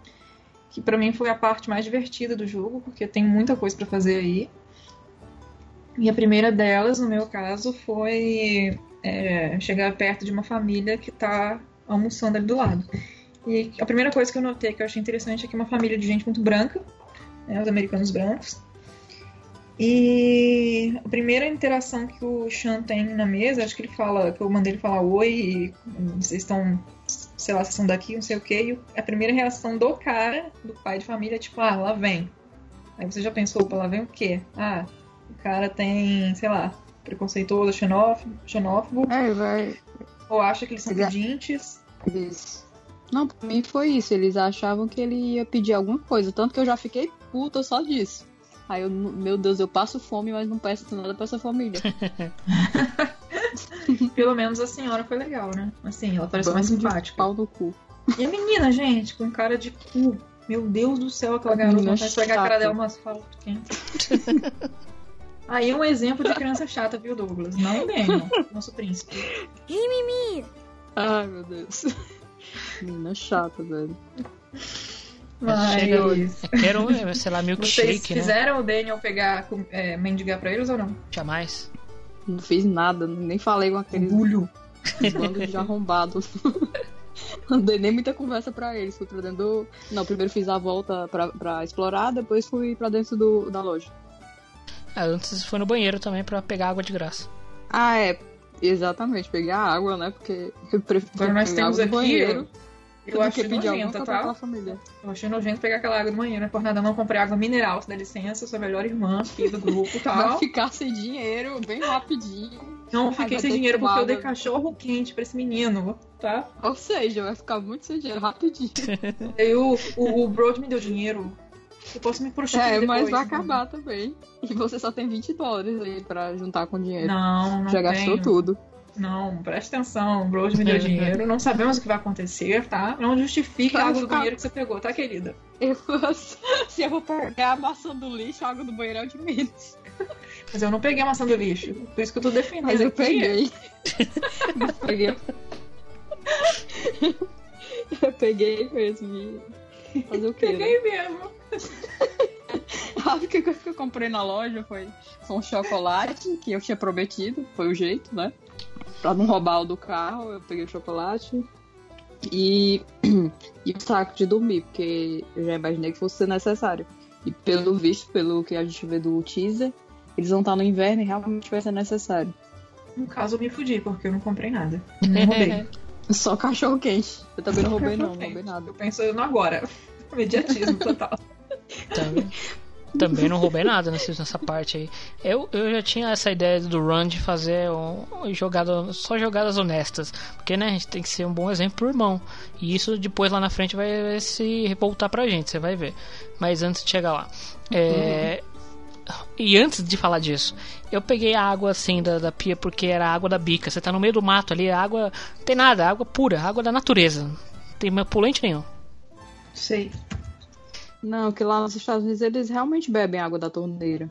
que pra mim foi a parte mais divertida do jogo, porque tem muita coisa pra fazer aí. E a primeira delas, no meu caso, foi é, chegar perto de uma família que tá almoçando ali do lado. E a primeira coisa que eu notei que eu achei interessante é que é uma família de gente muito branca, né, os americanos brancos. E a primeira interação que o Sean tem na mesa, acho que ele fala, que eu mandei ele falar oi, e vocês estão, sei lá, vocês são daqui, não sei o quê, e a primeira reação do cara, do pai de família, é tipo, ah, lá vem. Aí você já pensou, opa, lá vem o quê? Ah, o cara tem, sei lá, preconceituoso, xenófobo, xenófobo
É, vai.
ou acha que eles são
Ele-
pedintes.
Eles... Não, pra mim foi isso. Eles achavam que ele ia pedir alguma coisa. Tanto que eu já fiquei puta só disso. Aí eu, meu Deus, eu passo fome, mas não peço nada pra essa família.
Pelo menos a senhora foi legal, né? Assim, ela pareceu mais simpática.
Pau no cu.
E a menina, gente, com cara de cu. Meu Deus do céu, aquela garota vai esfregar a cara dela no asfalto quente. Aí um exemplo de criança chata, viu, Douglas? Não o Daniel, nosso príncipe.
Mimimi!
Ai, meu Deus. Menina chata, velho.
Chega,
Mas.
quero, é, sei lá,
Vocês
milkshake, né?
fizeram o Daniel pegar, é, mendigar pra eles ou não?
Jamais.
Não fiz nada, nem falei com aqueles
Orgulho.
bandos de arrombado. Não dei nem muita conversa pra eles. Fui pra dentro do. Não, primeiro fiz a volta pra, pra explorar, depois fui pra dentro do, da loja.
Ah, antes foi no banheiro também pra pegar água de graça.
Ah, é. Exatamente, peguei a água, né? Porque eu prefiro
Agora nós
pegar
temos aqui.
banheiro.
Eu achei nojenta,
coisa pra
tá?
família.
Eu achei nojento pegar aquela água do banheiro, né? Por nada não comprei água mineral, se dá licença, eu sou a melhor irmã aqui do grupo e
Vai
tal.
ficar sem dinheiro bem rapidinho.
Não fiquei
vai
sem dinheiro
que
porque eu dei cachorro quente pra esse menino, tá?
Ou seja, vai ficar muito sem dinheiro rapidinho.
Aí o, o, o Broad me deu dinheiro. Eu posso me prostituir
É, mas
depois,
vai
né?
acabar também. E você só tem 20 dólares aí pra juntar com dinheiro.
Não, não
Já gastou
tenho.
tudo.
Não, presta atenção. O Broad me deu dinheiro. Não sabemos o que vai acontecer, tá? Não justifique a água do
ficar-
dinheiro que você pegou, tá, querida?
Eu, se eu vou pegar a maçã do lixo, a água do banheiro é o de menos.
Mas eu não peguei a maçã do lixo. Por isso que eu tô defendendo.
Mas eu
aqui.
peguei. eu peguei. eu peguei mesmo. Fazer o quê? né?
Peguei mesmo.
A única coisa que eu comprei na loja foi um chocolate que eu tinha prometido, foi o jeito, né? Pra não roubar o do carro, eu peguei o chocolate e, e o saco de dormir, porque eu já imaginei que fosse ser necessário. E pelo visto, pelo que a gente vê do teaser, eles vão estar no inverno e realmente vai ser necessário.
No caso, eu me fudi, porque eu não comprei nada. Não roubei.
Só cachorro quente. Eu também não roubei, não, não roubei nada.
Eu penso no agora. Mediatismo total.
Também, também não roubei nada nessa, nessa parte aí. Eu, eu já tinha essa ideia do Run de fazer um, jogada, só jogadas honestas. Porque né, a gente tem que ser um bom exemplo pro irmão. E isso depois lá na frente vai se voltar pra gente, você vai ver. Mas antes de chegar lá. É, E antes de falar disso, eu peguei a água assim da, da pia porque era água da bica. Você tá no meio do mato ali, a água. Não tem nada, água pura, água da natureza. Não tem pulente nenhum.
Sei.
Não, que lá nos Estados Unidos eles realmente bebem água da torneira.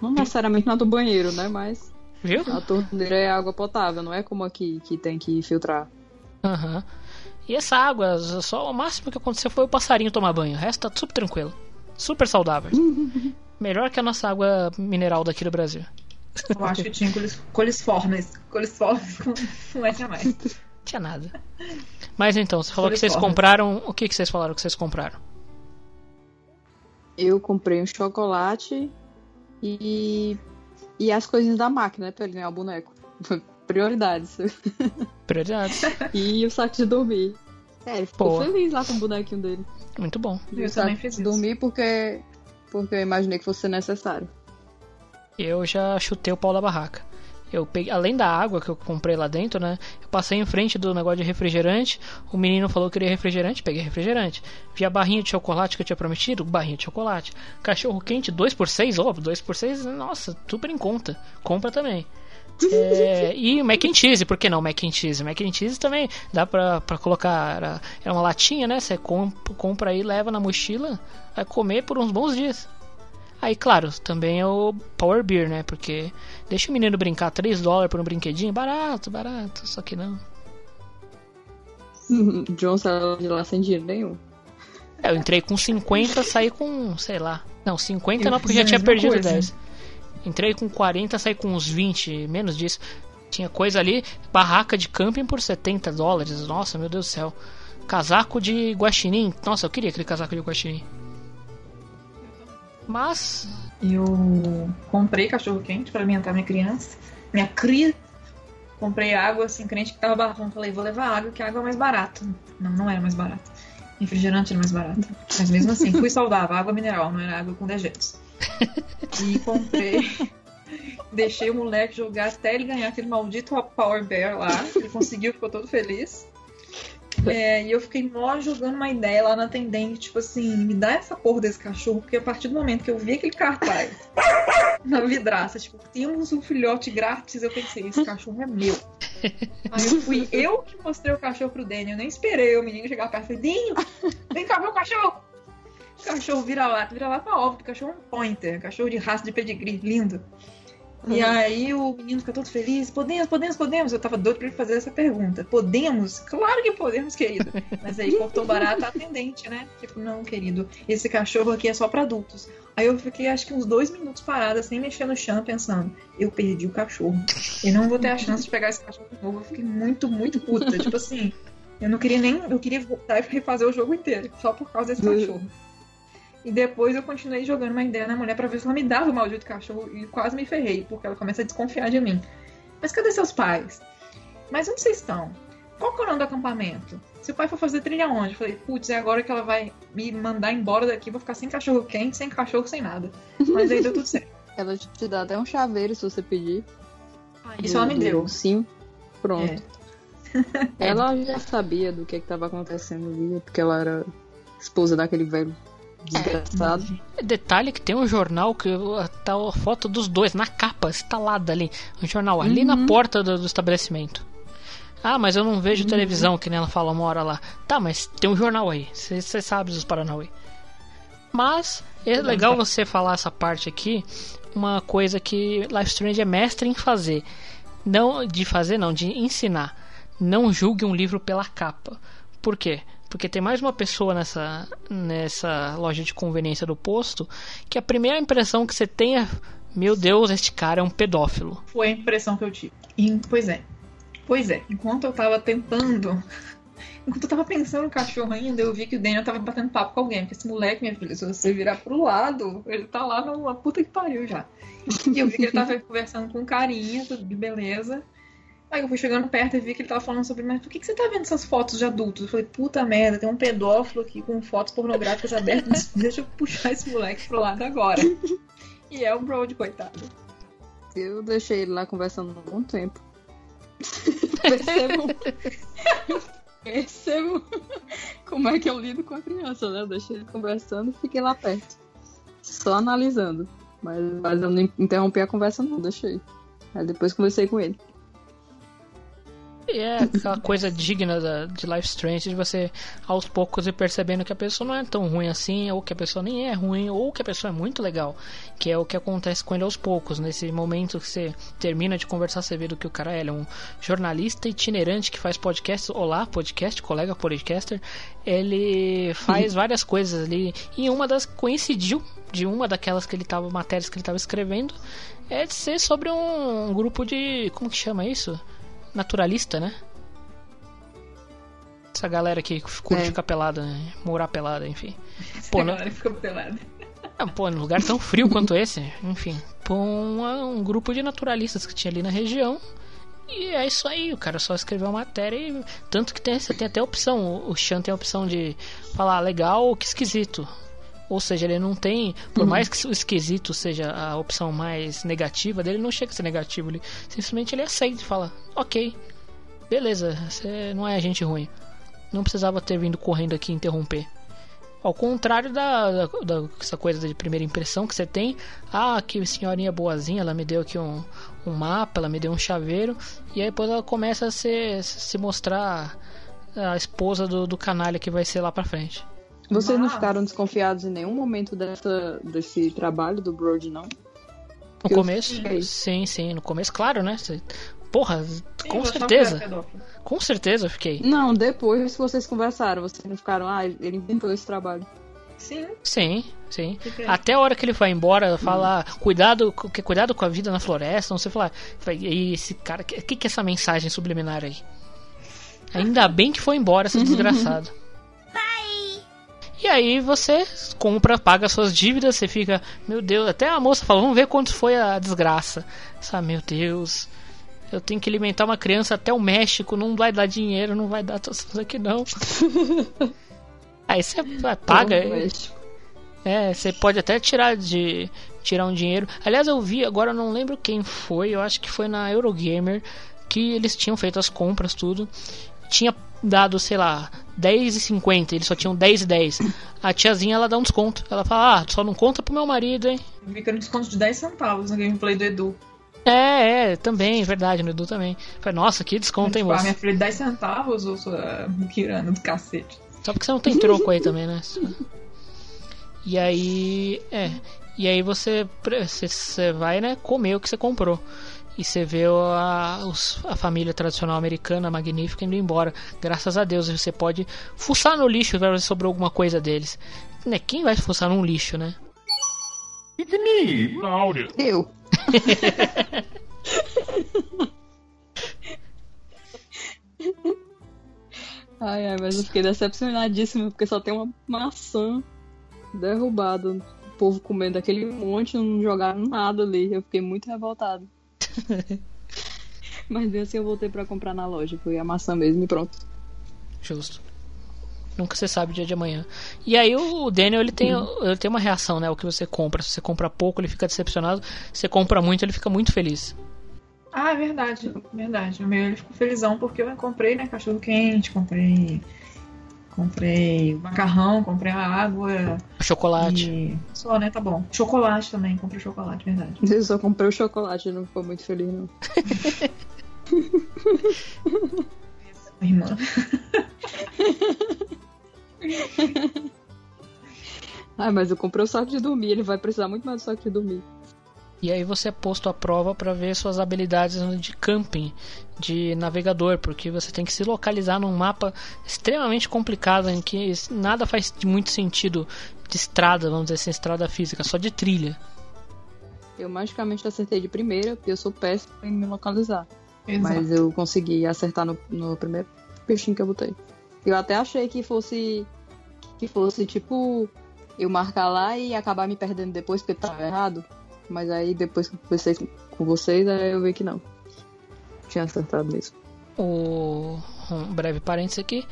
Não necessariamente na do banheiro, né? Mas
Viu?
a torneira é água potável, não é como aqui que tem que filtrar.
Aham. E essa água, só o máximo que aconteceu foi o passarinho tomar banho. O resto tá super tranquilo. Super saudável. Melhor que a nossa água mineral daqui do Brasil.
Eu acho que tinha colis- coliformes. Coliformes com com S a mais.
Tinha nada. Mas então, você falou que vocês compraram. O que, que vocês falaram que vocês compraram?
Eu comprei um chocolate e. E as coisinhas da máquina, né? Pra ele ganhar o boneco. Prioridades.
Prioridades.
e o saco de dormir. É, ele ficou
Boa.
feliz lá com o bonequinho dele.
Muito bom.
E
Eu
o saco
também fiz isso.
dormir porque. Porque eu imaginei que fosse necessário.
Eu já chutei o pau da barraca. Eu peguei, além da água que eu comprei lá dentro, né? Eu passei em frente do negócio de refrigerante. O menino falou que queria refrigerante, peguei refrigerante. Vi a barrinha de chocolate que eu tinha prometido, barrinha de chocolate. Cachorro quente, 2 por 6 óbvio, 2 por 6 nossa, super em conta. Compra também. É, e mac and cheese, por que não mac and cheese? Mac and cheese também dá pra, pra colocar. Era uma latinha, né? Você compra, compra aí, leva na mochila, vai comer por uns bons dias. Aí, claro, também é o Power Beer, né? Porque deixa o menino brincar 3 dólares por um brinquedinho, barato, barato, só que não.
John saiu de lá sem dinheiro nenhum.
É, eu entrei com 50, saí com, sei lá. Não, 50
Eu
não, porque já tinha perdido
coisa.
10. Entrei com 40, saí com uns 20, menos disso. Tinha coisa ali, barraca de camping por 70 dólares. Nossa, meu Deus do céu. Casaco de guaxinim. Nossa, eu queria aquele casaco de guaxinim. Mas,
Eu comprei cachorro quente pra alimentar minha criança. Minha cria. Comprei água, assim, crente que tava barato. Falei, vou levar água, que a água é mais barata. Não, não era mais barata. Refrigerante era mais barato. Mas mesmo assim, fui saudável. Água mineral, não era água com dejetos. E comprei. Deixei o moleque jogar até ele ganhar aquele maldito Power Bear lá. Ele conseguiu, ficou todo feliz. É, e eu fiquei mó jogando uma ideia lá na atendente, tipo assim, me dá essa porra desse cachorro, porque a partir do momento que eu vi aquele cartaz na vidraça, tipo, temos um filhote grátis, eu pensei, esse cachorro é meu. Aí eu fui eu que mostrei o cachorro pro Daniel, eu nem esperei o menino chegar perto e falei, vem cá o cachorro! O cachorro vira-lata, vira-lata óbvio, o cachorro é um pointer, cachorro de raça de pedigree, lindo. E aí o menino fica todo feliz, podemos, podemos, podemos. Eu tava doido pra ele fazer essa pergunta. Podemos? Claro que podemos, querido. Mas aí cortou barato a atendente, né? Tipo, não, querido, esse cachorro aqui é só pra adultos. Aí eu fiquei acho que uns dois minutos parada, sem mexer no chão, pensando, eu perdi o cachorro. E não vou ter a chance de pegar esse cachorro de novo. Eu fiquei muito, muito puta. tipo assim, eu não queria nem. Eu queria voltar e refazer o jogo inteiro, só por causa desse cachorro. E depois eu continuei jogando uma ideia na mulher pra ver se ela me dava o maldito cachorro e quase me ferrei, porque ela começa a desconfiar de mim. Mas cadê seus pais? Mas onde vocês estão? Qual que é o nome do acampamento? Seu pai foi fazer trilha onde? Eu falei, putz, é agora que ela vai me mandar embora daqui, vou ficar sem cachorro quente, sem cachorro, sem nada. Mas aí deu tudo certo.
Ela te dá até um chaveiro se você pedir.
Isso ela me deu.
Sim, pronto. Ela já sabia do que estava acontecendo ali, porque ela era esposa daquele velho desgraçado.
Detalhe que tem um jornal que tá a foto dos dois na capa, instalada ali. Um jornal ali
Uhum.
na porta do, do estabelecimento. Ah, mas eu não vejo
Uhum.
televisão, que nem ela fala uma hora lá. Tá, mas tem um jornal aí. Você sabe dos Paranauê. Mas é legal você falar essa parte aqui. Uma coisa que Life Strange é mestre em fazer. Não de fazer, não, de ensinar. Não julgue um livro pela capa. Por quê? Porque tem mais uma pessoa nessa, nessa loja de conveniência do posto que a primeira impressão que você tem é: Meu Deus, este cara é um pedófilo.
Foi a impressão que eu tive. E, pois é. Pois é. Enquanto eu tava tentando. Enquanto eu tava pensando no cachorro ainda, eu vi que o Daniel tava batendo papo com alguém. Porque esse moleque, minha filha, se você virar pro lado, ele tá lá numa puta que pariu já. E eu vi que ele tava conversando com carinha, tudo de beleza. Aí eu fui chegando perto e vi que ele tava falando sobre, mas por que, que você tá vendo essas fotos de adultos? Eu falei, puta merda, tem um pedófilo aqui com fotos pornográficas abertas. Deixa eu puxar esse moleque pro lado agora. E é o Brody, coitado.
Eu deixei ele lá conversando um bom tempo. Percebo. Percebo como é que eu lido com a criança, né? Eu deixei ele conversando e fiquei lá perto. Só analisando. Mas, mas eu não interrompi a conversa, não, deixei. Aí depois conversei com ele.
E é aquela coisa digna da, de Life Strange, de você aos poucos ir percebendo que a pessoa não é tão ruim assim, ou que a pessoa nem é ruim, ou que a pessoa é muito legal. Que é o que acontece com ele aos poucos. Nesse momento que você termina de conversar, você vê do que o cara é. Ele é um jornalista itinerante que faz podcast. Olá, podcast, colega podcaster. Ele faz várias coisas ali. E uma das coincidiu de uma daquelas que ele tava, matérias que ele estava escrevendo, é de ser sobre um grupo de. Como que chama isso? Naturalista, né? Essa galera que curte
É.
ficar pelada, né? morar pelada, enfim.
Essa
Pô, não-
galera ficou pelada.
Ah, pô, num lugar tão frio quanto esse, enfim. Pô, um, um grupo de naturalistas que tinha ali na região. E é isso aí, o cara só escreveu a matéria e. Tanto que tem, você tem até a opção. O o Chan tem a opção de falar legal ou que esquisito. Ou seja, ele não tem. Por
Uhum.
mais que o esquisito seja a opção mais negativa dele, não chega a ser negativo. Ele, simplesmente ele aceita e fala: Ok, beleza, você não é gente ruim. Não precisava ter vindo correndo aqui interromper. Ao contrário da, da, da- essa coisa de primeira impressão que você tem, ah, que senhorinha boazinha, ela me deu aqui um, um mapa, ela me deu um chaveiro, e aí depois ela começa a se, se mostrar a esposa do, do canalha que vai ser lá pra frente.
Vocês não
Mas-
ficaram desconfiados em nenhum momento dessa, desse trabalho do Brody, não?
No começo,
fiquei.
sim, sim, no começo, claro, né? Porra,
Sim,
com certeza, com certeza eu fiquei.
Não, depois que vocês conversaram, vocês não ficaram, ah, ele inventou esse trabalho.
Sim.
Sim, sim.
Fica-
Até a hora que ele vai embora, fala, cuidado, com- que cuidado com a vida na floresta, não sei falar. E esse cara, que, que que é essa mensagem subliminar aí? Ainda bem que foi embora esse desgraçado. E aí você compra, paga suas dívidas, você fica, meu Deus, até a moça fala, vamos ver quanto foi a desgraça. Sabe, meu Deus, eu tenho que alimentar uma criança até o México, não vai dar dinheiro, não vai dar tudo isso aqui não. aí você paga.
México.
É, você pode até tirar de tirar um dinheiro. Aliás, eu vi, agora eu não lembro quem foi, eu acho que foi na Eurogamer que eles tinham feito as compras tudo. Tinha dado, sei lá, 10,50, eles só tinham 10 e 10. A tiazinha ela dá um desconto. Ela fala: "Ah, só não conta pro meu marido, hein?"
Era um desconto de 10 centavos no gameplay do Edu.
É, é, também, verdade, no Edu também. Falei, nossa, que desconto, hein,
Tipo, ah,
moço?
minha filha, 10 centavos ou sua muquirana do cacete?
Só porque você não tem troco aí também, né? E aí, é. E aí você, você, você vai, né, comer o que você comprou. E você vê a, os- a família tradicional americana magnífica indo embora. Graças a Deus, você pode fuçar no lixo ver se sobrou alguma coisa deles. Né, quem vai fuçar num lixo, né?
It's me, Áurea.
Eu. ai, ai, mas eu fiquei decepcionadíssima porque só tem uma maçã derrubada. O povo comendo aquele monte, não jogaram nada ali. Eu fiquei muito revoltado. mas mesmo assim eu voltei pra comprar na loja. Foi a maçã mesmo e pronto.
Justo. Nunca você sabe o dia de amanhã. E aí o Daniel ele tem, ele tem uma reação, né? O que você compra. Se você compra pouco, ele fica decepcionado. Se você compra muito, ele fica muito feliz.
Ah, é verdade, verdade. O meu ele ficou felizão porque eu comprei, né, cachorro quente, comprei. Comprei macarrão, comprei a água.
Chocolate.
E... Só, né? Tá bom. Chocolate também, comprei chocolate, verdade.
Eu só comprei o chocolate, não ficou muito feliz, não.
Irmã.
ah, mas eu comprei o saco de dormir, ele vai precisar muito mais do saco de dormir.
E aí você é posto à prova para ver suas habilidades de camping, de navegador, porque você tem que se localizar num mapa extremamente complicado em que nada faz muito sentido de estrada, vamos dizer assim, estrada física, só de trilha.
Eu magicamente acertei de primeira, porque eu sou péssimo em me localizar.
Exato.
Mas eu consegui acertar no, no primeiro peixinho que eu botei. Eu até achei que fosse que fosse tipo eu marcar lá e acabar me perdendo depois porque tava errado. Mas aí depois que eu conversei com vocês, aí eu vi que não. Tinha acertado mesmo.
O um breve parênteses aqui.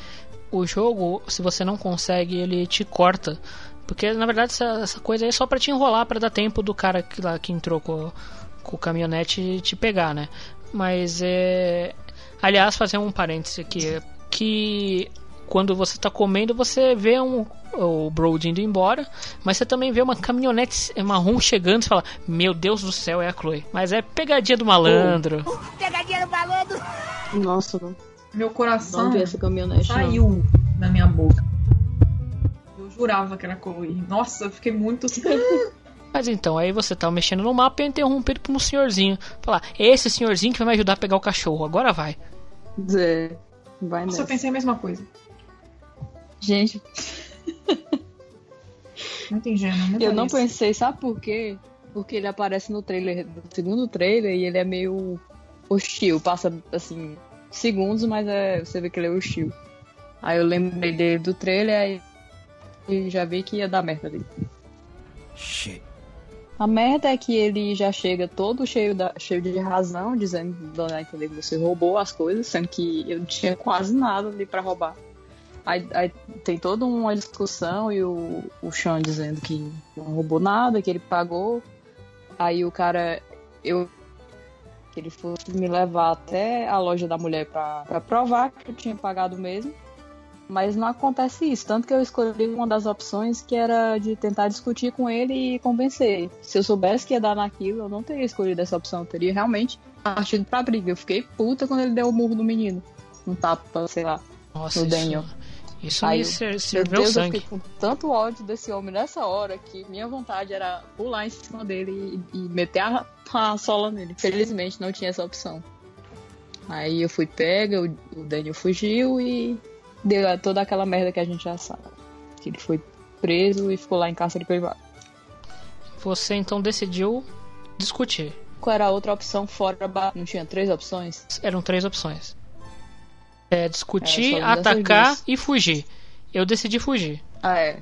O jogo, se você não consegue, ele te corta. Porque na verdade essa, essa coisa aí é só pra te enrolar, para dar tempo do cara que, lá, que entrou com, com o caminhonete te pegar, né? Mas é. Aliás, fazer um parêntese aqui. Que quando você tá comendo, você vê um, o Brody indo embora, mas você também vê uma caminhonete marrom chegando e fala: Meu Deus do céu, é a Chloe. Mas é pegadinha do malandro.
Uh, pegadinha do malandro!
Nossa, não.
Meu coração
Não essa caminhonete.
saiu
não.
da minha boca. Eu jurava que era Chloe. Nossa, eu fiquei muito.
Mas então, aí você tá mexendo no mapa e é interrompido por um senhorzinho. Falar, esse senhorzinho que vai me ajudar a pegar o cachorro, agora vai.
É, vai
Nossa, eu pensei a mesma coisa.
Gente,
ingênua, muito
eu não
isso.
pensei, sabe por quê? Porque ele aparece no trailer, no segundo trailer, e ele é meio hostil. Passa, assim, segundos, mas é, você vê que ele é hostil. Aí eu lembrei dele do trailer aí e já vi que ia dar merda ali.
Shit.
A merda é que ele já chega todo cheio, da, cheio de razão, dizendo, dando a entender que você roubou as coisas, sendo que eu não tinha quase nada ali pra roubar. Aí, aí tem toda uma discussão e o, o Sean dizendo que não roubou nada, que ele pagou. Aí o cara, eu que ele fosse me levar até a loja da mulher pra, pra provar que eu tinha pagado mesmo. Mas não acontece isso. Tanto que eu escolhi uma das opções que era de tentar discutir com ele e convencer. Se eu soubesse que ia dar naquilo, eu não teria escolhido essa opção. Eu teria realmente partido pra briga. Eu fiquei puta quando ele deu o murro no menino. Um tapa, sei lá,
Nossa,
no Daniel.
isso
Aí
aí
eu-
ser-
Meu
serveu
Deus, eu
sangue.
fiquei com tanto ódio desse homem nessa hora que minha vontade era pular em cima dele e, e meter a, a sola nele. Felizmente não tinha essa opção. Aí eu fui pega, o, o Daniel fugiu e deu toda aquela merda que a gente já sabe. Que ele foi preso e ficou lá em cárcere privado.
Você então decidiu discutir.
Qual era a outra opção fora. Não tinha três opções?
Eram três opções. É discutir,
É, só dessas
atacar e fugir. Eu decidi fugir.
Ah, é.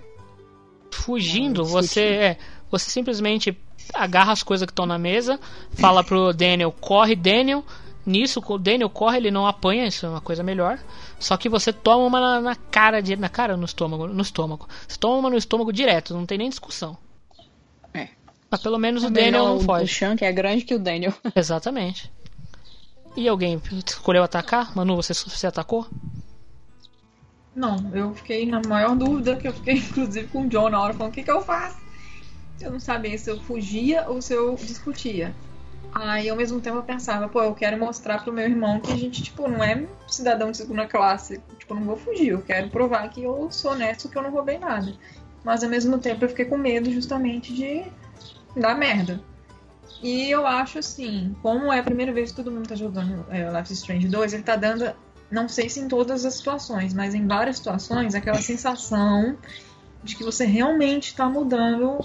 Fugindo,
Ah,
você
discutir.
é, você simplesmente agarra as coisas que estão na mesa, fala pro Daniel, corre Daniel. Nisso, o Daniel corre, ele não apanha, isso é uma coisa melhor. Só que você toma uma na, na cara, de, na cara ou no estômago? No estômago. Você toma uma no estômago direto, não tem nem discussão.
É.
Mas pelo menos o
É
Daniel
melhor
não
o-
foge.
O Sean, que é grande que o Daniel.
Exatamente. E alguém escolheu atacar? Manu, você, você atacou?
Não, eu fiquei na maior dúvida, que eu fiquei inclusive com o John na hora, falando o que, que eu faço? Eu não sabia se eu fugia ou se eu discutia. Aí ao mesmo tempo eu pensava, pô, eu quero mostrar pro meu irmão que a gente, tipo, não é cidadão de segunda classe. Tipo, eu não vou fugir, eu quero provar que eu sou honesto, que eu não roubei nada. Mas ao mesmo tempo eu fiquei com medo justamente de dar merda. E eu acho assim, como é a primeira vez que todo mundo tá jogando é, Life is Strange 2, ele tá dando, não sei se em todas as situações, mas em várias situações, aquela sensação de que você realmente tá mudando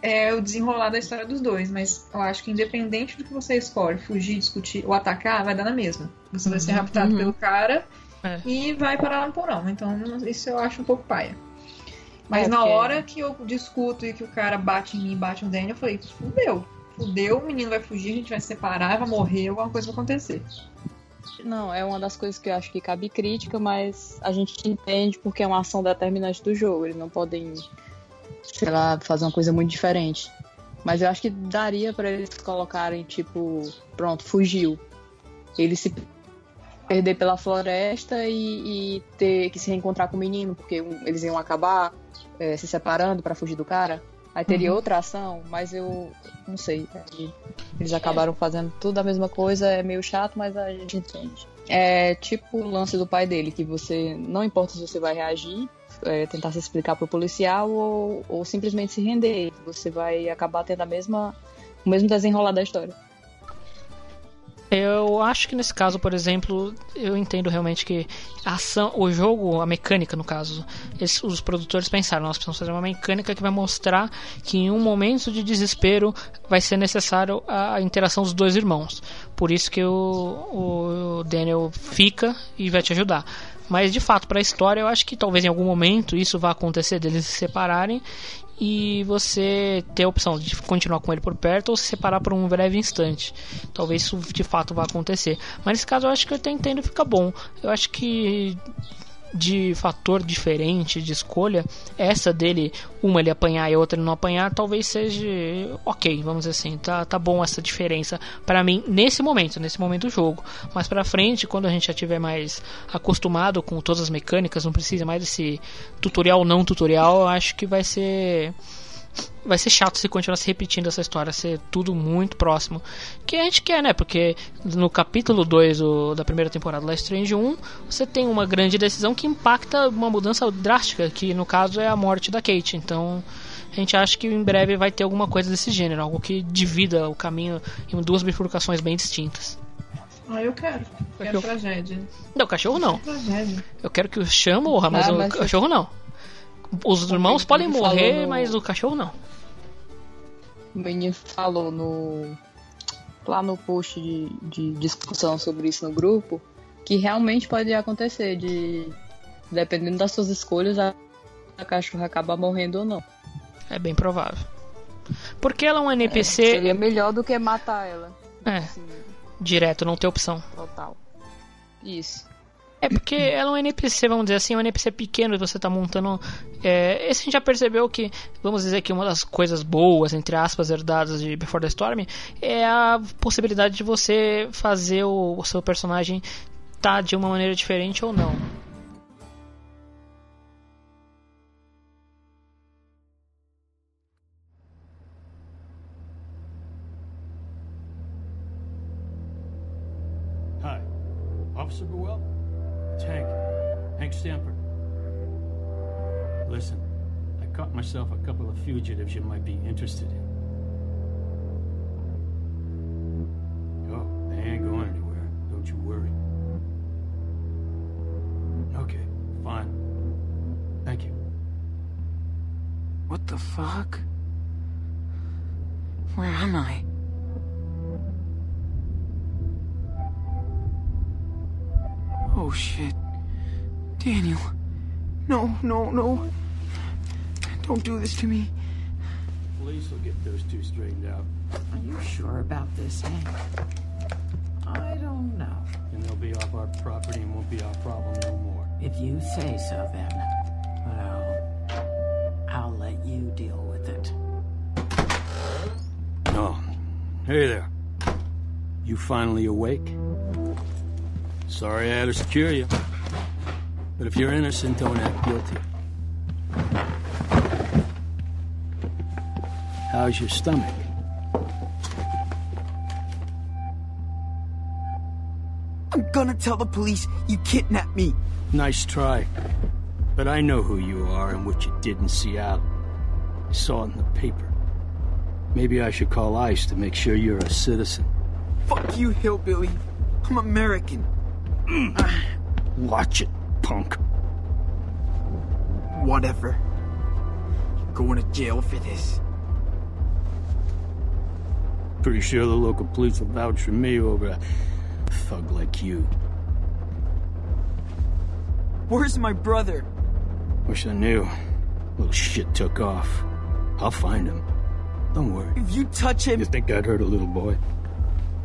é, o desenrolar da história dos dois. Mas eu acho que independente do que você escolhe, fugir, discutir ou atacar, vai dar na mesma. Você vai ser
Uhum.
raptado
Uhum.
pelo cara
É.
e vai parar lá no porão. Então isso eu acho um pouco paia. Mas
É,
na hora que eu discuto e que o cara bate em mim e bate no Daniel, eu falei, fudeu. Fudeu, o menino vai fugir, a gente vai se separar, vai morrer, alguma coisa vai acontecer.
Não, é uma das coisas que eu acho que cabe crítica, mas a gente entende porque é uma ação determinante do jogo. Eles não podem, sei lá, fazer uma coisa muito diferente. Mas eu acho que daria pra eles colocarem, tipo, pronto, fugiu. ele se perder pela floresta e, e ter que se reencontrar com o menino, porque eles iam acabar é, se separando para fugir do cara. Aí teria
Uhum.
outra ação, mas eu não sei. Eles acabaram fazendo tudo a mesma coisa, é meio chato, mas a gente entende. É tipo o lance do pai dele, que você não importa se você vai reagir, é, tentar se explicar pro policial ou, ou simplesmente se render. Você vai acabar tendo a mesma, o mesmo desenrolar da história.
Eu acho que nesse caso, por exemplo, eu entendo realmente que a ação, o jogo, a mecânica no caso, eles- os produtores pensaram, nós precisamos fazer uma mecânica que vai mostrar que em um momento de desespero vai ser necessário a interação dos dois irmãos. Por isso que o, o Daniel fica e vai te ajudar. Mas de fato, para a história, eu acho que talvez em algum momento isso vá acontecer deles se separarem e você ter a opção de continuar com ele por perto ou se separar por um breve instante. Talvez isso de fato vá acontecer. Mas nesse caso eu acho que entendo e fica bom. Eu acho que de fator diferente de escolha, essa dele, uma ele apanhar e a outra ele não apanhar, talvez seja ok, vamos dizer assim, tá, tá bom essa diferença para mim nesse momento, nesse momento do jogo. Mas para frente, quando a gente já tiver mais acostumado com todas as mecânicas, não precisa mais desse tutorial não tutorial, eu acho que vai ser vai ser chato se continuar se repetindo essa história, ser tudo muito próximo. Que a gente quer, né? Porque no capítulo 2 do- da primeira temporada do Life Strange 1, você tem uma grande decisão que impacta uma mudança drástica, que no caso é a morte da Kate. Então, a gente acha que em breve vai ter alguma coisa desse gênero, algo que divida o caminho em duas bifurcações bem distintas.
Ah, eu quero. Quero
Cachorro.
tragédia.
Não, o cachorro não.
Tragédia.
Eu quero que o chama morra, mas
Ah,
o
mas-
cachorro não. Os irmãos podem morrer,
no-
mas o cachorro não.
O menino falou no lá no post de, de discussão sobre isso no grupo que realmente pode acontecer de dependendo das suas escolhas a, a cachorra acabar morrendo ou não.
É bem provável. Porque ela é um
É,
NPC
seria melhor do que matar ela.
É.
Assim,
direto, não ter opção.
total. Isso.
É porque ela é um NPC, vamos dizer assim, um NPC pequeno você tá montando. É, esse a gente já percebeu que, vamos dizer que uma das coisas boas, entre aspas, herdadas de Before the Storm é a possibilidade de você fazer o, o seu personagem tá de uma maneira diferente ou não.
Myself a couple of fugitives you might be interested in. Oh, they ain't going anywhere. Don't you worry. Okay, fine. Thank you.
What the fuck? Where am I? Oh shit. Daniel. No, no, no. Don't do this to me.
Police will get those two straightened out.
Are you sure about this, Hank? I don't know.
And they'll be off our property and won't be our problem no more.
If you say so, then, well, I'll let you deal with it.
Oh, hey there. You finally awake? Sorry I had to secure you. But if you're innocent, don't act guilty. How's your stomach?
I'm gonna tell the police you kidnapped me.
Nice try. But I know who you are and what you did in Seattle. I saw it in the paper. Maybe I should call ICE to make sure you're a citizen.
Fuck you, hillbilly. I'm American.
Watch it, punk.
Whatever. You're going to jail for this.
Pretty sure the local police will vouch for me over a thug like you.
Where's my brother?
Wish I knew. Little shit took off. I'll find him. Don't worry.
If you touch him.
You think I'd hurt a little boy?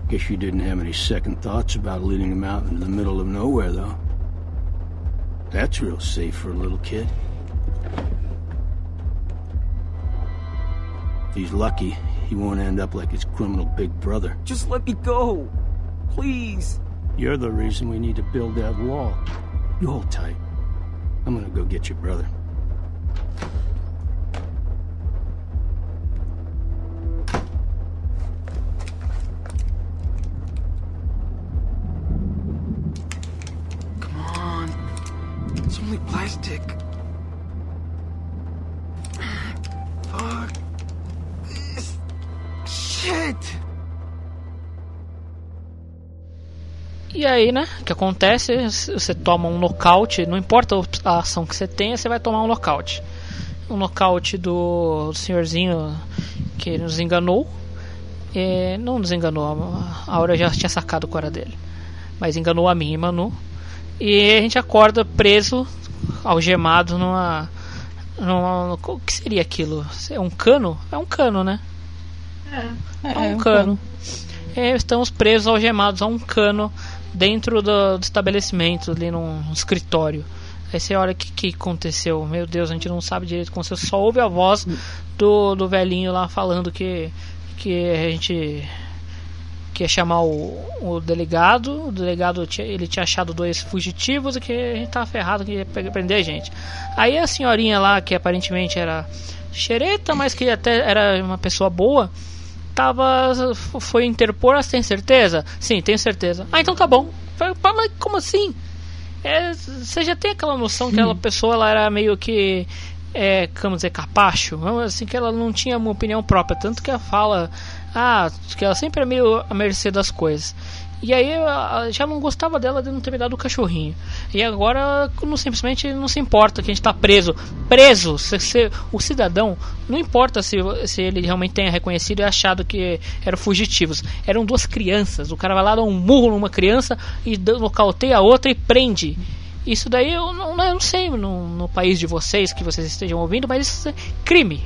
Guess you didn't have any second thoughts about leading him out into the middle of nowhere, though. That's real safe for a little kid. If he's lucky, he won't end up like his criminal big brother.
Just let me go. Please.
You're the reason we need to build that wall. You hold tight. I'm gonna go get your brother.
Come on. It's only plastic. Shit!
E aí, né? O que acontece? Você toma um nocaute, não importa a ação que você tenha, você vai tomar um nocaute. Um nocaute do, senhorzinho que nos enganou. É, não nos enganou, a Aura já tinha sacado o cara dele. Mas enganou a mim e Manu. E a gente acorda preso, algemado numa. numa o que seria aquilo? É um cano? É um cano, né?
É,
É um cano. É, estamos presos, algemados a um cano dentro do, do estabelecimento, ali num, num escritório. Aí você olha o que, que aconteceu. Meu Deus, a gente não sabe direito como você só ouve a voz do, do velhinho lá falando que, que a gente que ia chamar o, o delegado. O delegado tinha, ele tinha achado dois fugitivos e que a gente tava ferrado que ia prender a gente. Aí a senhorinha lá, que aparentemente era xereta, mas que até era uma pessoa boa, tava foi interpor, ah, tem certeza? Sim, tenho certeza. Ah, então tá bom. Falei, "Pá, Mas como assim? É, você já tem aquela noção que aquela pessoa ela era meio que é, como dizer, capacho, assim que ela não tinha uma opinião própria, tanto que ela fala, ah, que ela sempre é meio à mercê das coisas. E aí eu já não gostava dela de não ter me dado o cachorrinho. E agora não, simplesmente não se importa que a gente está preso. Preso! Se, se- o cidadão, não importa se, se ele realmente tenha reconhecido e achado que eram fugitivos. Eram duas crianças. O cara vai lá dar um murro numa criança e dá- nocauteia a outra e prende. Isso daí eu não, eu não sei no, no país de vocês que vocês estejam ouvindo, mas isso é crime.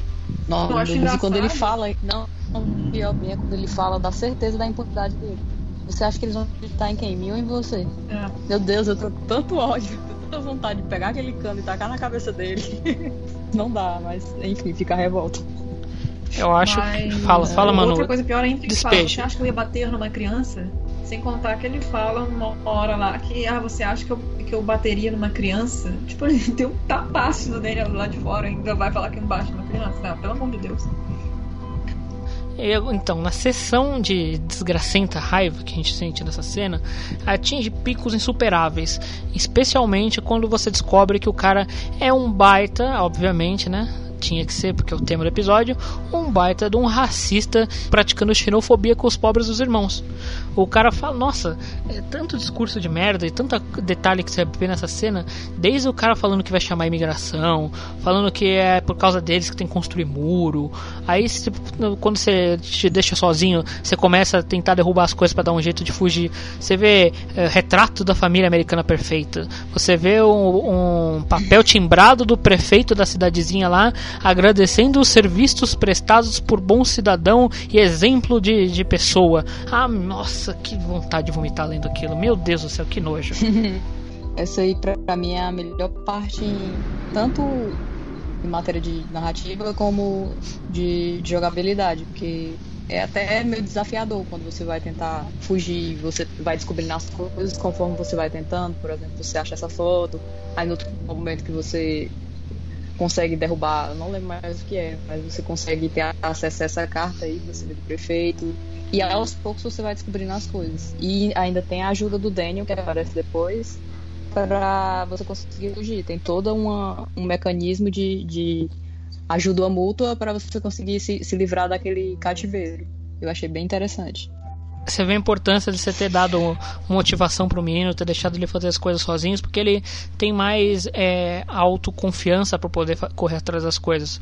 Não,
Eu acho
mas quando ele fala, não, não, pior bem é quando ele fala da certeza da impunidade dele. Você acha que eles vão acreditar em quem? Em mim ou em você?
É.
Meu Deus, eu tô com tanto ódio, tanta vontade de pegar aquele cano e tacar na cabeça dele. não dá, mas enfim, fica a revolta.
Eu acho.
Mas,
Fala, fala, Manu.
Outra coisa pior ainda que ele fala, você acha que eu ia bater numa criança? Sem contar que ele fala uma hora lá que, ah, você acha que eu, que eu bateria numa criança? Tipo, ele tem um tapaço no dele lá de fora, ainda vai falar que não bate numa criança? Não, pelo amor de Deus.
Então, na sessão de desgracenta raiva que a gente sente nessa cena, atinge picos insuperáveis. Especialmente quando você descobre que o cara é um baita, obviamente, né? Tinha que ser, porque é o tema do episódio, um baita de um racista praticando xenofobia com os pobres dos irmãos. O cara fala, nossa, é tanto discurso de merda e tanto detalhe que você vê nessa cena, desde o cara falando que vai chamar imigração, falando que é por causa deles que tem que construir muro. Aí quando você te deixa sozinho, você começa a tentar derrubar as coisas para dar um jeito de fugir. Você vê é, retrato da família americana perfeita. Você vê um, um papel timbrado do prefeito da cidadezinha lá, agradecendo os serviços prestados por bom cidadão e exemplo de, de pessoa. Ah, nossa, que vontade de vomitar lendo aquilo. Meu Deus do céu, que nojo.
Essa aí, pra, pra mim, é a melhor parte, tanto em matéria de narrativa como de, de jogabilidade, porque é até meio desafiador quando você vai tentar fugir, você vai descobrindo as coisas conforme você vai tentando. Por exemplo, você acha essa foto, aí no outro momento que você consegue derrubar, não lembro mais o que é, mas você consegue ter acesso a essa carta aí, você vê do prefeito. E aos poucos você vai descobrindo as coisas. E ainda tem a ajuda do Daniel, que aparece depois, para você conseguir fugir. Tem todo uma, um mecanismo de, de ajuda mútua para você conseguir se, se livrar daquele cativeiro. Eu achei bem interessante.
Você vê a importância de você ter dado motivação pro menino, ter deixado ele fazer as coisas sozinhos, porque ele tem mais é, autoconfiança para poder correr atrás das coisas.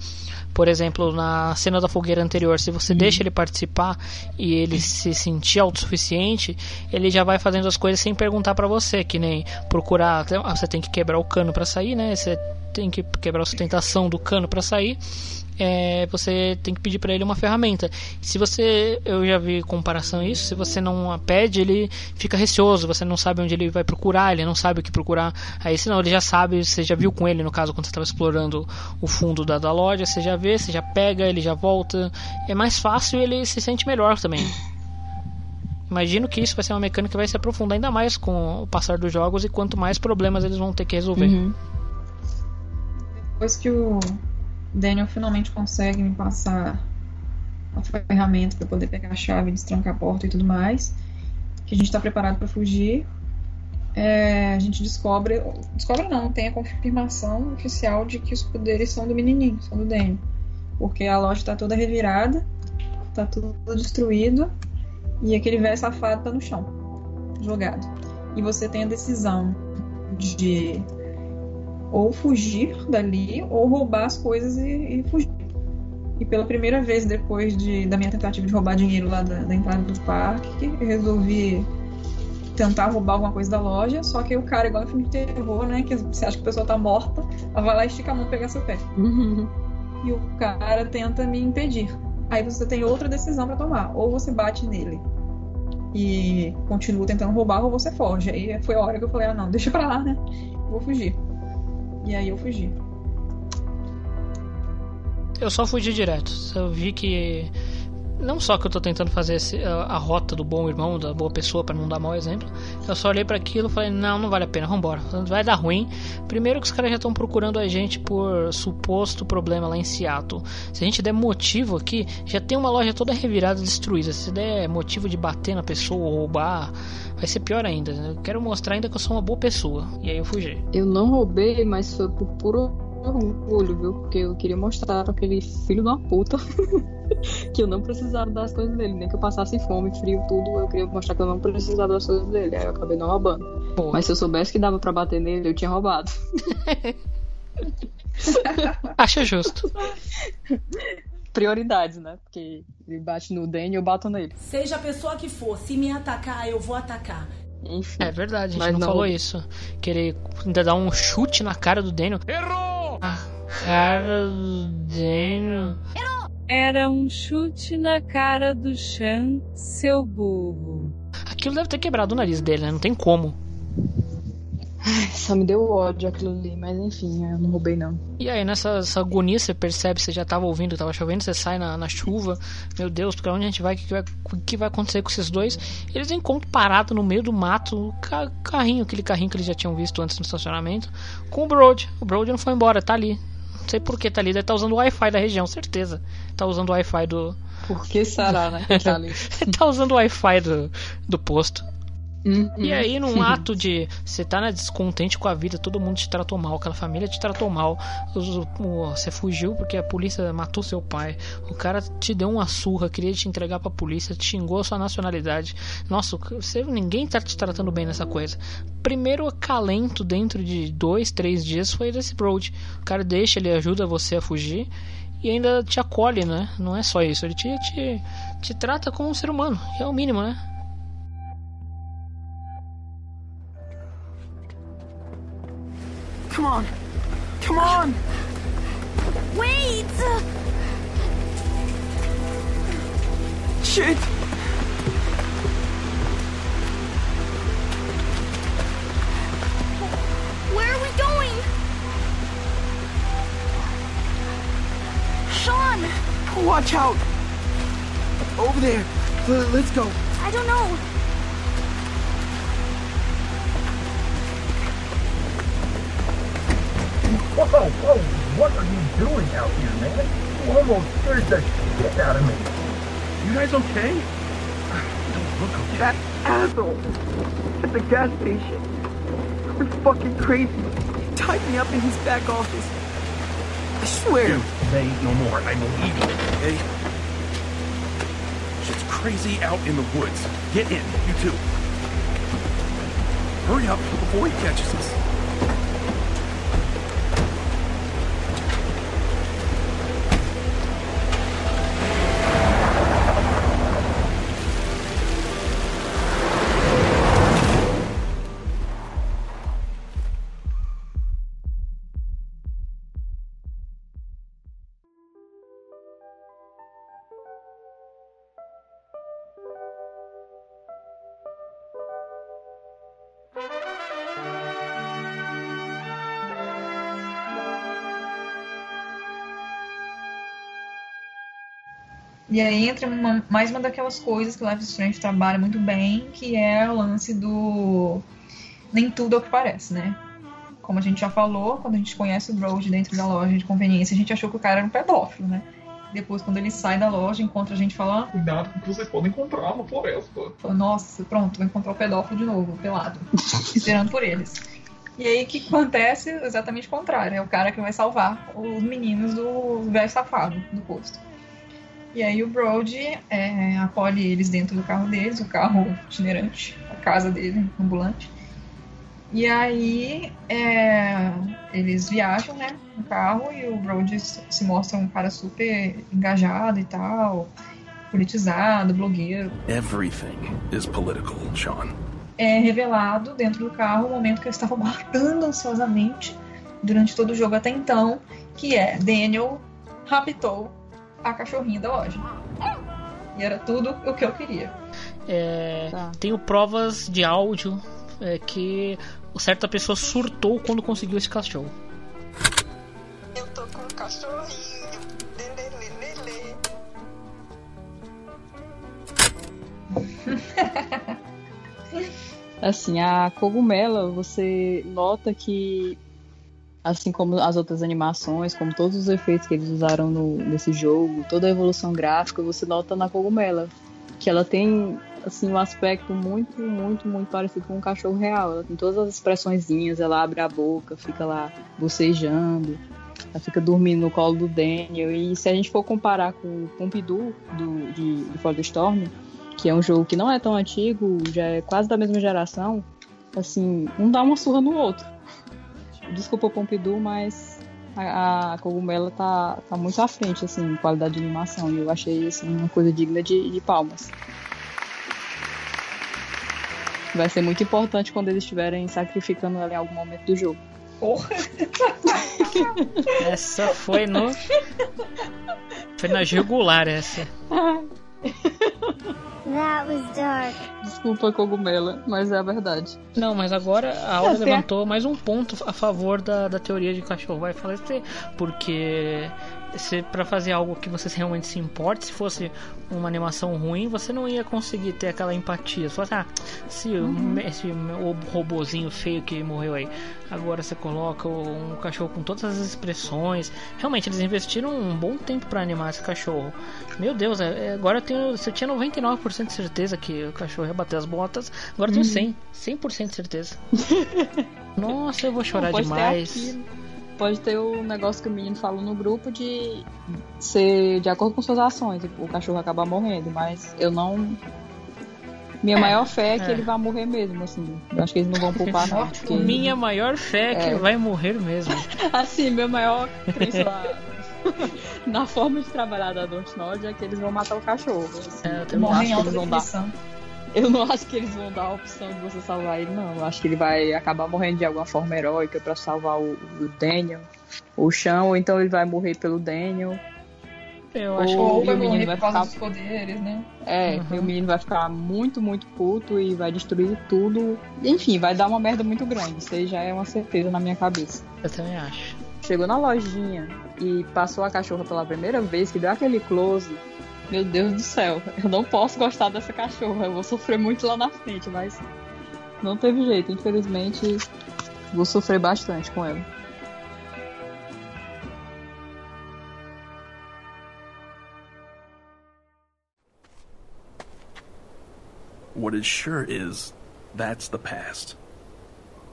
Por exemplo, na cena da fogueira anterior, se você deixa ele participar e ele se sentir autossuficiente, ele já vai fazendo as coisas sem perguntar para você, que nem procurar, ah, você tem que quebrar o cano para sair, né? Você tem que quebrar a sustentação do cano para sair é, você tem que pedir para ele uma ferramenta. Se você, eu já vi comparação isso, se você não a pede, ele fica receoso, você não sabe onde ele vai procurar, ele não sabe o que procurar. Aí senão ele já sabe, você já viu com ele no caso quando você estava explorando o fundo da, da loja, você já vê, você já pega, ele já volta. É mais fácil e ele se sente melhor também. Imagino que isso vai ser uma mecânica que vai se aprofundar ainda mais com o passar dos jogos e quanto mais problemas eles vão ter que resolver.
Uhum. Depois que o Daniel finalmente consegue me passar a ferramenta para poder pegar a chave, destrancar a porta e tudo mais, que a gente está preparado para fugir, é, a gente descobre, descobre não, tem a confirmação oficial de que os poderes são do menininho, são do Daniel, porque a loja está toda revirada, está tudo destruído e aquele velho safado tá no chão, jogado. E você tem a decisão de ou fugir dali ou roubar as coisas e, e fugir. E pela primeira vez depois de, da minha tentativa de roubar dinheiro lá da, da entrada do parque, eu resolvi tentar roubar alguma coisa da loja, só que o cara, igual no filme de terror, né? Que você acha que a pessoa tá morta, ela vai lá e estica a mão pegar seu pé.
Uhum.
E o cara tenta me impedir. Aí você tem outra decisão para tomar. Ou você bate nele e continua tentando roubar, ou você foge. Aí foi a hora que eu falei, ah não, deixa pra lá, né? Vou fugir. E aí eu fugi.
Eu só fugi direto. Eu vi que não só que eu tô tentando fazer esse, a, a, rota do bom irmão, da boa pessoa, para não dar mau exemplo. Eu só olhei para aquilo e falei: não, não vale a pena, vambora. Vai dar ruim. Primeiro que os caras já estão procurando a gente por suposto problema lá em Seattle. Se a gente der motivo aqui, já tem uma loja toda revirada, destruída. Se der motivo de bater na pessoa ou roubar, vai ser pior ainda. Eu quero mostrar ainda que eu sou uma boa pessoa. E aí eu fugi.
Eu não roubei, mas foi por puro orgulho, viu? Porque eu queria mostrar pra aquele filho da puta que eu não precisava das coisas dele, nem que eu passasse fome, frio, tudo. Eu queria mostrar que eu não precisava das coisas dele. Aí eu acabei não roubando. Pô. Mas se eu soubesse que dava para bater nele, eu tinha roubado.
Acho justo.
Prioridades, né? Porque ele bate no Danny, eu bato nele.
Seja a pessoa que for, se me atacar, eu vou atacar.
Enfim. É verdade, a gente Mas não, não falou isso. Querer ainda dar um chute na cara do Daniel.
Errou!
A cara do Daniel.
Errou! Era um chute na cara do Chan, seu burro.
Aquilo deve ter quebrado o nariz dele, né? Não tem como.
Só me deu ódio aquilo ali, mas enfim, eu não roubei não.
E aí, nessa agonia, você percebe, você já tava ouvindo, tava chovendo, você sai na, na chuva, meu Deus, pra onde a gente vai? O que, que, vai, que vai acontecer com esses dois? Eles encontram parado no meio do mato, o ca carrinho, aquele carrinho que eles já tinham visto antes no estacionamento, com o Broad. O Broad não foi embora, tá ali. Não sei por que tá ali, deve estar tá usando o Wi-Fi da região, certeza. Tá usando o Wi-Fi do.
Por que será, né?
tá, tá usando o Wi-Fi do, do posto. Uhum. E aí, num ato de você tá né, descontente com a vida, todo mundo te tratou mal, aquela família te tratou mal, você fugiu porque a polícia matou seu pai, o cara te deu uma surra, queria te entregar pra polícia, te xingou a sua nacionalidade. Nossa, você, ninguém tá te tratando bem nessa coisa. Primeiro acalento dentro de dois, três dias foi desse Broad. O cara deixa, ele ajuda você a fugir e ainda te acolhe, né? Não é só isso, ele te, te, te trata como um ser humano, é o mínimo, né?
Come on. Come on.
Wait.
Shit.
Where are we going? Sean!
Watch out! Over there. Let's go.
I don't know.
Whoa, whoa, what are you doing out here, man? You almost scared the shit out of me.
You guys okay? Don't look okay. That asshole at the gas station. You're fucking crazy. He tied me up in his back office. I swear.
Dude, say no more. I believe you, okay?
Shit's crazy out in the woods. Get in, you two. Hurry up before he catches us.
E aí entra uma, mais uma daquelas coisas que o Life is Strange trabalha muito bem, que é o lance do nem tudo é o que parece, né? Como a gente já falou, quando a gente conhece o Brody dentro da loja de conveniência, a gente achou que o cara era um pedófilo, né? Depois, quando ele sai da loja, encontra a gente fala:
Cuidado com o que vocês podem encontrar na floresta.
Fala, Nossa, pronto, vai encontrar o pedófilo de novo, pelado, esperando por eles. E aí o que acontece? Exatamente o contrário. É o cara que vai salvar os meninos do velho safado do posto. E aí o Brody é, acolhe eles dentro do carro deles, o carro itinerante, a casa dele, ambulante. E aí é, eles viajam, né, no carro e o Brody se mostra um cara super engajado e tal, politizado, blogueiro.
Everything is political, Sean.
É revelado dentro do carro o momento que eu estava guardando ansiosamente durante todo o jogo até então, que é Daniel raptou a cachorrinha da loja. E era tudo o que eu queria.
É, Tenho provas de áudio é, que certa pessoa surtou quando conseguiu esse cachorro.
Eu tô com um cachorrinho.
Assim, a cogumela, você nota que, assim como as outras animações, como todos os efeitos que eles usaram no, nesse jogo, toda a evolução gráfica, você nota na cogumela que ela tem assim um aspecto muito, muito, muito parecido com um cachorro real. Ela tem todas as expressõezinhas, ela abre a boca, fica lá bocejando, ela fica dormindo no colo do Daniel. E se a gente for comparar com o Pompidou do, de, de do Storm, que é um jogo que não é tão antigo, já é quase da mesma geração, assim, um dá uma surra no outro. Desculpa o Pompidou, mas a, a Cogumela tá, tá muito à frente, assim, em qualidade de animação. E eu achei, assim, uma coisa digna de, de palmas. Vai ser muito importante quando eles estiverem sacrificando ela em algum momento do jogo.
Porra!
Essa foi no. Foi na jugular essa.
That was dark.
Desculpa, cogumela, mas é a verdade.
Não, mas agora a Aura levantou mais um ponto a favor da, da teoria de cachorro vai falecer. Porque se para fazer algo que você realmente se importe, se fosse uma animação ruim, você não ia conseguir ter aquela empatia. Só assim, ah, se
Uhum.
esse o robozinho feio que morreu aí. Agora você coloca um cachorro com todas as expressões. Realmente eles investiram um bom tempo para animar esse cachorro. Meu Deus, é- é- agora eu tenho, você tinha 99% de certeza que o cachorro ia bater as botas. Agora eu tenho
Uhum.
100, 100% de certeza. Nossa, eu vou chorar demais.
Pode ter o negócio que o menino falou no grupo de ser de acordo com suas ações, o cachorro acabar morrendo, mas eu não. Minha maior fé é que
é.
ele vai morrer mesmo, assim. Eu acho que eles não vão poupar, não. Porque...
Minha maior fé é que
É.
vai morrer mesmo.
Assim, meu maior crença lá na forma de trabalhar da Dontnod é que eles vão matar o cachorro. Assim,
É, eu
Morrem
eles vão dar. Eu não acho que eles vão dar a opção de você salvar ele, não. Eu acho que ele vai acabar morrendo de alguma forma heróica pra salvar o, o Daniel, o chão, ou então ele vai morrer pelo Daniel.
Eu
Ou-
acho
Ou
e
vai
o menino
morrer
vai
por causa
ficar-
dos poderes, né?
É,
Uhum.
e o menino vai ficar muito, muito puto e vai destruir tudo. Enfim, vai dar uma merda muito grande. Isso aí já é uma certeza na minha cabeça.
Eu também acho.
Chegou na lojinha e passou a cachorra pela primeira vez, que deu aquele close. Meu Deus do céu, eu não posso gostar dessa cachorra. Eu vou sofrer muito lá na frente, mas não teve jeito. Infelizmente, vou sofrer bastante com ela.
What is sure is that's the past.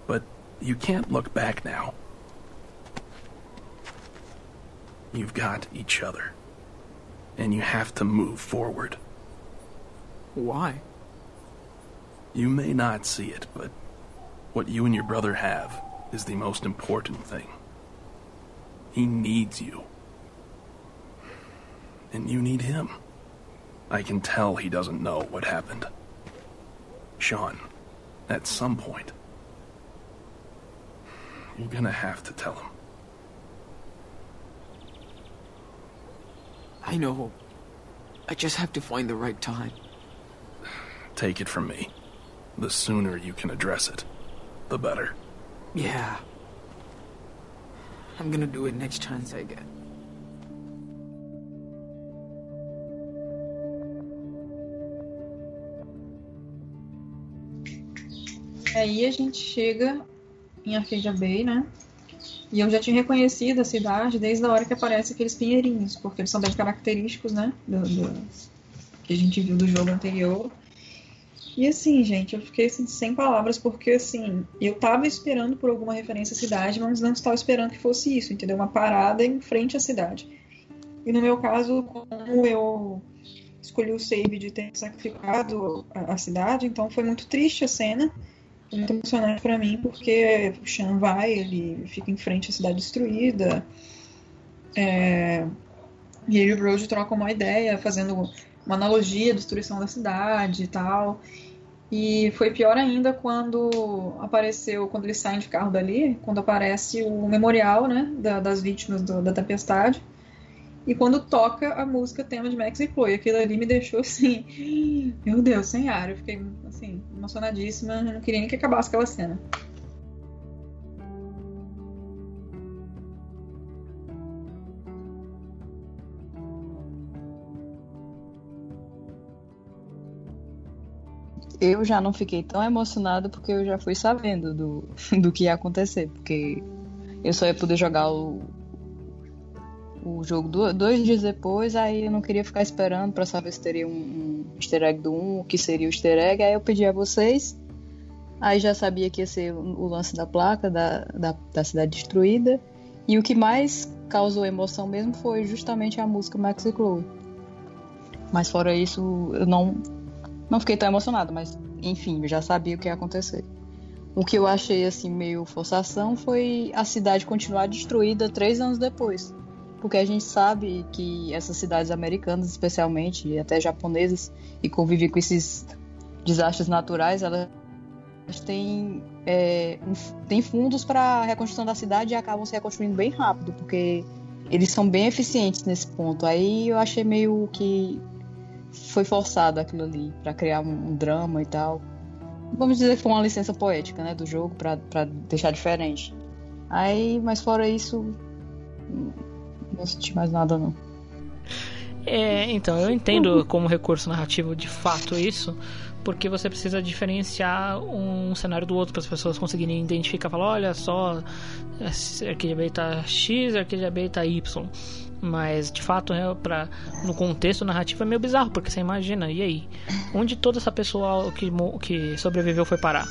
But you can't look back now. You've got each other. And you have to move forward.
Why?
You may not see it, but what you and your brother have is the most important thing. He needs you. And you need him. I can tell he doesn't know what happened. Sean, at some point, you're gonna have to tell him.
I know. I just have to find the right time.
Take it from me. The sooner you can address it, the better.
Yeah. I'm gonna do it next chance I get.
Aí a gente chega em Arcadia Bay, né? E eu já tinha reconhecido a cidade desde a hora que aparece aqueles pinheirinhos, porque eles são bem característicos, né? Do, do, que a gente viu do jogo anterior. E assim, gente, eu fiquei assim, sem palavras, porque assim, eu tava esperando por alguma referência à cidade, mas não estava esperando que fosse isso, entendeu? Uma parada em frente à cidade. E no meu caso, como eu escolhi o save de ter sacrificado a, a cidade, então foi muito triste a cena muito emocionante para mim, porque o Sean vai, ele fica em frente à cidade destruída. É, e ele e o Brody trocam uma ideia, fazendo uma analogia à destruição da cidade e tal. E foi pior ainda quando apareceu, quando eles saem de carro dali, quando aparece o memorial né, da, das vítimas do, da tempestade. E quando toca a música tema de Max e Chloe, aquilo ali me deixou assim, meu Deus, sem ar. Eu fiquei assim, emocionadíssima, não queria nem que acabasse aquela cena.
Eu já não fiquei tão emocionada porque eu já fui sabendo do, do que ia acontecer, porque eu só ia poder jogar o, o jogo dois dias depois, aí eu não queria ficar esperando para saber se teria um, um easter egg do 1, o que seria o easter egg, aí eu pedi a vocês. Aí já sabia que ia ser o lance da placa, da, da, da cidade destruída. E o que mais causou emoção mesmo foi justamente a música Max e Chloe. Mas fora isso, eu não, não fiquei tão emocionada, mas enfim, eu já sabia o que ia acontecer. O que eu achei assim meio forçação foi a cidade continuar destruída três anos depois porque a gente sabe que essas cidades americanas, especialmente, e até japonesas, e convivem com esses desastres naturais, elas têm, é, têm fundos para a reconstrução da cidade e acabam se reconstruindo bem rápido, porque eles são bem eficientes nesse ponto. Aí eu achei meio que foi forçado aquilo ali para criar um, um, drama e tal. Vamos dizer que foi uma licença poética, né, do jogo para deixar diferente. Aí, mas fora isso, não senti mais nada, não.
É, então, eu entendo como recurso narrativo de fato isso, porque você precisa diferenciar um cenário do outro para as pessoas conseguirem identificar, falar, olha só, arqueja beta X, arqueja beta Y. Mas de fato, é pra, no contexto narrativo é meio bizarro, porque você imagina, e aí? Onde toda essa pessoa que, que sobreviveu foi parar?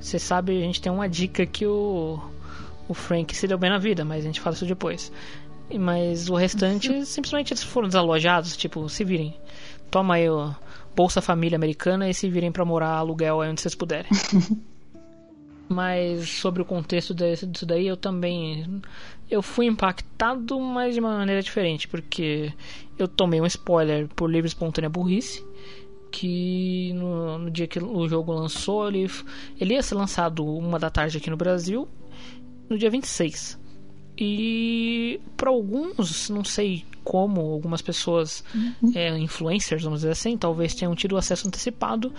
Você sabe, a gente tem uma dica que o, o Frank se deu bem na vida, mas a gente fala isso depois. Mas o restante, simplesmente eles foram desalojados, tipo, se virem. Toma aí o Bolsa Família Americana e se virem para morar aluguel aí onde vocês puderem. mas sobre o contexto disso daí, eu também eu fui impactado, mas de uma maneira diferente, porque eu tomei um spoiler por livre espontânea burrice, que no, no, dia que o jogo lançou, ele, ele ia ser lançado uma da tarde aqui no Brasil, no dia 26. E para alguns, não sei como, algumas pessoas, uhum. é, influencers, vamos dizer assim, talvez tenham tido acesso antecipado.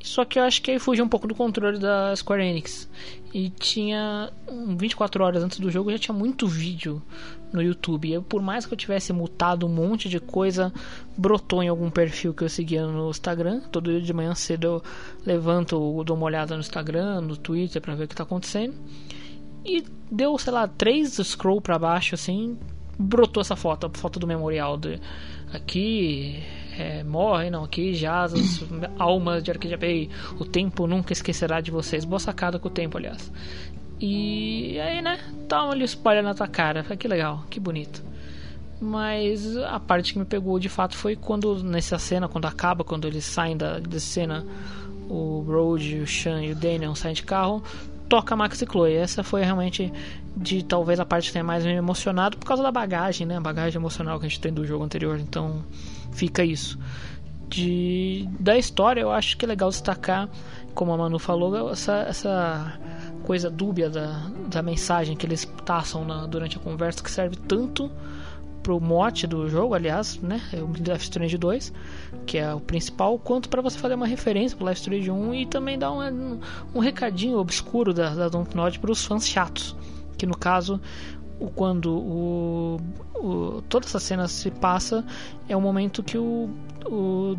Só que eu acho que aí fugiu um pouco do controle da Square Enix. E tinha 24 horas antes do jogo já tinha muito vídeo no YouTube. Eu, por mais que eu tivesse mutado um monte de coisa, brotou em algum perfil que eu seguia no Instagram. Todo dia de manhã cedo eu levanto, dou uma olhada no Instagram, no Twitter para ver o que está acontecendo. E deu, sei lá, três scroll para baixo assim, brotou essa foto, a foto do memorial de aqui é, morre, não, aqui jaz as almas de Arcadia Bay, o tempo nunca esquecerá de vocês. Boa sacada com o tempo, aliás. E aí, né, toma o spoiler na tua cara, que legal, que bonito. Mas a parte que me pegou de fato foi quando, nessa cena, quando acaba, quando eles saem da, da cena, o Brody, o Sean e o Daniel saem de carro, toca Max e Chloe. Essa foi realmente de talvez a parte que tenha mais me emocionado por causa da bagagem, né? A bagagem emocional que a gente tem do jogo anterior. Então fica isso. De, da história, eu acho que é legal destacar, como a Manu falou, essa, essa coisa dúbia da, da mensagem que eles passam na, durante a conversa, que serve tanto pro mote do jogo, aliás, né? É o Life Strange 2, que é o principal, quanto para você fazer uma referência pro Life Strange 1 e também dar um, um recadinho obscuro da, da para os fãs chatos. Que no caso, o quando o, o, toda essa cena se passa é o momento que o, o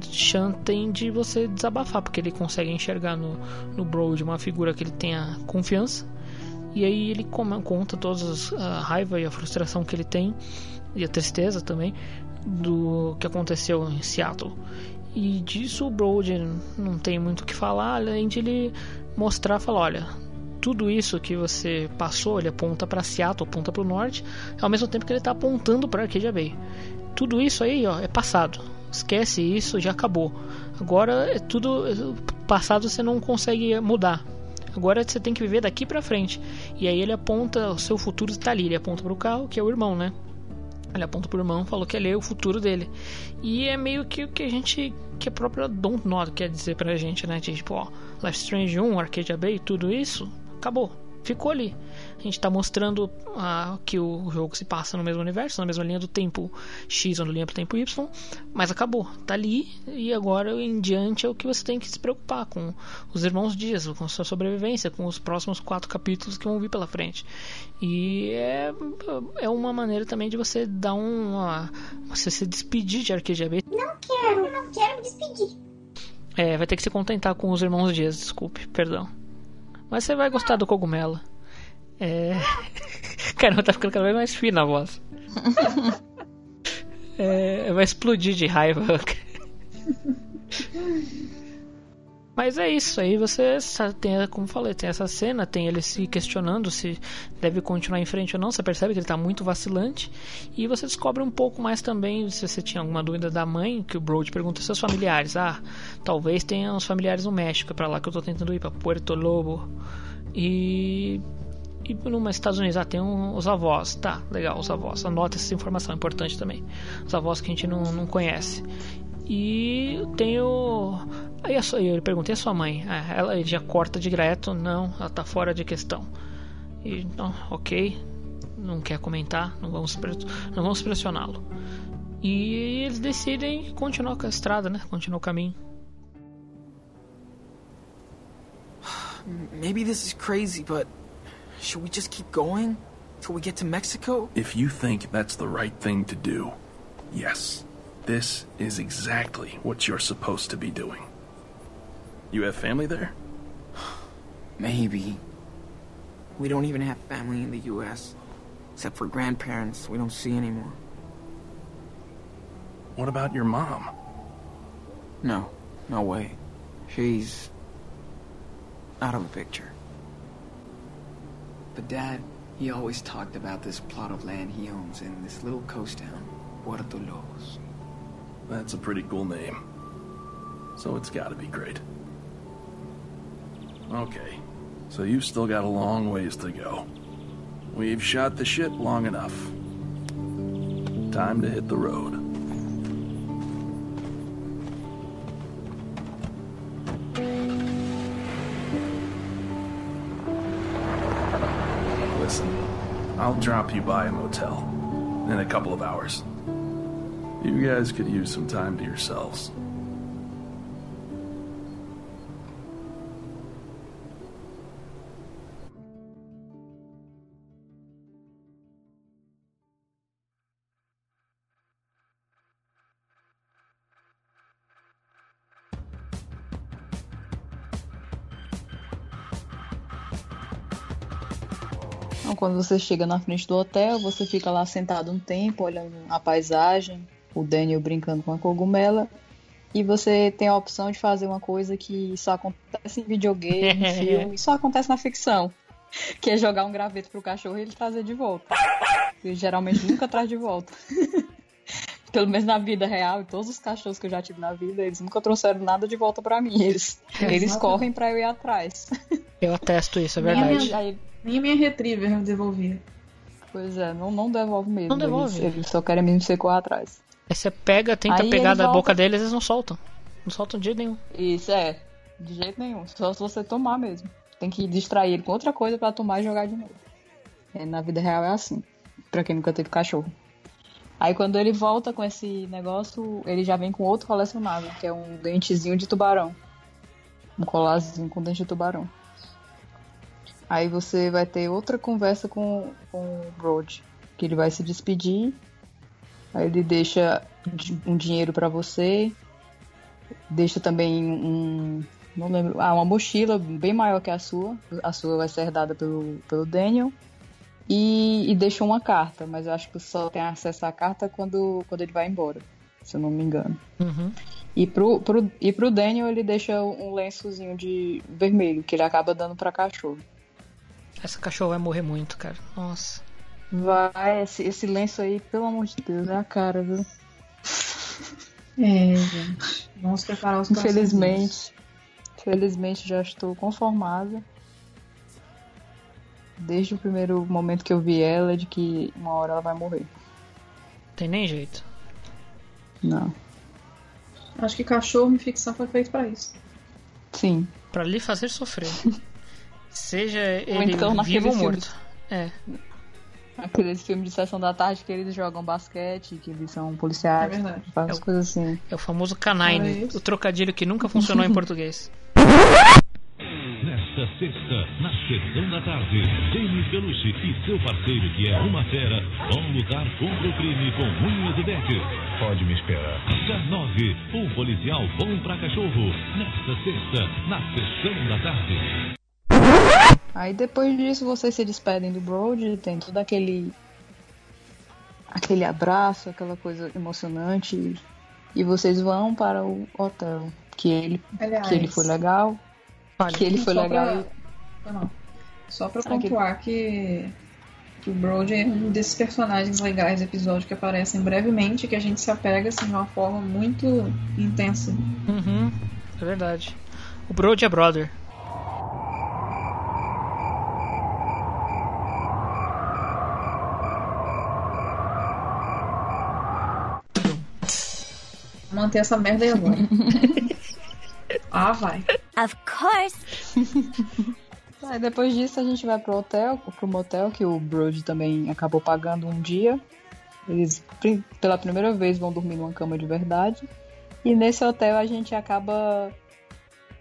tem de você desabafar, porque ele consegue enxergar no, no Brody uma figura que ele tenha confiança. E aí ele conta todas a raiva e a frustração que ele tem e a tristeza também do que aconteceu em Seattle. E disso o Brody não tem muito o que falar, além de ele mostrar, falar, olha, tudo isso que você passou, ele aponta para Seattle, aponta para o norte, ao mesmo tempo que ele está apontando para Arcadia Bay. Tudo isso aí, ó, é passado. Esquece isso, já acabou. Agora é tudo passado, você não consegue mudar. Agora você tem que viver daqui para frente. E aí ele aponta, o seu futuro está ali. Ele aponta para o carro, que é o irmão, né? Ele aponta pro irmão, falou que ele é o futuro dele. E é meio que o que a gente, que a própria Don't Nod quer dizer pra gente, né? Tipo, ó, Life Strange 1, Arcadia Bay, tudo isso, acabou. Ficou ali. A gente está mostrando uh, que o jogo se passa no mesmo universo, na mesma linha do tempo X ou na linha do tempo Y, mas acabou, tá ali e agora em diante é o que você tem que se preocupar com os irmãos Dias, com sua sobrevivência, com os próximos quatro capítulos que vão vir pela frente. E é, é uma maneira também de você dar uma. você se despedir de Bay.
Não quero, não quero me despedir.
É, vai ter que se contentar com os irmãos Dias, desculpe, perdão. Mas você vai gostar do cogumelo. É. Caramba, tá ficando cada vez mais fina a voz. É, vai explodir de raiva. Mas é isso, aí você tem, como falei, tem essa cena, tem ele se questionando se deve continuar em frente ou não, você percebe que ele está muito vacilante, e você descobre um pouco mais também, se você tinha alguma dúvida da mãe, que o Brody pergunta seus familiares, ah, talvez tenha uns familiares no México, é pra lá que eu estou tentando ir, para Puerto Lobo, e e nos Estados Unidos, ah, tem um, os avós. Tá, legal, os avós. Anota essa informação, é importante também. Os avós que a gente não, não conhece. E tem o. Aí eu perguntei a sua mãe. Ah, ela já corta direto. Não, ela tá fora de questão. E, então, ok. Não quer comentar. Não vamos, não vamos pressioná-lo. E eles decidem continuar com a estrada, né? Continuar o caminho.
Maybe this is crazy, but Should we just keep going till we get to Mexico?
If you think that's the right thing to do, yes. This is exactly what you're supposed to be doing. You have family there?
Maybe. We don't even have family in the U.S. Except for grandparents we don't see anymore.
What about your mom?
No, no way. She's out of the picture. But Dad, he always talked about this plot of land he owns in this little coast town, Puerto Lobos.
That's a pretty cool name. So it's gotta be great. Okay, so you've still got a long ways to go. We've shot the shit long enough. Time to hit the road. I'll drop you by a motel in a couple of hours. You guys could use some time to yourselves.
Quando você chega na frente do hotel, você fica lá sentado um tempo, olhando a paisagem, o Daniel brincando com a cogumela, e você tem a opção de fazer uma coisa que só acontece em videogame, em filme, só acontece na ficção, que é jogar um graveto pro cachorro e ele trazer de volta. E geralmente nunca traz de volta. Pelo menos na vida real, e todos os cachorros que eu já tive na vida, eles nunca trouxeram nada de volta para mim. Eles, eles correm para eu ir atrás.
Eu atesto isso, é verdade.
Aí, nem a minha retriever eu devolvia.
Pois é, não, não devolve mesmo.
Não devolve.
Eles, eles só querem mesmo ser correr atrás.
Aí você pega, tenta
Aí
pegar da
voltam.
boca deles, eles não soltam. Não soltam de jeito nenhum.
Isso é, de jeito nenhum. Só se você tomar mesmo. Tem que distrair ele com outra coisa pra tomar e jogar de novo. É, na vida real é assim. Pra quem nunca teve cachorro. Aí quando ele volta com esse negócio, ele já vem com outro colecionável, que é um dentezinho de tubarão. Um colarzinho com dente de tubarão. Aí você vai ter outra conversa com, com o Brody, que ele vai se despedir. Aí ele deixa um dinheiro pra você, deixa também um, não lembro, ah, uma mochila bem maior que a sua. A sua vai ser herdada pelo, pelo Daniel. E, e deixa uma carta, mas eu acho que só tem acesso à carta quando, quando ele vai embora, se eu não me engano.
Uhum.
E pro, pro, e pro Daniel ele deixa um lençozinho de vermelho, que ele acaba dando pra cachorro.
Essa cachorra vai morrer muito, cara. Nossa.
Vai, esse, esse lenço aí, pelo amor de Deus, é a cara, viu?
É, gente. Vamos preparar os
Infelizmente. Infelizmente já estou conformada. Desde o primeiro momento que eu vi ela, de que uma hora ela vai morrer.
Tem nem jeito.
Não.
Acho que cachorro em ficção foi feito pra isso.
Sim.
Pra lhe fazer sofrer. Seja
Ou
ele
então
vivo ou
filme.
morto. É.
Aqueles filmes de sessão da tarde que eles jogam basquete, que eles são policiais.
É
É o-
coisas assim.
É o famoso canine,
isso.
o trocadilho que nunca funcionou em português.
Nesta sexta, na sessão da tarde, Jamie Belushi e seu parceiro, que é uma fera, vão lutar contra o crime com unhas e dentes. Pode me esperar. Dia 9, um policial bom pra cachorro. Nesta sexta, na sessão da tarde.
Aí depois disso vocês se despedem do Brody, tem todo aquele aquele abraço, aquela coisa emocionante e vocês vão para o hotel, que ele
Aliás,
que ele foi legal, que ele foi
só
legal.
Pra... Não, não. Só pra
que-
pontuar que... que o Brody é um desses personagens legais do episódio que aparecem brevemente que a gente se apega assim, de uma forma muito intensa.
Uhum, é verdade. O Brody é brother.
Manter essa merda aí agora. ah, vai.
Of course.
Aí depois disso a gente vai pro hotel, pro motel que o Brody também acabou pagando um dia. Eles pela primeira vez vão dormir numa cama de verdade. E nesse hotel a gente acaba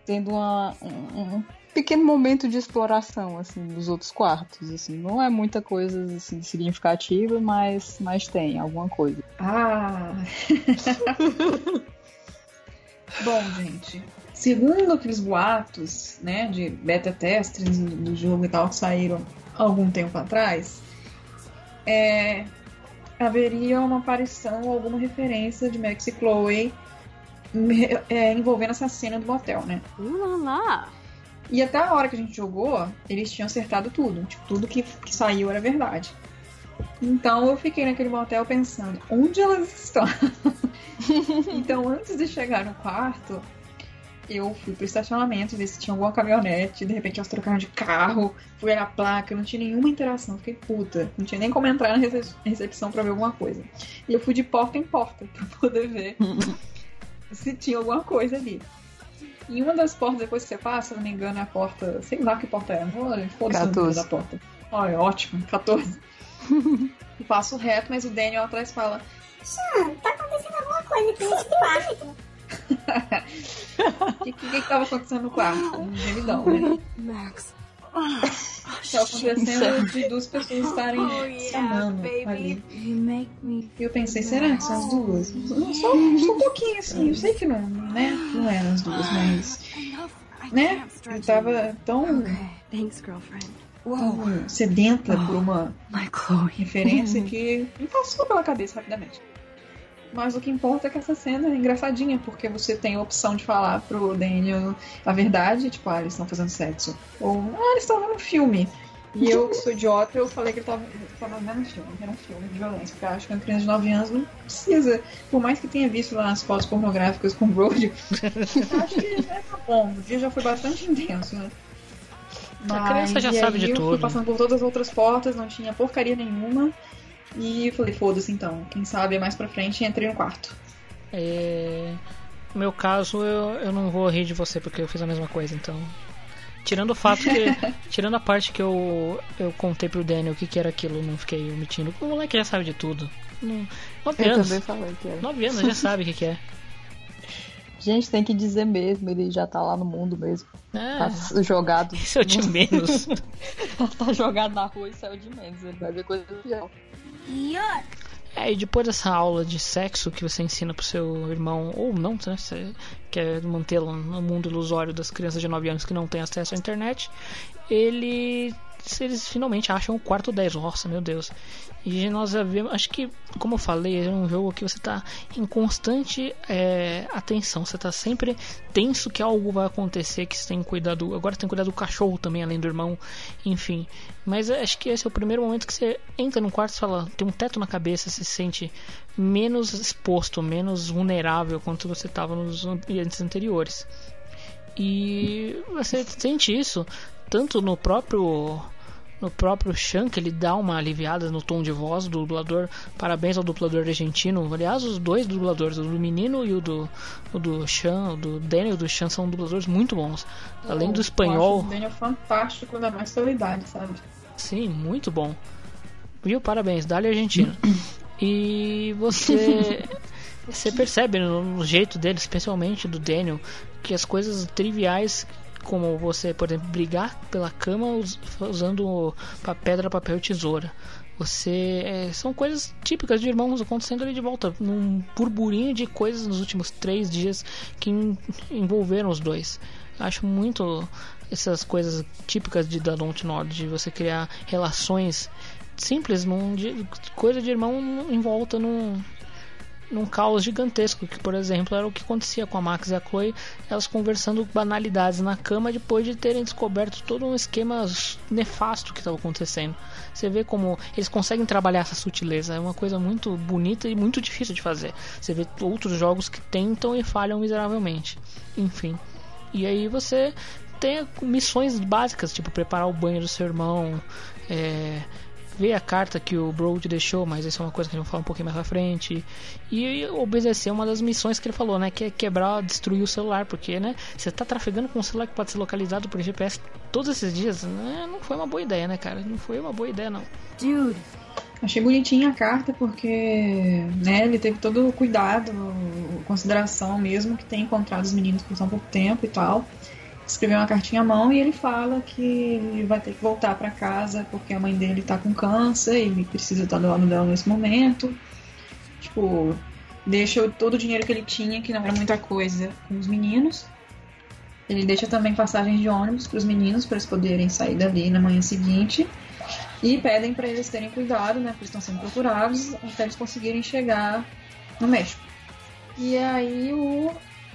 tendo uma- um, um pequeno momento de exploração assim dos outros quartos, assim. Não é muita coisa assim significativa, mas mas tem alguma coisa.
Ah! Bom, gente, segundo aqueles boatos, né, de beta testes do jogo e tal que saíram há algum tempo atrás, é, haveria uma aparição ou alguma referência de Max e Chloe é, envolvendo essa cena do motel, né?
lá.
E até a hora que a gente jogou, eles tinham acertado tudo. Tipo, tudo que, que saiu era verdade. Então eu fiquei naquele motel pensando, onde elas estão? então antes de chegar no quarto, eu fui pro estacionamento, ver se tinha alguma caminhonete, de repente elas trocaram de carro, fui olhar a placa, não tinha nenhuma interação, fiquei puta, não tinha nem como entrar na rece- recepção pra ver alguma coisa. E eu fui de porta em porta pra poder ver se tinha alguma coisa ali. E uma das portas, depois que você passa, se não me engano, é a porta. Sei lá que porta é. Olha, foda-se o número
14.
da porta. Olha, ótimo, 14. Eu passo reto, mas o Daniel atrás fala:
Sam, tá acontecendo alguma coisa aqui nesse quarto.
O que, que, que tava acontecendo no quarto? Um gemidão, né?
Max.
Tava acontecendo de duas pessoas estarem
Oh,
se
yeah,
amando
baby.
ali. E eu pensei, será que são as duas? Não, Só, só um pouquinho assim, eu sei que não, né? Não eram as duas, mas. Né? Eu tava tão.
Thanks, girlfriend.
tão sedenta por uma referência que me passou pela cabeça rapidamente. Mas o que importa é que essa cena é engraçadinha, porque você tem a opção de falar pro Daniel a verdade, tipo, ah, eles estão fazendo sexo. Ou, ah, eles estão vendo um filme. E eu, que sou idiota, eu falei que ele tava, tava vendo um filme, que era um filme de violência, porque eu acho que uma criança de 9 anos não precisa, por mais que tenha visto lá as fotos pornográficas com o Brody, eu acho que é, tá bom, o dia já foi bastante intenso, né?
A criança já sabe de
eu fui
tudo.
passando por todas as outras portas, não tinha porcaria nenhuma. E falei, foda-se então, quem sabe mais pra frente entrei no quarto.
É... No meu caso, eu, eu não vou rir de você porque eu fiz a mesma coisa, então. Tirando o fato que. tirando a parte que eu, eu contei pro Daniel o que, que era aquilo, não fiquei omitindo. O moleque já sabe de tudo. Não, nove
Eu
anos.
também falei que era.
Nove anos já sabe o que, que é.
Gente, tem que dizer mesmo, ele já tá lá no mundo mesmo.
É.
Tá jogado.
Isso é o de menos.
tá jogado na rua e saiu de menos. Ele vai ver coisa pior.
É, e depois dessa aula de sexo que você ensina pro seu irmão, ou não, né? Você quer mantê-lo no mundo ilusório das crianças de 9 anos que não têm acesso à internet, ele. Eles finalmente acham o quarto 10. Nossa, meu Deus. E nós já vemos. Acho que, como eu falei, é um jogo que você está em constante é, atenção. Você está sempre tenso que algo vai acontecer. Que você tem cuidado. Agora tem cuidado do cachorro também, além do irmão. Enfim. Mas acho que esse é o primeiro momento que você entra num quarto e fala. Tem um teto na cabeça. Se sente menos exposto, menos vulnerável quanto você estava nos ambientes anteriores. E você sente isso tanto no próprio no próprio que ele dá uma aliviada no tom de voz do dublador. Parabéns ao dublador argentino. Aliás, os dois dubladores, o do menino e o do, o do Sean, o do Daniel e o do Sean, são dubladores muito bons. Além do espanhol.
O Daniel fantástico, ainda mais pela idade, sabe?
Sim, muito bom. Viu? Parabéns, Dali Argentina. E você. Você percebe no, no jeito dele, especialmente do Daniel, que as coisas triviais como você, por exemplo, brigar pela cama usando pedra, papel e tesoura. Você é, são coisas típicas de irmãos acontecendo ali de volta, num burburinho de coisas nos últimos três dias que envolveram os dois. Acho muito essas coisas típicas de da Dontnod, de você criar relações simples, num, de, coisa de irmão em volta num, num caos gigantesco, que por exemplo era o que acontecia com a Max e a Chloe, elas conversando banalidades na cama depois de terem descoberto todo um esquema nefasto que estava acontecendo. Você vê como eles conseguem trabalhar essa sutileza, é uma coisa muito bonita e muito difícil de fazer. Você vê outros jogos que tentam e falham miseravelmente. Enfim. E aí você tem missões básicas, tipo preparar o banho do seu irmão, é, ver a carta que o Brody deixou, mas isso é uma coisa que a gente vai falar um pouquinho mais pra frente. E obedecer uma das missões que ele falou, né? Que é quebrar, destruir o celular, porque, né? Você tá trafegando com um celular que pode ser localizado por GPS todos esses dias, né? Não foi uma boa ideia, né, cara? Não foi uma boa ideia, não.
Dude. Achei bonitinha a carta porque né, ele teve todo o cuidado, consideração mesmo que tem encontrado os meninos por tão pouco tempo e tal escreveu uma cartinha à mão e ele fala que vai ter que voltar para casa porque a mãe dele tá com câncer e precisa estar do lado dela nesse momento. Tipo, deixa todo o dinheiro que ele tinha, que não era muita coisa, com os meninos. Ele deixa também passagem de ônibus para os meninos para eles poderem sair dali na manhã seguinte. E pedem para eles terem cuidado, né? Porque estão sendo procurados até eles conseguirem chegar no México. E aí o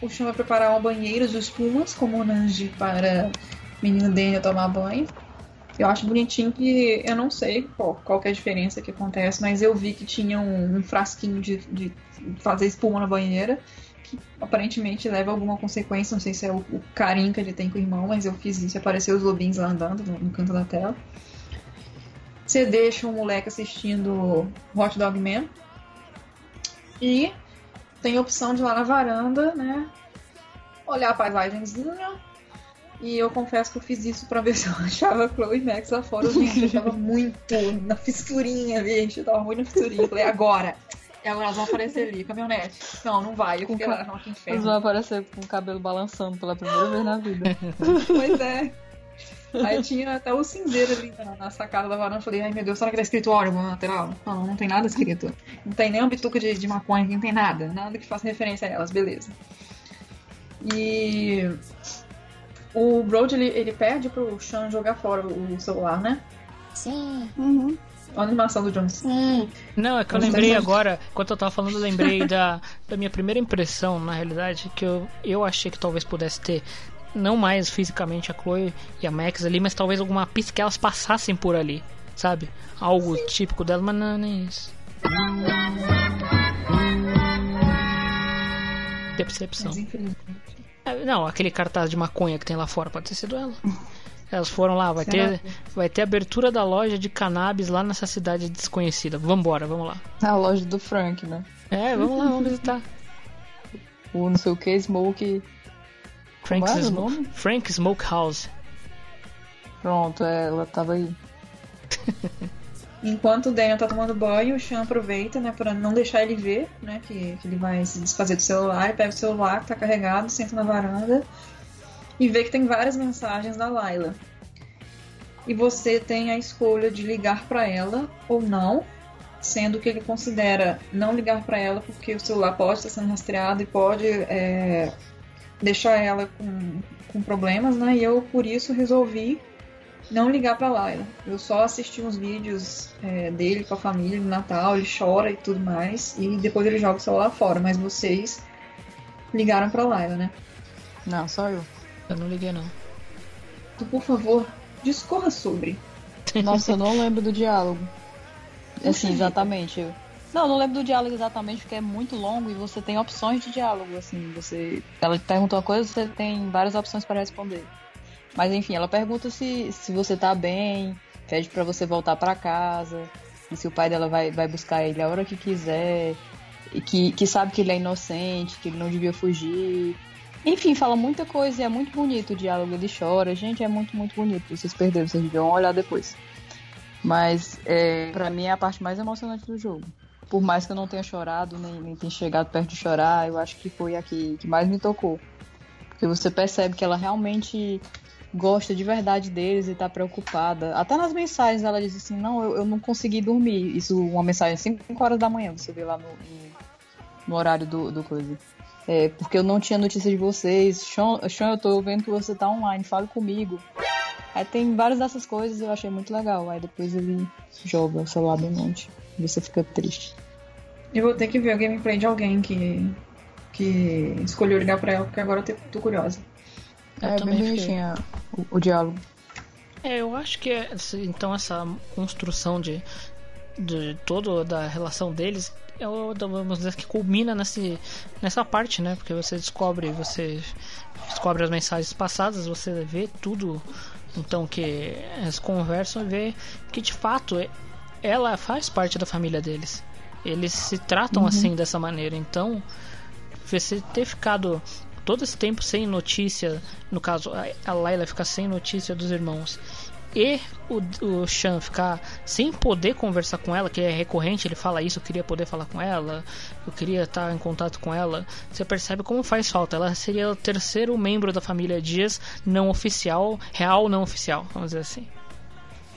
vai preparar uma banheira de espumas como o Nanji para menino Daniel tomar banho. Eu acho bonitinho que eu não sei qual, qual é a diferença que acontece, mas eu vi que tinha um, um frasquinho de, de, fazer espuma na banheira, que aparentemente leva alguma consequência. Não sei se é o, o, carinho que ele tem com o irmão, mas eu fiz isso. Apareceu os lobinhos lá andando no, no canto da tela. Você deixa o moleque assistindo Hot Dog Man. E tem a opção de ir lá na varanda, né? Olhar a paisagemzinha. E eu confesso que eu fiz isso pra ver se eu achava Chloe Max lá fora. Gente, eu tava muito na fissurinha, gente. Eu tava muito na fissurinha. Eu falei, agora. E agora elas vão aparecer ali, caminhonete. Não, não vai. Eu fiquei lá, não, que inferno.
Elas vão aparecer com o cabelo balançando pela primeira vez na vida.
pois é. Aí tinha até o cinzeiro ali na, na sacada da varanda. Eu falei, ai meu Deus, será que tá escrito órgão na lateral? Não, não tem nada escrito. Não tem nem um bituca de, de maconha, não tem nada. Nada que faça referência a elas, beleza. E o Brody, ele, ele pede pro Sean jogar fora o celular, né?
Sim.
Uhum. A animação do Jones.
Sim.
Não, é que eu lembrei agora, enquanto eu tava falando, eu lembrei da, da minha primeira impressão, na realidade, que eu, eu achei que talvez pudesse ter não mais fisicamente a Chloe e a Max ali, mas talvez alguma pista que elas passassem por ali, sabe? Algo típico dela, mas não, nem isso. Percepção. É, não, aquele cartaz de maconha que tem lá fora pode ter sido ela. Elas foram lá, vai ter, vai ter abertura da loja de cannabis lá nessa cidade desconhecida. Vambora, vamos lá.
A loja do Frank, né?
É, vamos lá, vamos visitar.
O não sei o que, Smoke
Frank's, é Sm Frank Smokehouse.
Pronto, ela tava aí.
Enquanto o Daniel tá tomando banho, o Sean aproveita, né, pra não deixar ele ver, né, que, que ele vai se desfazer do celular, e pega o celular que tá carregado, senta na varanda e vê que tem várias mensagens da Layla. E você tem a escolha de ligar para ela ou não, sendo que ele considera não ligar para ela porque o celular pode estar sendo rastreado e pode é, deixar ela com, com problemas, né? E eu por isso resolvi não ligar para Laila. Eu só assisti uns vídeos é, dele com a família no Natal, ele chora e tudo mais, e depois ele joga o celular fora. Mas vocês ligaram para Laila, né?
Não, só eu.
Eu não liguei não.
Tu, por favor, discorra sobre.
Nossa, eu não lembro do diálogo. Assim, exatamente. Eu... Não, não lembro do diálogo exatamente porque é muito longo e você tem opções de diálogo, assim, você ela te pergunta uma coisa, você tem várias opções para responder. Mas enfim, ela pergunta se, se você tá bem, pede para você voltar para casa, e se o pai dela vai, vai buscar ele a hora que quiser, e que, que sabe que ele é inocente, que ele não devia fugir. Enfim, fala muita coisa e é muito bonito o diálogo, ele chora. Gente, é muito, muito bonito. Vocês perderam, vocês deviam olhar depois. Mas é, para mim é a parte mais emocionante do jogo. Por mais que eu não tenha chorado, nem, nem tenha chegado perto de chorar, eu acho que foi a que, que mais me tocou. Porque você percebe que ela realmente gosta de verdade deles e tá preocupada. Até nas mensagens ela diz assim, não, eu, eu não consegui dormir. Isso, uma mensagem 5 horas da manhã, você vê lá no, no, horário do, do coisa. É, porque eu não tinha notícia de vocês. Sean, Sean, eu tô vendo que você tá online, fale comigo. Aí tem várias dessas coisas eu achei muito legal. Aí depois ele joga o celular bem longe. E você fica triste.
Eu vou ter que ver o gameplay de alguém que, que escolheu ligar pra ela, porque agora eu tô curiosa.
Eu é bem bonitinha o, o diálogo.
É, eu acho que é, então essa construção de, de toda da relação deles é o, vamos dizer que culmina nesse, nessa parte, né? Porque você descobre, você descobre as mensagens passadas, você vê tudo, então que eles conversam e vê que de fato ela faz parte da família deles. Eles se tratam uhum. assim dessa maneira. Então, você ter ficado todo esse tempo sem notícia, no caso a Layla ficar sem notícia dos irmãos e o, o Sean ficar sem poder conversar com ela, que é recorrente, ele fala isso, eu queria poder falar com ela, eu queria estar em contato com ela, você percebe como faz falta. Ela seria o terceiro membro da família Dias não oficial, real não oficial, vamos dizer assim.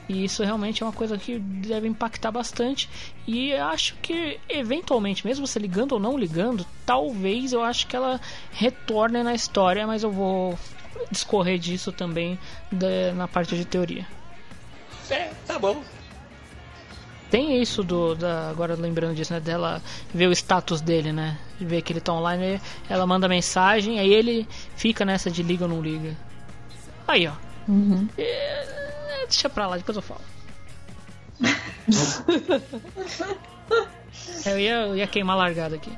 E isso realmente é uma coisa que deve impactar bastante. E acho que, eventualmente, mesmo você ligando ou não ligando, talvez eu acho que ela retorne na história, mas eu vou discorrer disso também da, na parte de teoria.
É, tá bom.
Tem isso do. Da, agora lembrando disso, né? Dela ver o status dele, né? Ver que ele tá online, ela manda mensagem, aí ele fica nessa de liga ou não liga. Aí, ó.
Uhum.
É, Deixa pra lá, depois eu falo. eu, ia, eu ia queimar largada aqui.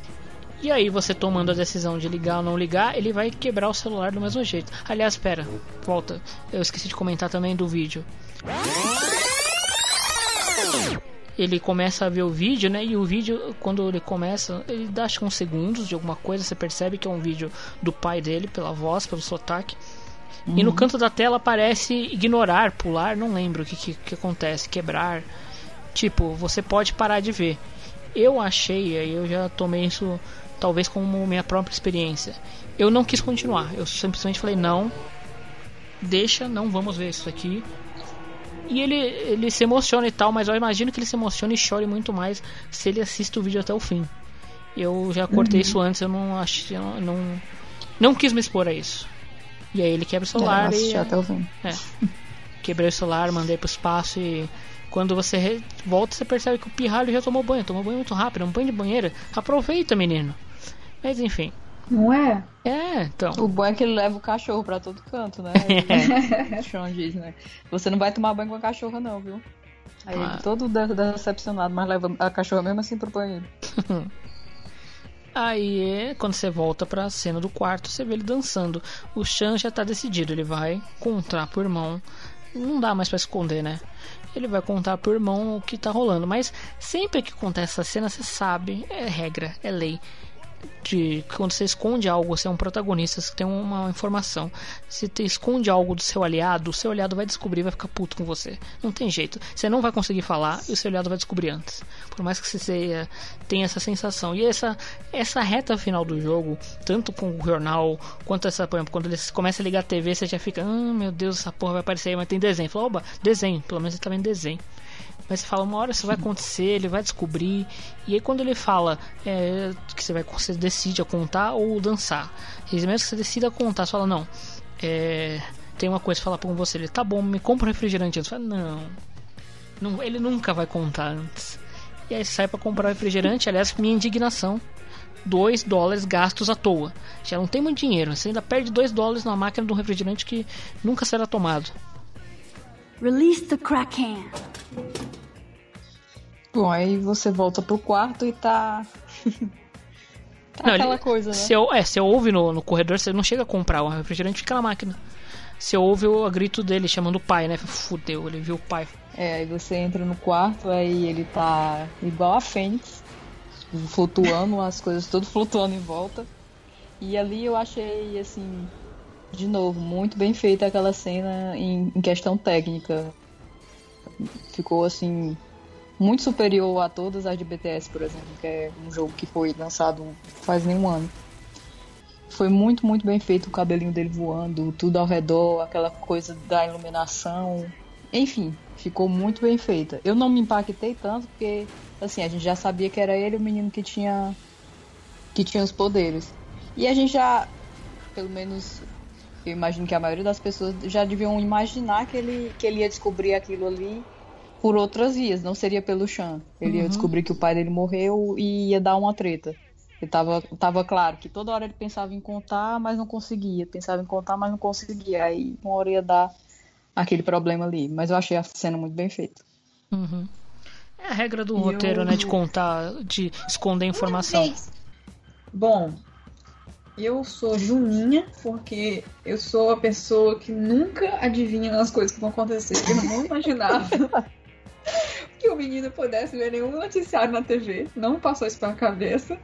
E aí, você tomando a decisão de ligar ou não ligar, ele vai quebrar o celular do mesmo jeito. Aliás, espera, volta. Eu esqueci de comentar também do vídeo. Ele começa a ver o vídeo, né? E o vídeo, quando ele começa, ele dá acho que uns segundos de alguma coisa. Você percebe que é um vídeo do pai dele, pela voz, pelo sotaque. Uhum. E no uhum. canto da tela aparece ignorar, pular, não lembro o que, que, que acontece, quebrar. Tipo, você pode parar de ver. Eu achei, aí eu já tomei isso talvez como minha própria experiência. Eu não quis continuar, eu simplesmente falei não, deixa, não vamos ver isso aqui. E ele, ele se emociona e tal, mas eu imagino que ele se emocione e chore muito mais se ele assiste o vídeo até o fim. Eu já cortei uhum. isso antes, eu não achei, não, não, não quis me expor a isso. E aí ele quebra o celular
é, e. Até o fim.
É. Quebrei o celular, mandei pro espaço e quando você volta você percebe que o pirralho já tomou banho, tomou banho muito rápido, um banho de banheira. Aproveita, menino. Mas enfim.
Não é?
É, então.
O bom é que ele leva o cachorro pra todo canto, né? É. Sean diz, né? Você não vai tomar banho com a cachorra, não, viu? Aí ah. ele todo decepcionado, mas leva a cachorra mesmo assim pro banheiro.
Aí, quando você volta pra cena do quarto, você vê ele dançando. O Chan já tá decidido, ele vai contar pro irmão. Não dá mais para esconder, né? Ele vai contar pro irmão o que tá rolando. Mas sempre que acontece essa cena, você sabe, é regra, é lei. De quando você esconde algo, você é um protagonista, você tem uma informação. Se esconde algo do seu aliado, o seu aliado vai descobrir, vai ficar puto com você. Não tem jeito. Você não vai conseguir falar e o seu aliado vai descobrir antes. Por mais que você tenha essa sensação. E essa essa reta final do jogo, tanto com o jornal quanto essa, por exemplo, quando eles começam a ligar a TV, você já fica, ah, meu Deus, essa porra vai aparecer aí, mas tem desenho. Fala, oba, desenho, pelo menos você tá vendo desenho. Mas você fala, uma hora isso vai acontecer, ele vai descobrir. E aí quando ele fala é, que você vai você decide a contar ou dançar. E mesmo que você decida contar, você fala, não. É, tem uma coisa pra falar com você, ele tá bom, me compra um refrigerante antes. Fala, não, não. Ele nunca vai contar antes. E aí sai para comprar o refrigerante, aliás, minha indignação. 2 dólares gastos à toa. Já não tem muito dinheiro, você ainda perde 2 dólares na máquina de um refrigerante que nunca será tomado.
Release the Kraken.
Bom, aí você volta pro quarto e tá. tá
Não,
aquela
ele-
coisa, né?
Você, é, você ouve no, no corredor, você não chega a comprar, o refrigerante fica na máquina. Você ouve o grito dele chamando o pai, né? Fudeu, ele viu o pai.
É, aí você entra no quarto, aí ele tá igual a Fênix, flutuando, as coisas tudo flutuando em volta. E ali eu achei, assim, de novo, muito bem feita aquela cena em, em questão técnica. Ficou, assim, muito superior a todas as de BTS, por exemplo, que é um jogo que foi lançado faz nenhum ano. Foi muito, muito bem feito o cabelinho dele voando, tudo ao redor, aquela coisa da iluminação. Enfim, ficou muito bem feita. Eu não me impactei tanto porque, assim, a gente já sabia que era ele o menino que tinha que tinha os poderes. E a gente já, pelo menos, eu imagino que a maioria das pessoas já deviam imaginar que ele, que ele ia descobrir aquilo ali por outras vias, não seria pelo Chan. Ele ia
Uhum.
descobrir que o pai dele morreu e ia dar uma treta. Ele tava, tava claro que toda hora ele pensava em contar, mas não conseguia. Pensava em contar, mas não conseguia. Aí uma hora ia dar aquele problema ali. Mas eu achei a cena muito bem feita.
Uhum. É a regra do
E
roteiro,
eu-
né? De contar, de esconder informação.
Bom, eu sou Juninha porque eu sou a pessoa que nunca adivinha as coisas que vão acontecer. Eu não imaginava que o menino pudesse ver nenhum noticiário na TV. Não passou isso pela cabeça.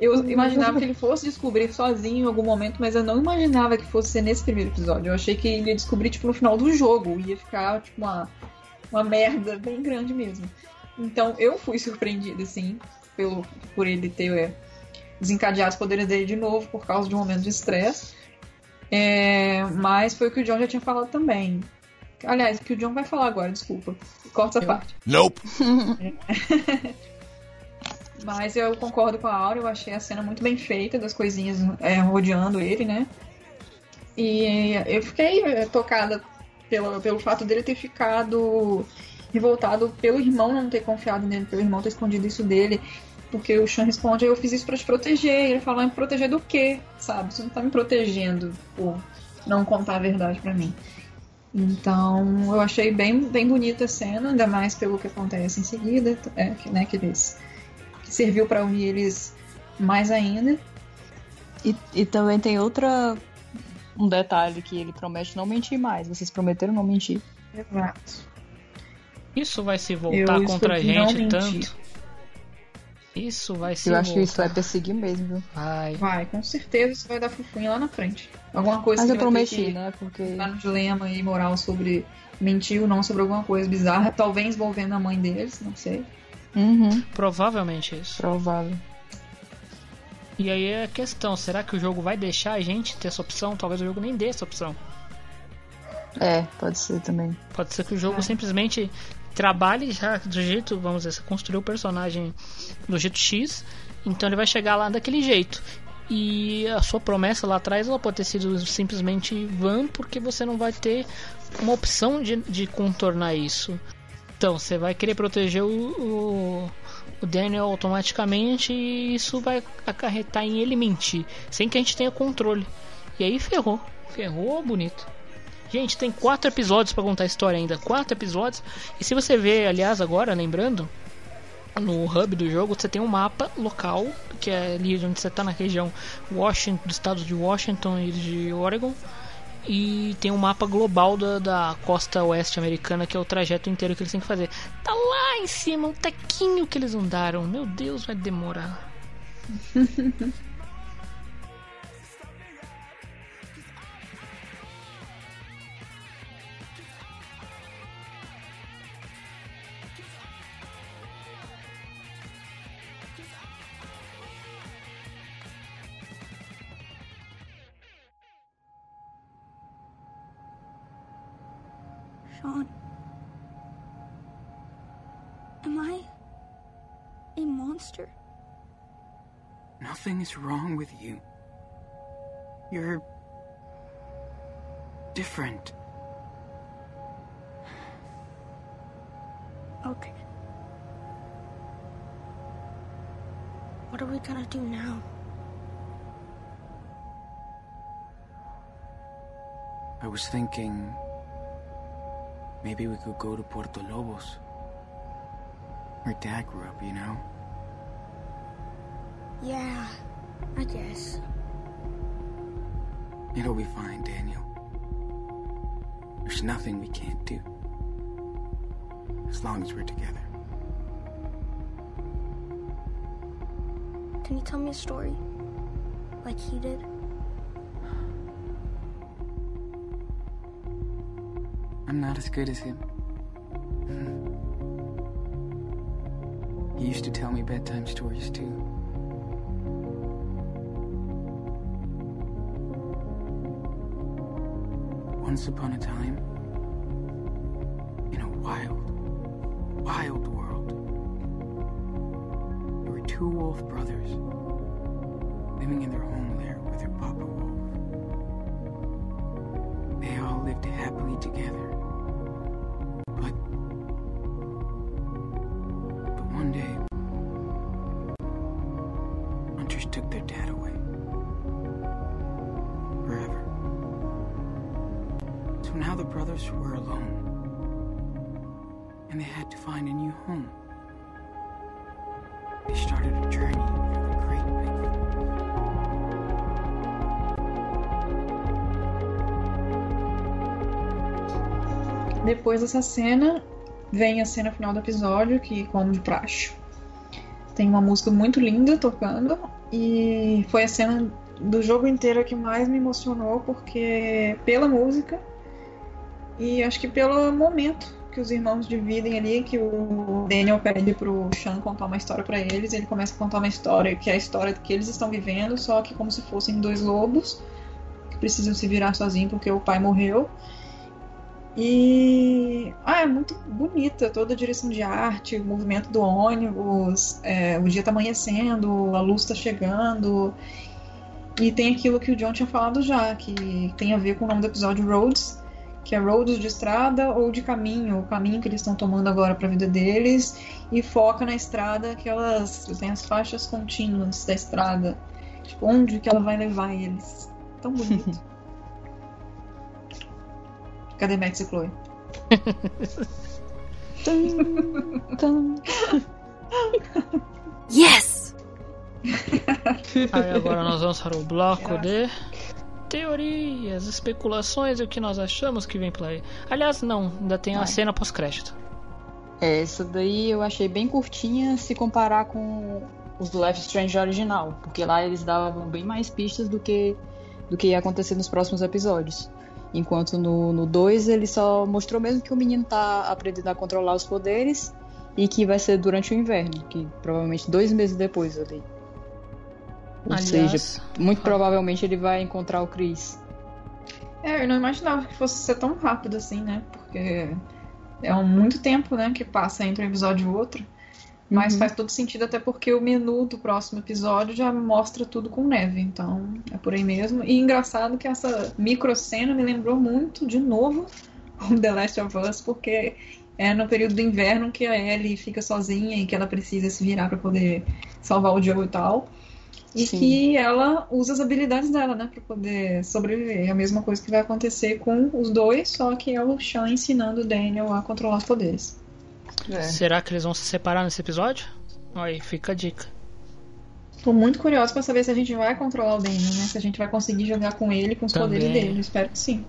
Eu imaginava que ele fosse descobrir sozinho em algum momento, mas eu não imaginava que fosse ser nesse primeiro episódio. Eu achei que ele ia descobrir, tipo, no final do jogo. Ia ficar, tipo, uma, uma merda bem grande mesmo. Então eu fui surpreendida, assim, pelo, por ele ter é, desencadeado os poderes dele de novo por causa de um momento de estresse. É, mas foi o que o John já tinha falado também. Aliás, o que o John vai falar agora, desculpa. Corta essa parte.
Nope.
Mas eu concordo com a Aura, eu achei a cena muito bem feita, das coisinhas é, rodeando ele, né? E eu fiquei é, tocada pelo, pelo fato dele ter ficado revoltado pelo irmão não ter confiado nele, pelo irmão ter escondido isso dele. Porque o Sean responde, eu fiz isso pra te proteger. E ele fala, me proteger do quê? Sabe? Você não tá me protegendo por não contar a verdade pra mim. Então, eu achei bem, bem bonita a cena, ainda mais pelo que acontece em seguida, é, que, né, que eles que serviu pra unir eles mais ainda.
E, e também tem outra. Um detalhe que ele promete não mentir mais. Vocês prometeram não mentir.
Exato.
Isso vai se voltar
Eu
contra a gente
mentir.
tanto. Isso vai se
Eu acho que isso vai perseguir mesmo, viu?
Vai.
Vai, com certeza isso vai dar fofinha lá na frente. Alguma coisa
Mas
que
eu prometi,
que
né? Porque.
entrar no dilema e moral sobre mentir ou não sobre alguma coisa bizarra, talvez envolvendo a mãe deles, não sei.
Uhum,
Provavelmente isso.
provável.
E aí é a questão, será que o jogo vai deixar a gente ter essa opção? Talvez o jogo nem dê essa opção.
É, pode ser também.
Pode ser que o jogo simplesmente trabalhe já do jeito, vamos dizer, você construiu o personagem do jeito X, então ele vai chegar lá daquele jeito. E a sua promessa lá atrás ela pode ter sido simplesmente vã, porque você não vai ter uma opção de, de contornar isso. Então, você vai querer proteger o, o, o Daniel automaticamente e isso vai acarretar em ele mentir, sem que a gente tenha controle. E aí ferrou. Ferrou bonito. Gente, tem quatro episódios pra contar a história ainda. Quatro episódios. E se você ver, aliás, agora, lembrando, no hub do jogo você tem um mapa local, que é ali onde você tá na região Washington, do estado de Washington e de Oregon. E tem um mapa global da, da costa oeste americana, que é o trajeto inteiro que eles têm que fazer. Tá lá em cima, um tequinho que eles andaram. Meu Deus, vai demorar.
Am I a monster?
Nothing is wrong with you. You're different.
Okay. What are we gonna do now?
I was thinking maybe we could go to Puerto Lobos. Where Dad grew up, you know?
Yeah, I guess.
It'll be fine, Daniel. There's nothing we can't do. As long as we're together.
Can you tell me a story? Like he did?
I'm not as good as him. He used to tell me bedtime stories too. Once upon a time, in a wild, wild world, there were two wolf brothers living in their home there with their papa wolf. They all lived happily together.
Depois dessa cena, vem a cena final do episódio, que como de praxe. Tem uma música muito linda tocando e foi a cena do jogo inteiro que mais me emocionou porque pela música e acho que pelo momento que os irmãos dividem ali, que o Daniel pede pro Sean contar uma história para eles, ele começa a contar uma história que é a história que eles estão vivendo, só que como se fossem dois lobos que precisam se virar sozinhos porque o pai morreu. E ah, é muito bonita toda a direção de arte, o movimento do ônibus, é, o dia tá amanhecendo, a luz tá chegando. E tem aquilo que o John tinha falado já, que tem a ver com o nome do episódio Roads, que é Roads de estrada ou de caminho, o caminho que eles estão tomando agora para a vida deles, e foca na estrada que elas tem as faixas contínuas da estrada, tipo, onde que ela vai levar eles. Tão bonito. Cadê Max e Chloe?
Yes!
Aí agora nós vamos para o bloco de teorias, especulações e o que nós achamos que vem por aí. Aliás, não, ainda tem a cena pós-crédito.
É, essa daí eu achei bem curtinha se comparar com os do Life Strange original, porque lá eles davam bem mais pistas do que do que ia acontecer nos próximos episódios. Enquanto no 2 ele só mostrou mesmo que o menino tá aprendendo a controlar os poderes e que vai ser durante o inverno, que provavelmente dois meses depois ali. Ou
Aliás-
seja, muito provavelmente ele vai encontrar o Chris.
É, eu não imaginava que fosse ser tão rápido assim, né? Porque é um muito tempo, né, que passa entre um episódio e outro. Mas
Uhum.
faz todo sentido até porque o menu do próximo episódio já mostra tudo com neve, então é por aí mesmo. E engraçado que essa micro cena me lembrou muito, de novo, o The Last of Us, porque é no período do inverno que a Ellie fica sozinha e que ela precisa se virar para poder salvar o Joe e tal. E
Sim.
que ela usa as habilidades dela, né, para poder sobreviver. É a mesma coisa que vai acontecer com os dois, só que é o Sean ensinando o Daniel a controlar os poderes.
Será que eles vão se separar nesse episódio? Aí fica a dica.
Tô muito curiosa pra saber se a gente vai controlar o Daniel, né? Se a gente vai conseguir jogar com ele com os
Também.
poderes dele. Espero que sim.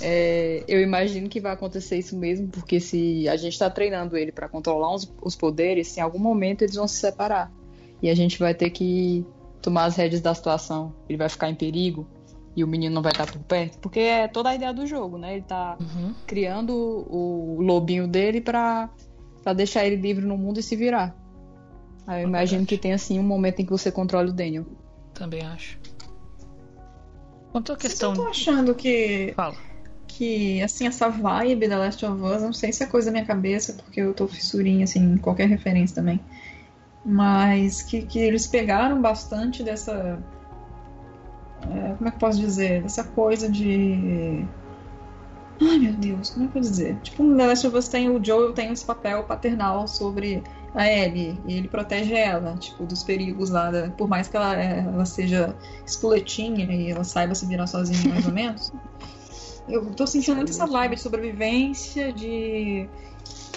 É, eu imagino que vai acontecer isso mesmo, porque se a gente tá treinando ele pra controlar os, os poderes, em algum momento eles vão se separar. e a gente vai ter que tomar as rédeas da situação. Ele vai ficar em perigo e o menino não vai estar por perto, porque é toda a ideia do jogo, né? Ele tá
Uhum.
criando o lobinho dele pra, pra deixar ele livre no mundo e se virar. Aí eu imagino que tem assim um momento em que você controla o Daniel.
Também acho. Quanto à
Vocês
questão.
estão achando que.
Fala.
Que, assim, essa vibe da Last of Us, não sei se é coisa da minha cabeça, porque eu tô fissurinha, assim, em qualquer referência também. Mas que, que eles pegaram bastante dessa. é, como é que eu posso dizer? Dessa coisa de. Ai meu Deus, como é que eu vou dizer? Tipo, no The Last of Us tem o Joel tem esse papel paternal sobre a Ellie e ele protege ela, tipo, dos perigos lá, da- por mais que ela, é, ela seja espoletinha e ela saiba se virar sozinha mais ou menos. Eu tô sentindo muito essa vibe de sobrevivência, de,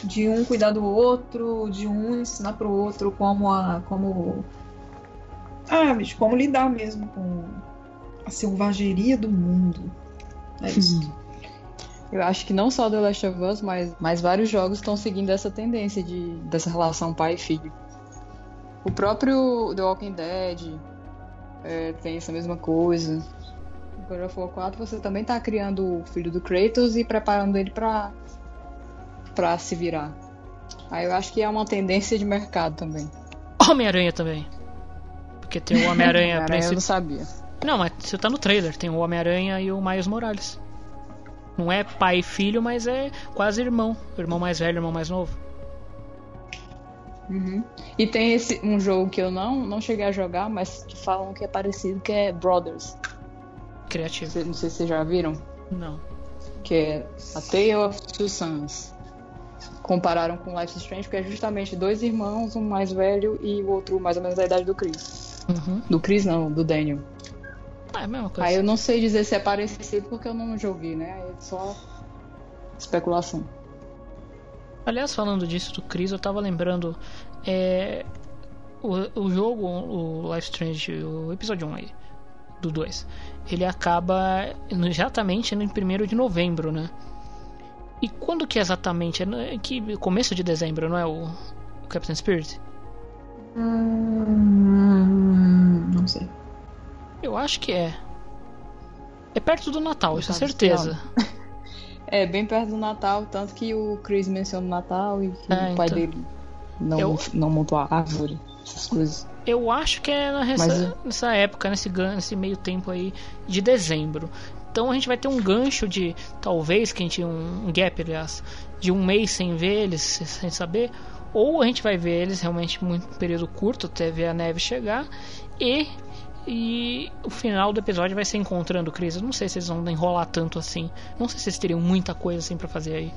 de um cuidar do outro, de um ensinar pro outro como a. como. Ah, bicho, como lidar mesmo com a selvageria do mundo. É isso.
Eu acho que não só The Last of Us, mas, mas vários jogos estão seguindo essa tendência de, dessa relação pai e filho. O próprio The Walking Dead é, tem essa mesma coisa. No God of War 4 você também tá criando o filho do Kratos e preparando ele pra, pra se virar. Aí eu acho que é uma tendência de mercado também.
Homem-Aranha também. Porque tem o Homem-Aranha
Homem-Aranha eu não sabia.
Não, mas você tá no trailer, tem o Homem-Aranha e o Miles Morales. Não é pai e filho, mas é quase irmão. Irmão mais velho, irmão mais novo.
Uhum. E tem esse um jogo que eu não, não cheguei a jogar, mas que falam que é parecido, que é Brothers.
Criativo.
Cê- Não sei se vocês já viram.
Não.
Que é A Tale of Two Sons. Compararam com Life is Strange, porque é justamente dois irmãos, um mais velho e o outro mais ou menos da idade do Chris.
Uhum.
Do Chris não, do Daniel.
Ah, é a mesma coisa.
Aí eu não sei dizer se é parecido porque eu não joguei, né? É só especulação.
Aliás, falando disso do Chris, eu tava lembrando. É, o, o jogo, o Life Strange, o episódio 1 aí, do 2, ele acaba exatamente no 1 de novembro, né? E quando que é exatamente? É no- que começo de dezembro, não é o, o Captain Spirit?
Hum, não sei.
Eu acho que é. É perto do Natal, isso é certeza.
É, bem perto do Natal, tanto que o Chris menciona o Natal e que
É,
o pai
então.
dele não,
Eu-
não montou a árvore, essas coisas.
Eu acho que é nessa,
Mas-
nessa época, nesse, nesse meio tempo aí de dezembro. Então a gente vai ter um gancho de, talvez, que a gente um, um gap, aliás, de um mês sem ver eles, sem saber. Ou a gente vai ver eles realmente muito período curto até ver a neve chegar. E, e o final do episódio vai ser encontrando o Chris. Eu não sei se eles vão enrolar tanto assim. Não sei se eles teriam muita coisa assim pra fazer aí.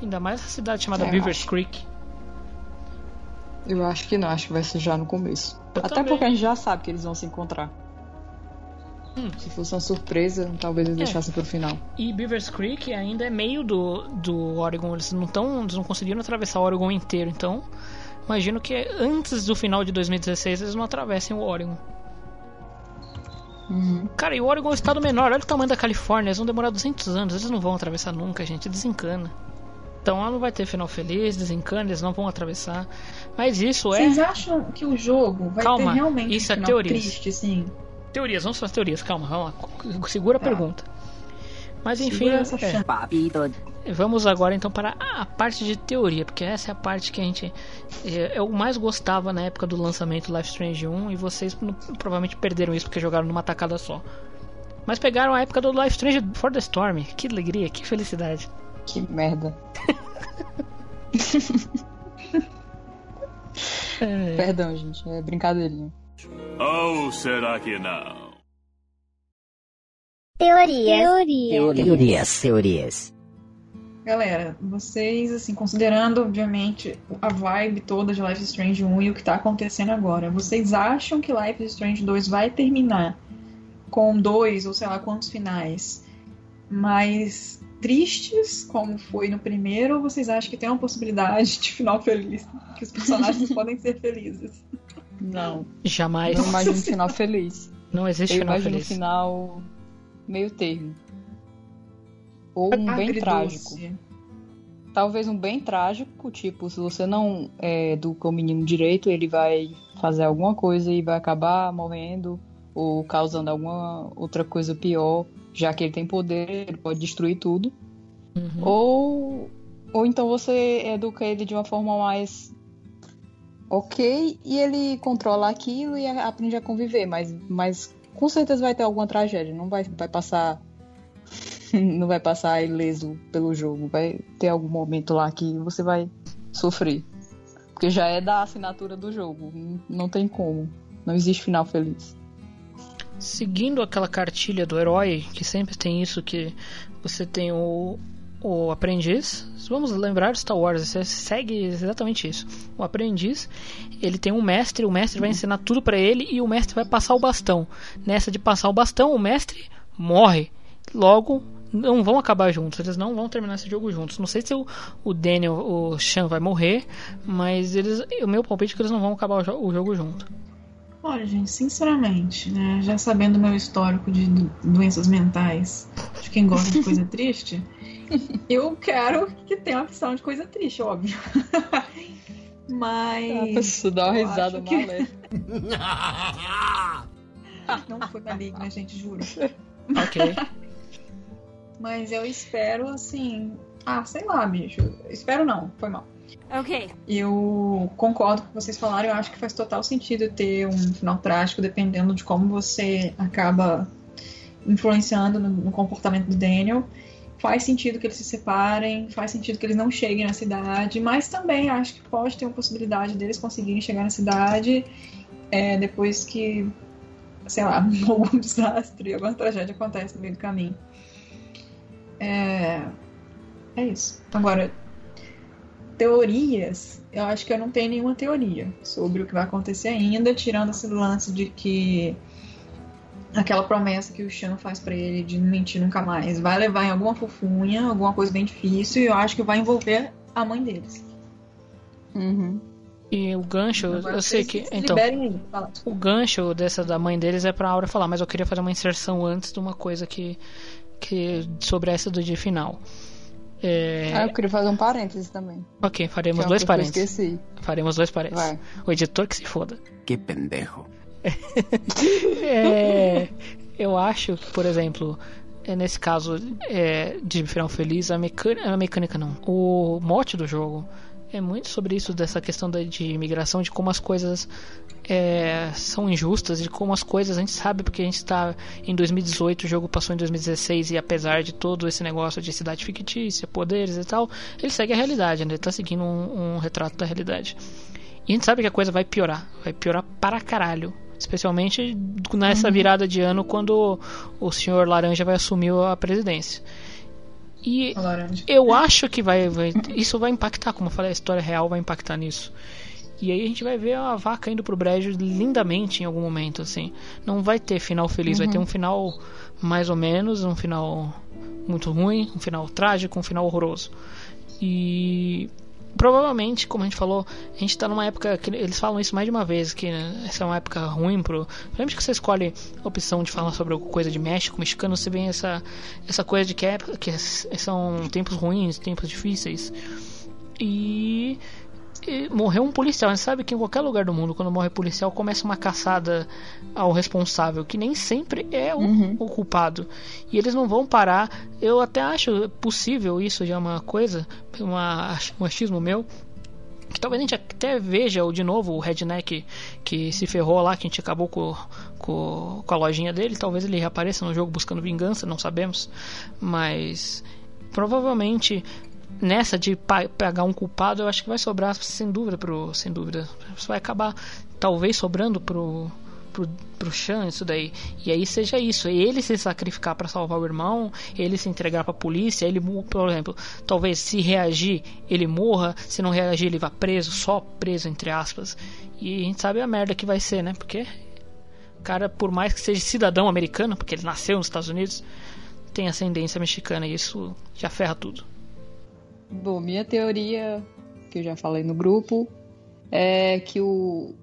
Ainda mais essa cidade chamada
É,
Beavers
acho.
Creek.
Eu acho que não, acho que vai ser já no começo.
Eu
Até
também.
porque a gente já sabe que eles vão se encontrar. Se fosse uma surpresa, talvez eles
É.
deixassem pro final.
E Beavers Creek ainda é meio do, do Oregon. Eles não tão, eles não conseguiram atravessar o Oregon inteiro. Então, imagino que antes do final de 2016 eles não atravessem o Oregon. Cara, e o Oregon é um estado menor. Olha o tamanho da Califórnia. Eles vão demorar 200 anos. Eles não vão atravessar nunca, gente. Desencana. Então lá não vai ter final feliz, desencana, eles não vão atravessar. Mas isso é.
Vocês acham que o jogo vai
Calma,
ter realmente
isso
um
é
final
teorias.
triste, assim?
Teorias, vamos para as teorias, calma, vamos lá. Segura a pergunta. Mas enfim,
Segura essa
é. Vamos agora então para a parte de teoria, porque essa é a parte que a gente é, eu mais gostava na época do lançamento do Life Strange 1 e vocês provavelmente perderam isso porque jogaram numa tacada só. Mas pegaram a época do Life Strange For the Storm. Que alegria, que felicidade.
Que merda.
É.
Perdão, gente, é brincadeirinha.
Ou será que não?
Teoria.
Teorias, teorias.
Galera, vocês, assim, considerando, obviamente, a vibe toda de Life is Strange 1 e o que tá acontecendo agora, vocês acham que Life is Strange 2 vai terminar com dois ou sei lá quantos finais mais tristes, como foi no primeiro, ou vocês acham que tem uma possibilidade de final feliz? Que os personagens podem ser felizes?
Não.
Jamais.
Não imagino um final feliz.
Não existe
Eu
final
imagino
feliz.
um final meio termo. Ou um bem trágico. talvez um bem trágico, tipo, se você não é, educa o menino direito, ele vai fazer alguma coisa e vai acabar morrendo ou causando alguma outra coisa pior, já que ele tem poder, ele pode destruir tudo.
Uhum.
Ou, ou então você educa ele de uma forma mais ok e ele controla aquilo e aprende a conviver, mas, mas com certeza vai ter alguma tragédia, não vai, vai passar não vai passar ileso pelo jogo, vai ter algum momento lá que você vai sofrer. Porque já é da assinatura do jogo, não- tem como. Não existe final feliz.
Seguindo aquela cartilha do herói, que sempre tem isso que você tem o, o aprendiz. Vamos lembrar Star Wars, você segue exatamente isso. O aprendiz, ele tem um mestre, o mestre vai ensinar tudo pra ele e o mestre vai passar o bastão. Nessa de passar o bastão, o mestre morre. Logo, não vão acabar juntos, eles não vão terminar esse jogo juntos. Não sei se o, o Daniel, o Sean vai morrer, mas eles, o meu palpite é que eles não vão acabar o, jo- o jogo junto.
Olha, gente, sinceramente, né, já sabendo o meu histórico de do- doenças mentais, de quem gosta de coisa triste, eu quero que tenha uma opção de coisa triste, óbvio. Mas.
A pessoa dá uma risada
que-
maléfica.
Não foi maligna, gente, juro.
Ok.
Mas eu espero, assim. Ah, sei lá, bicho. Espero não, foi mal.
Okay.
Eu concordo com o que vocês falaram. Eu acho que faz total sentido ter um final trágico, dependendo de como você acaba influenciando no, no comportamento do Daniel. Faz sentido que eles se separem, faz sentido que eles não cheguem na cidade, mas também acho que pode ter uma possibilidade deles conseguirem chegar na cidade é, depois que, sei lá, algum desastre, alguma tragédia acontece no meio do caminho. É, é isso. Agora, teorias, eu acho que eu não tenho nenhuma teoria sobre o que vai acontecer ainda, tirando esse lance de que aquela promessa que o Sean faz pra ele de não mentir nunca mais vai levar em alguma fofunha, alguma coisa bem difícil, e eu acho que vai envolver a mãe deles.
Uhum.
E o gancho,
Agora
eu sei que.
se
Então,
aí. Fala,
o gancho dessa da mãe deles é pra Aura falar, mas eu queria fazer uma inserção antes de uma coisa que. Que sobre essa do dia final. É,
Ah, eu queria fazer um parênteses também.
Ok, faremos dois
que eu
parênteses.
esqueci.
Faremos dois parênteses.
Vai.
O editor que se foda.
Que pendejo.
É, eu acho que, por exemplo, é, nesse caso é, de final feliz, a mecânica, a mecânica não. O mote do jogo é muito sobre isso, dessa questão da, de imigração, de como as coisas é, são injustas, de como as coisas a gente sabe porque a gente está em 2018, o jogo passou em 2016 e apesar de todo esse negócio de cidade fictícia, poderes e tal, ele segue a realidade, né? ele está seguindo um, um retrato da realidade. E a gente sabe que a coisa vai piorar, vai piorar para caralho. Especialmente nessa virada de ano quando o senhor Laranja vai assumir a presidência. E eu acho que vai, vai- isso vai impactar, como eu falei, a história real vai impactar nisso. E aí a gente vai ver a vaca indo pro brejo lindamente em algum momento, assim. Não vai ter final feliz, vai
Uhum.
ter um final mais ou menos, um final muito ruim, um final trágico, um final horroroso. E provavelmente, como a gente falou, a gente tá numa época que eles falam isso mais de uma vez, que né, essa é uma época ruim pro. Principalmente que você escolhe a opção de falar sobre alguma coisa de México, mexicano, você vê essa, essa coisa de que, é, que são tempos ruins, tempos difíceis. E e morreu um policial. A gente sabe que em qualquer lugar do mundo, quando morre policial, começa uma caçada ao responsável, que nem sempre é o, o culpado. E eles não vão parar. Eu até acho possível isso, já é uma coisa, uma, um achismo meu. Que talvez a gente até veja o, de novo o redneck que se ferrou lá, que a gente acabou com, com, com a lojinha dele. Talvez ele reapareça no jogo buscando vingança, não sabemos. Mas provavelmente nessa de pegar um culpado, eu acho que vai sobrar sem dúvida pro, sem dúvida. Isso vai acabar talvez sobrando pro pro, pro Chan isso daí. E aí seja isso, ele se sacrificar para salvar o irmão, ele se entregar para a polícia, ele, por exemplo, talvez se reagir, ele morra, se não reagir, ele vá preso, só preso entre aspas. E a gente sabe a merda que vai ser, né? Porque o cara, por mais que seja cidadão americano, porque ele nasceu nos Estados Unidos, tem ascendência mexicana e isso já ferra tudo.
Bom, minha teoria, que eu já falei no grupo, é que o,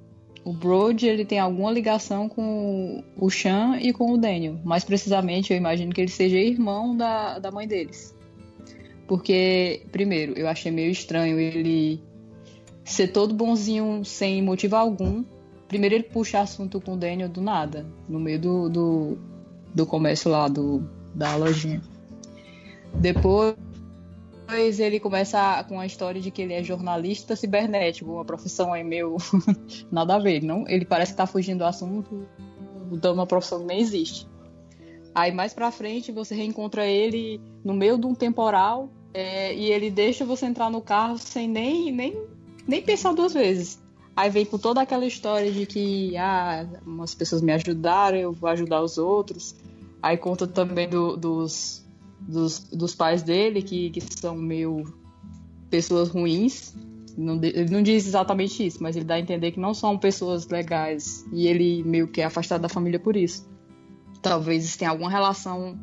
o Brody ele tem alguma ligação com o Sean e com o Daniel. Mais precisamente, eu imagino que ele seja irmão da, da mãe deles. Porque, primeiro, eu achei meio estranho ele ser todo bonzinho sem motivo algum. Primeiro ele puxa assunto com o Daniel do nada, no meio do, do, do comércio lá, do, da lojinha. Depois ele começa com a história de que ele é jornalista cibernético, uma profissão aí meio nada a ver. Não, ele parece que tá fugindo do assunto, dando uma profissão que nem existe. Aí mais pra frente você reencontra ele no meio de um temporal é, e ele deixa você entrar no carro sem nem, nem, nem pensar duas vezes. Aí vem com toda aquela história de que ah, umas pessoas me ajudaram, eu vou ajudar os outros. Aí conta também do, dos, dos, dos pais dele, que, que são meio pessoas ruins. Não, ele não diz exatamente isso, mas ele dá a entender que não são pessoas legais. E ele meio que é afastado da família por isso. Talvez tenha alguma relação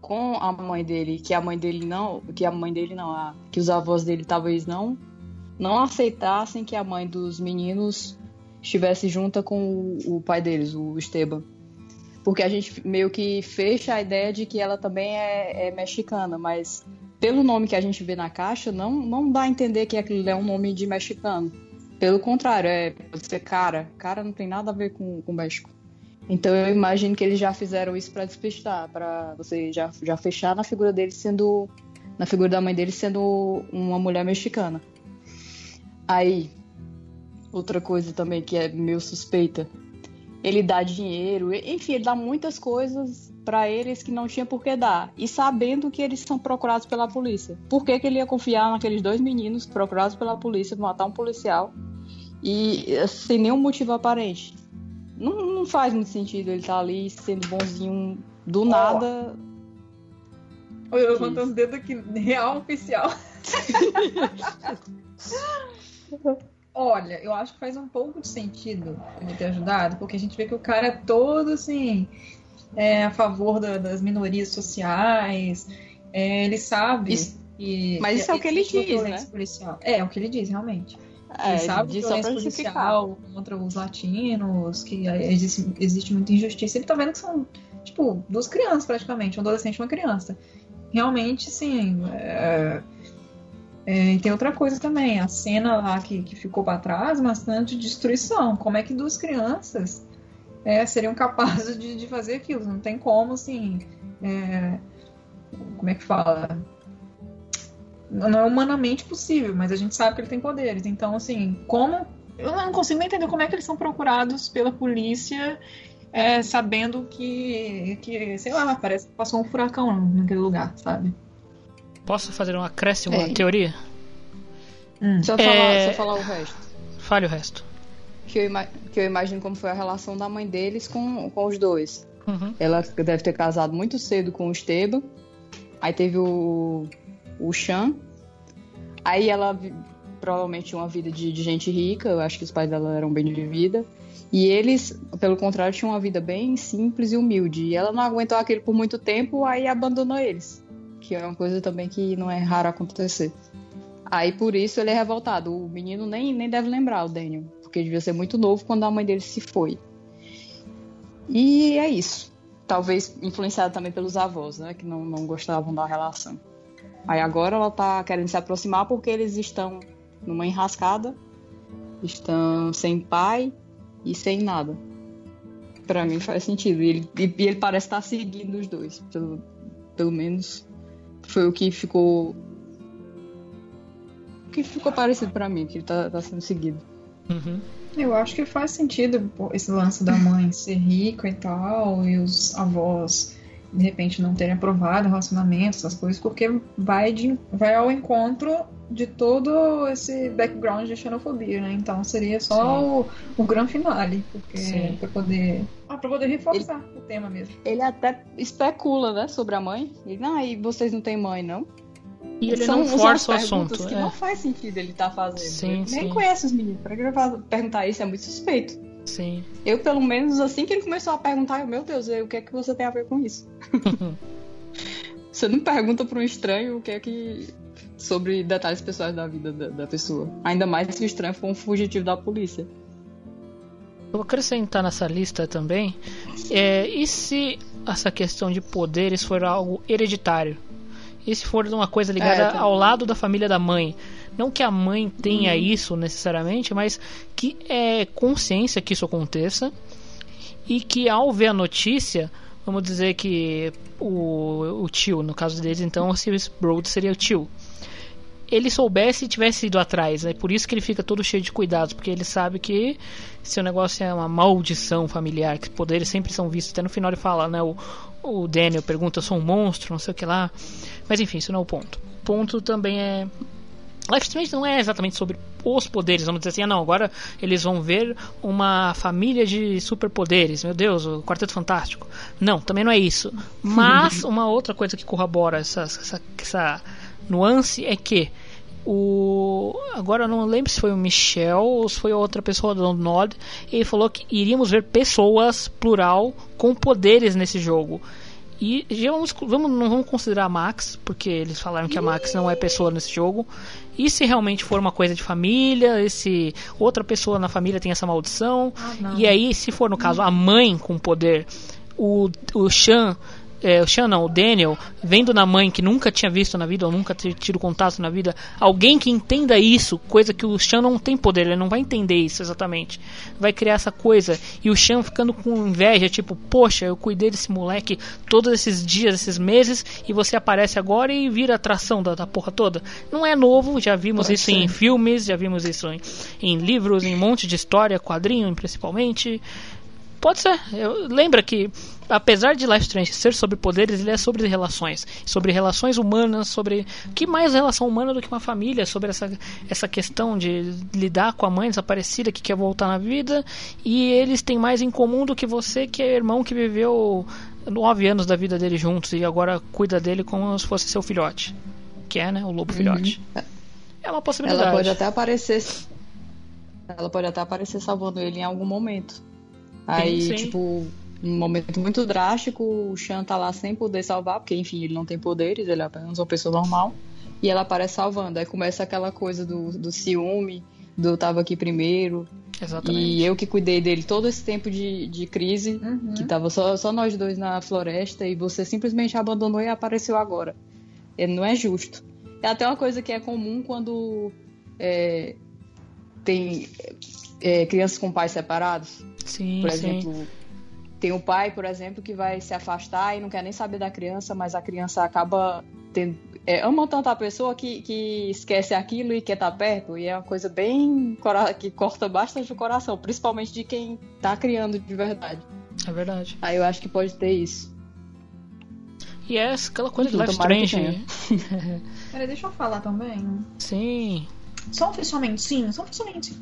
com a mãe dele, que a mãe dele não, que a mãe dele não, a, que os avós dele talvez não não aceitassem que a mãe dos meninos estivesse junta com o, o pai deles, o Esteban. Porque a gente meio que fecha a ideia de que ela também é, é mexicana, mas pelo nome que a gente vê na caixa, não, não dá a entender que aquilo é um nome de mexicano. Pelo contrário, é ser cara. Cara não tem nada a ver com o México. Então eu imagino que eles já fizeram isso para despistar, para você já, já fechar na figura dele sendo na figura da mãe dele sendo uma mulher mexicana. Aí, outra coisa também que é meio suspeita, ele dá dinheiro, enfim, ele dá muitas coisas para eles que não tinha por que dar, e sabendo que eles são procurados pela polícia. Por que, que ele ia confiar naqueles dois meninos procurados pela polícia matar um policial e sem nenhum motivo aparente? Não, não faz muito sentido ele estar tá ali sendo bonzinho do nada.
Oh. Eu levantando o dedo aqui, real oficial. Olha, eu acho que faz um pouco de sentido ele ter ajudado, porque a gente vê que o cara é todo assim, é, a favor da, das minorias sociais, é, ele sabe.
Isso, que, mas isso é o que ele diz, né?
Policial. É, é o que ele diz, realmente. É, ele sabe que violência policial contra os latinos, que existe, existe muita injustiça. Ele tá vendo que são, tipo, duas crianças praticamente, um adolescente e uma criança. Realmente, sim. É... É, e tem outra coisa também, a cena lá que, que ficou para trás, bastante destruição. Como é que duas crianças é, seriam capazes de, de fazer aquilo? Não tem como, assim. É, como é que fala? não é humanamente possível, mas a gente sabe que ele tem poderes. Então, assim, como. Eu não consigo nem entender como é que eles são procurados pela polícia, é, sabendo que, que, sei lá, parece que passou um furacão naquele lugar, sabe?
Posso fazer um acréscimo é. à teoria?
Hum. Só, falar, é... só falar o resto.
Fale o resto.
Que eu, que eu imagino como foi a relação da mãe deles com, com os dois.
Uhum.
Ela deve ter casado muito cedo com o Esteban. Aí teve o o Chan. Aí ela provavelmente tinha uma vida de, de, gente rica, eu acho que os pais dela eram bem de vida. E eles, pelo contrário, tinham uma vida bem simples e humilde. E ela não aguentou aquilo por muito tempo, aí abandonou eles. Que é uma coisa também que não é raro acontecer. Aí por isso ele é revoltado. O menino nem, nem deve lembrar o Daniel, porque devia ser muito novo quando a mãe dele se foi. E é isso. Talvez influenciado também pelos avós, né? Que não, não gostavam da relação. Aí agora ela tá querendo se aproximar porque eles estão numa enrascada, estão sem pai e sem nada. Para mim faz sentido. E ele, e ele parece estar seguindo os dois. Pelo, pelo menos foi o que ficou. O que ficou parecido para mim, que ele tá, tá sendo seguido.
Uhum.
Eu acho que faz sentido esse lance da mãe ser rica e tal, e os avós de repente não terem aprovado relacionamentos, essas coisas, porque vai, de, vai ao encontro de todo esse background de xenofobia, né? Então seria só o, o grande finale, porque para poder ah, para poder reforçar ele, o tema mesmo.
Ele até especula, né, sobre a mãe. Ele, ah, e vocês não têm mãe, não?
E ele são, não força o assunto.
que
é.
não faz sentido ele estar tá fazendo.
Sim,
ele
sim.
nem conhece os meninos. Para perguntar isso é muito suspeito.
Sim.
Eu, pelo menos, assim que ele começou a perguntar, eu, meu Deus, o que é que você tem a ver com isso? você não pergunta para um estranho o que é que. sobre detalhes pessoais da vida da, da pessoa. Ainda mais se o estranho for um fugitivo da polícia.
Vou acrescentar nessa lista também. É, e se essa questão de poderes for algo hereditário? E se for uma coisa ligada
É, tá.
ao lado da família da mãe. Não que a mãe tenha
Uhum.
isso necessariamente, mas que é consciência que isso aconteça. E que ao ver a notícia, vamos dizer que o, o tio, no caso deles, então, o Sirius Broad seria o tio. Ele soubesse e tivesse ido atrás, é por isso que ele fica todo cheio de cuidados, porque ele sabe que se o negócio é uma maldição familiar, que poderes sempre são vistos, até no final ele fala, né? O, o Daniel pergunta, eu sou um monstro, não sei o que lá. Mas enfim, isso não é o ponto. O ponto também é. Life Strange não é exatamente sobre os poderes, vamos dizer assim, ah não, agora eles vão ver uma família de superpoderes, meu Deus, o Quarteto Fantástico. Não, também não é isso. Mas uma outra coisa que corrobora essa, essa, essa nuance é que o agora eu não lembro se foi o Michel ou se foi outra pessoa do Nod, ele falou que iríamos ver pessoas plural com poderes nesse jogo. E já vamos, vamos, não vamos considerar a Max, porque eles falaram que a Max não é pessoa nesse jogo. E se realmente for uma coisa de família, e se outra pessoa na família tem essa maldição.
não.
e aí, se for no caso a mãe com poder, o, o Sean. É, o Sean não, o Daniel, vendo na mãe que nunca tinha visto na vida, ou nunca tido contato na vida, alguém que entenda isso, coisa que o Sean não tem poder, ele não vai entender isso exatamente. Vai criar essa coisa. E o Sean ficando com inveja, tipo, poxa, eu cuidei desse moleque todos esses dias, esses meses, e você aparece agora e vira atração da, da porra toda. Não é novo, já vimos
Pode
isso
ser.
em filmes, já vimos isso em, em livros, em um monte de história, quadrinho principalmente. Pode ser. Eu, lembra que, apesar de Life Strange ser sobre poderes, ele é sobre relações. Sobre relações humanas, sobre. Que mais relação humana do que uma família? Sobre essa, essa questão de lidar com a mãe desaparecida que quer voltar na vida. E eles têm mais em comum do que você, que é irmão que viveu nove anos da vida dele juntos e agora cuida dele como se fosse seu filhote. Que é, né? O lobo filhote. É uma possibilidade.
Ela pode até aparecer. Ela pode até aparecer salvando ele em algum momento. Aí,
sim.
tipo, um momento muito drástico, o Sean tá lá sem poder salvar, porque, enfim, ele não tem poderes, ele é apenas uma pessoa normal. E ela aparece salvando. Aí começa aquela coisa do, do ciúme, do tava aqui primeiro.
Exatamente.
E eu que cuidei dele todo esse tempo de, de crise, que tava só, só nós dois na floresta, e você simplesmente abandonou e apareceu agora. É, não é justo. É até uma coisa que é comum quando é, tem é, crianças com pais separados.
Sim,
Por
sim.
exemplo, tem o pai, por exemplo, que vai se afastar e não quer nem saber da criança, mas a criança acaba tendo. É, ama tanto a pessoa que, que esquece aquilo e quer estar perto. E é uma coisa bem. cora- que corta bastante o coração, principalmente de quem tá criando de verdade.
É verdade.
Aí eu acho que pode ter isso.
E é aquela coisa de
Enfim,
Life Strange.
Peraí, deixa eu falar também.
Sim.
Só oficialmente, sim, só oficialmente.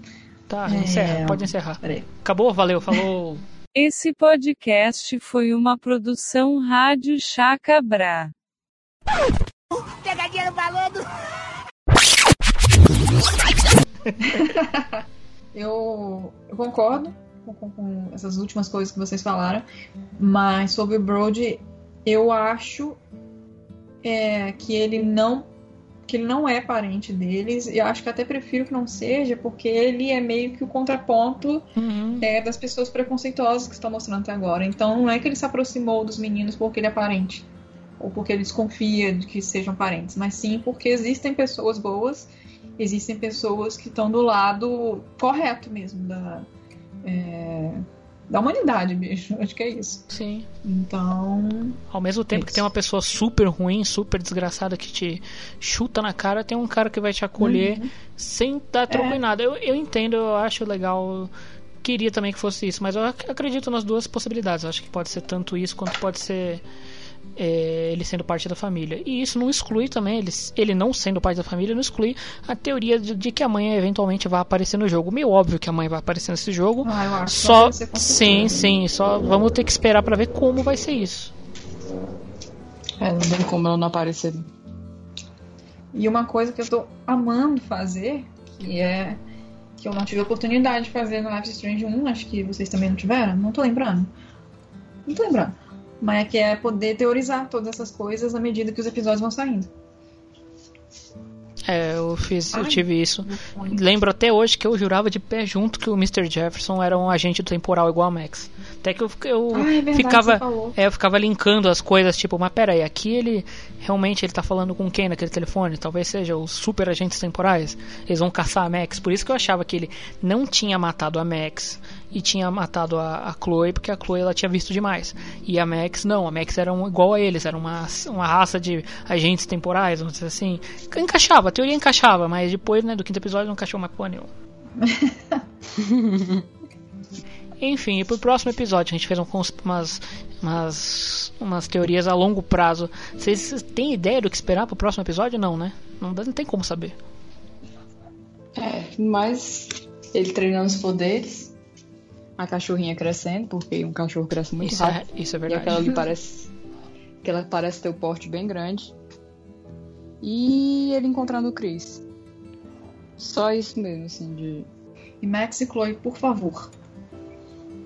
Tá,
É,
encerra, pode encerrar.
Peraí.
Acabou? Valeu, falou.
Esse podcast foi uma produção Rádio Chacabra.
Pegadinha no balodo.
Eu, eu concordo com, com- com essas últimas coisas que vocês falaram, mas sobre o Brody, eu acho é, que ele não que ele não é parente deles, e eu acho que até prefiro que não seja, porque ele é meio que o contraponto é, das pessoas preconceituosas que estão mostrando até agora. Então não é que ele se aproximou dos meninos porque ele é parente, ou porque ele desconfia de que sejam parentes, mas sim porque existem pessoas boas, existem pessoas que estão do lado correto mesmo da, é, da humanidade, bicho. Acho que é isso.
Sim.
Então.
Ao mesmo tempo que tem uma pessoa super ruim, super desgraçada que te chuta na cara, tem um cara que vai te acolher
Uhum.
sem dar troco
É.
em nada. Eu, eu entendo, eu acho legal. Queria também que fosse isso, mas eu ac- acredito nas duas possibilidades. Eu acho que pode ser tanto isso quanto pode ser é, ele sendo parte da família. E isso não exclui também, ele, ele não sendo parte da família, não exclui a teoria de, de que a mãe eventualmente vai aparecer no jogo. Meio óbvio que a mãe vai aparecer nesse jogo.
Ah, eu acho que
só sim, sim, só vamos ter que esperar pra ver como vai ser isso.
É, não tem como ela não aparecer.
E uma coisa que eu tô amando fazer, que é que eu não tive oportunidade de fazer no Life is Strange 1, acho que vocês também não tiveram, não tô lembrando. Não tô lembrando. Mas é que é poder teorizar todas essas coisas à medida que os episódios vão saindo.
É, eu fiz, eu
Ai,
tive isso. Lembro até hoje que eu jurava de pé junto que o Mr. Jefferson era um agente do temporal igual a Max. Até que eu, eu
Ah, é verdade,
ficava. É, eu ficava linkando as coisas, tipo, mas pera aí, aqui ele realmente ele tá falando com quem naquele telefone? Talvez seja os super agentes temporais. Eles vão caçar a Max. Por isso que eu achava que ele não tinha matado a Max e tinha matado a, a Chloe, porque a Chloe ela tinha visto demais. E a Max não, a Max era um, igual a eles, era uma, uma raça de agentes temporais, vamos dizer assim. Encaixava, a teoria encaixava, mas depois né, do quinto episódio não encaixou mais porra nenhuma. Enfim, e pro próximo episódio a gente fez um- umas, umas, umas teorias a longo prazo. Vocês têm ideia do que esperar pro próximo episódio? Não, né? Não, dá- não tem como saber.
É, mas ele treinando os poderes, a cachorrinha crescendo, porque um cachorro cresce muito
Isso é-
rápido.
isso é
E
verdade.
aquela ali parece. que ela parece ter o porte bem grande. E ele encontrando o Chris. Só isso mesmo, assim, de.
E Max e Chloe, por favor.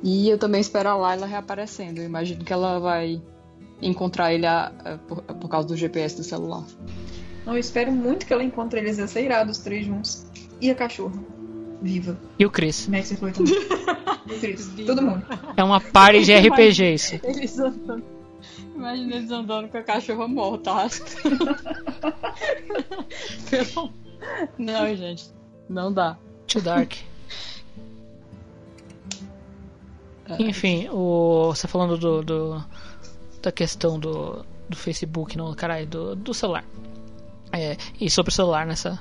E eu também espero a Layla reaparecendo. Eu imagino que ela vai encontrar ele a- a- por, por causa do GPS do celular.
Não, eu espero muito que ela encontre eles. Ser irado os três juntos. E a cachorra. Viva.
E o Chris?
Max e Chloe também. E o Chris. Todo mundo.
É uma party de RPG isso.
Eles andando. Imagina eles andando com a cachorra morta, Não, gente. Não dá.
Too dark. Enfim, o, você falando do, do- da questão do, do Facebook, não, caralho, do, do celular. É, e sobre o celular nessa.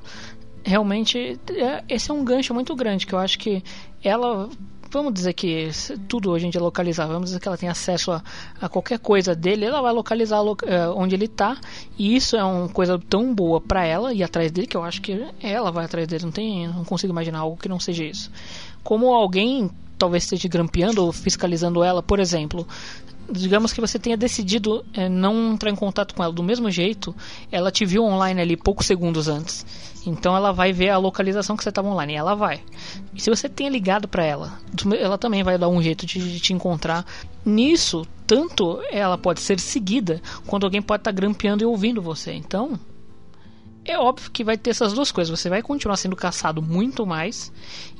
Realmente, é, esse é um gancho muito grande que eu acho que ela. Vamos dizer que tudo hoje em dia é localizar, vamos dizer que ela tem acesso a, a qualquer coisa dele, ela vai localizar lo- é, onde ele tá, e isso é uma coisa tão boa pra ela ir atrás dele que eu acho que ela vai atrás dele, não tem, não consigo imaginar algo que não seja isso. Como alguém talvez esteja grampeando ou fiscalizando ela, por exemplo, digamos que você tenha decidido é, não entrar em contato com ela do mesmo jeito, ela te viu online ali poucos segundos antes. Então ela vai ver a localização que você estava online, ela vai. E se você tenha ligado para ela, ela também vai dar um jeito de, de te encontrar. Nisso, tanto ela pode ser seguida, quanto alguém pode estar grampeando e ouvindo você. Então, é óbvio que vai ter essas duas coisas. Você vai continuar sendo caçado muito mais.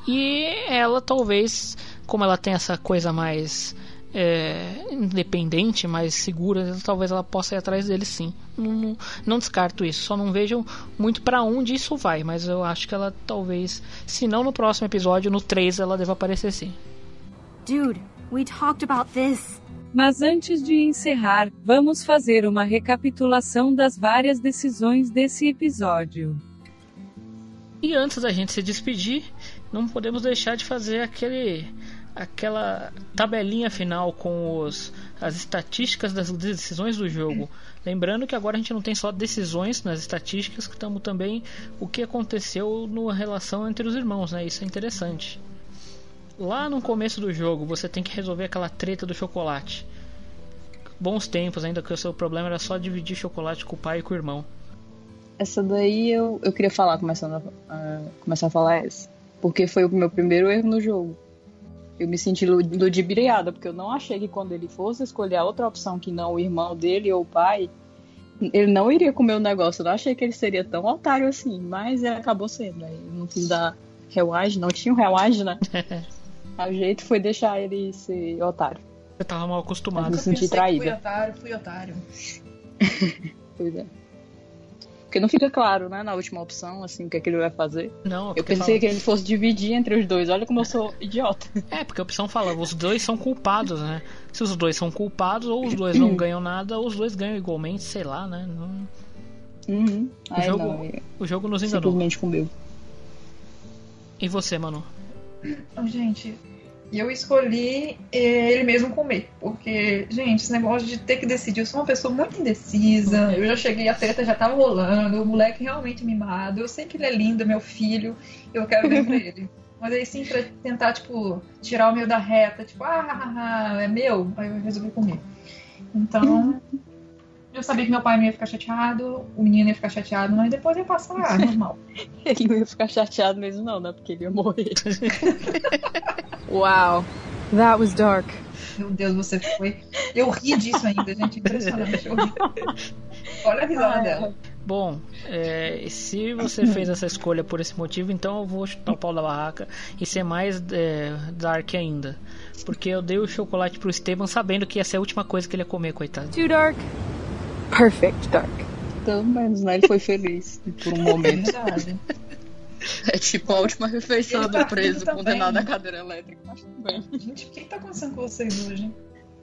E ela talvez, como ela tem essa coisa mais é, independente, mais segura, talvez ela possa ir atrás dele sim. Não, não, não descarto isso. Só não vejo muito para onde isso vai. Mas eu acho que ela talvez, se não no próximo episódio, no 3 ela deva aparecer sim.
Dude, we talked about this.
Mas antes de encerrar, vamos fazer uma recapitulação das várias decisões desse episódio.
E antes da gente se despedir, não podemos deixar de fazer aquele aquela tabelinha final com os, as estatísticas das decisões do jogo. Lembrando que agora a gente não tem só decisões nas estatísticas, que estamos também o que aconteceu na relação entre os irmãos, né? Isso é interessante. Lá no começo do jogo, você tem que resolver aquela treta do chocolate. Bons tempos, ainda que o seu problema era só dividir chocolate com o pai e com o irmão.
Essa daí eu, eu queria falar, começando a, a- começar a falar essa. Porque foi o meu primeiro erro no jogo. Eu me senti lu- ludibriada, porque eu não achei que quando ele fosse escolher a outra opção que não o irmão dele ou o pai, ele não iria comer o negócio. Eu não achei que ele seria tão otário assim, mas ele acabou sendo. Aí eu não quis dar reward, não tinha um reward, né? o jeito foi deixar ele ser otário.
Você tava mal acostumado.
Eu me
Eu
senti
que Fui
traída.
otário, fui otário.
Pois é. Porque não fica claro, né, na última opção, assim, o que, é que ele vai fazer.
Não, é
Eu pensei
fala-
que ele fosse dividir entre os dois. Olha como eu sou idiota.
É, porque a opção fala, os dois são culpados, né? Se os dois são culpados, ou os dois não ganham nada, ou os dois ganham igualmente, sei lá, né? Não-
Uhum.
O, jogo,
não, eu
o jogo nos enganou.
simplesmente comeu.
E você, Manu?
Então, gente, eu escolhi eh, ele mesmo comer. Porque, gente, esse negócio de ter que decidir, eu sou uma pessoa muito indecisa. Eu já cheguei, a treta já tava rolando, o moleque realmente mimado. Eu sei que ele é lindo, meu filho, eu quero ver pra ele. Mas aí sim, pra tentar, tipo, tirar o meio da reta, tipo, ah, é meu, aí eu resolvi comer. Então, eu sabia que meu pai não ia ficar chateado, o menino ia ficar chateado, mas depois ia passar, ah, normal.
Ele não ia ficar chateado mesmo, não, né? Porque ele ia morrer.
Wow, that was dark.
Meu Deus, você foi. Eu ri disso ainda, gente. Impressionante. Olha a risada
Ah,
dela.
Bom, é, se você fez essa escolha por esse motivo, então eu vou chutar o pau da barraca e ser mais é, dark ainda. Porque eu dei o chocolate pro Esteban sabendo que ia ser a última coisa que ele ia comer, coitado.
Too dark. Perfect dark.
Pelo menos, né? Ele foi feliz por um momento. É tipo a última refeição
Ele
do
tá
preso condenado à cadeira elétrica. Mas tudo bem.
Gente, o que, que tá acontecendo com vocês hoje?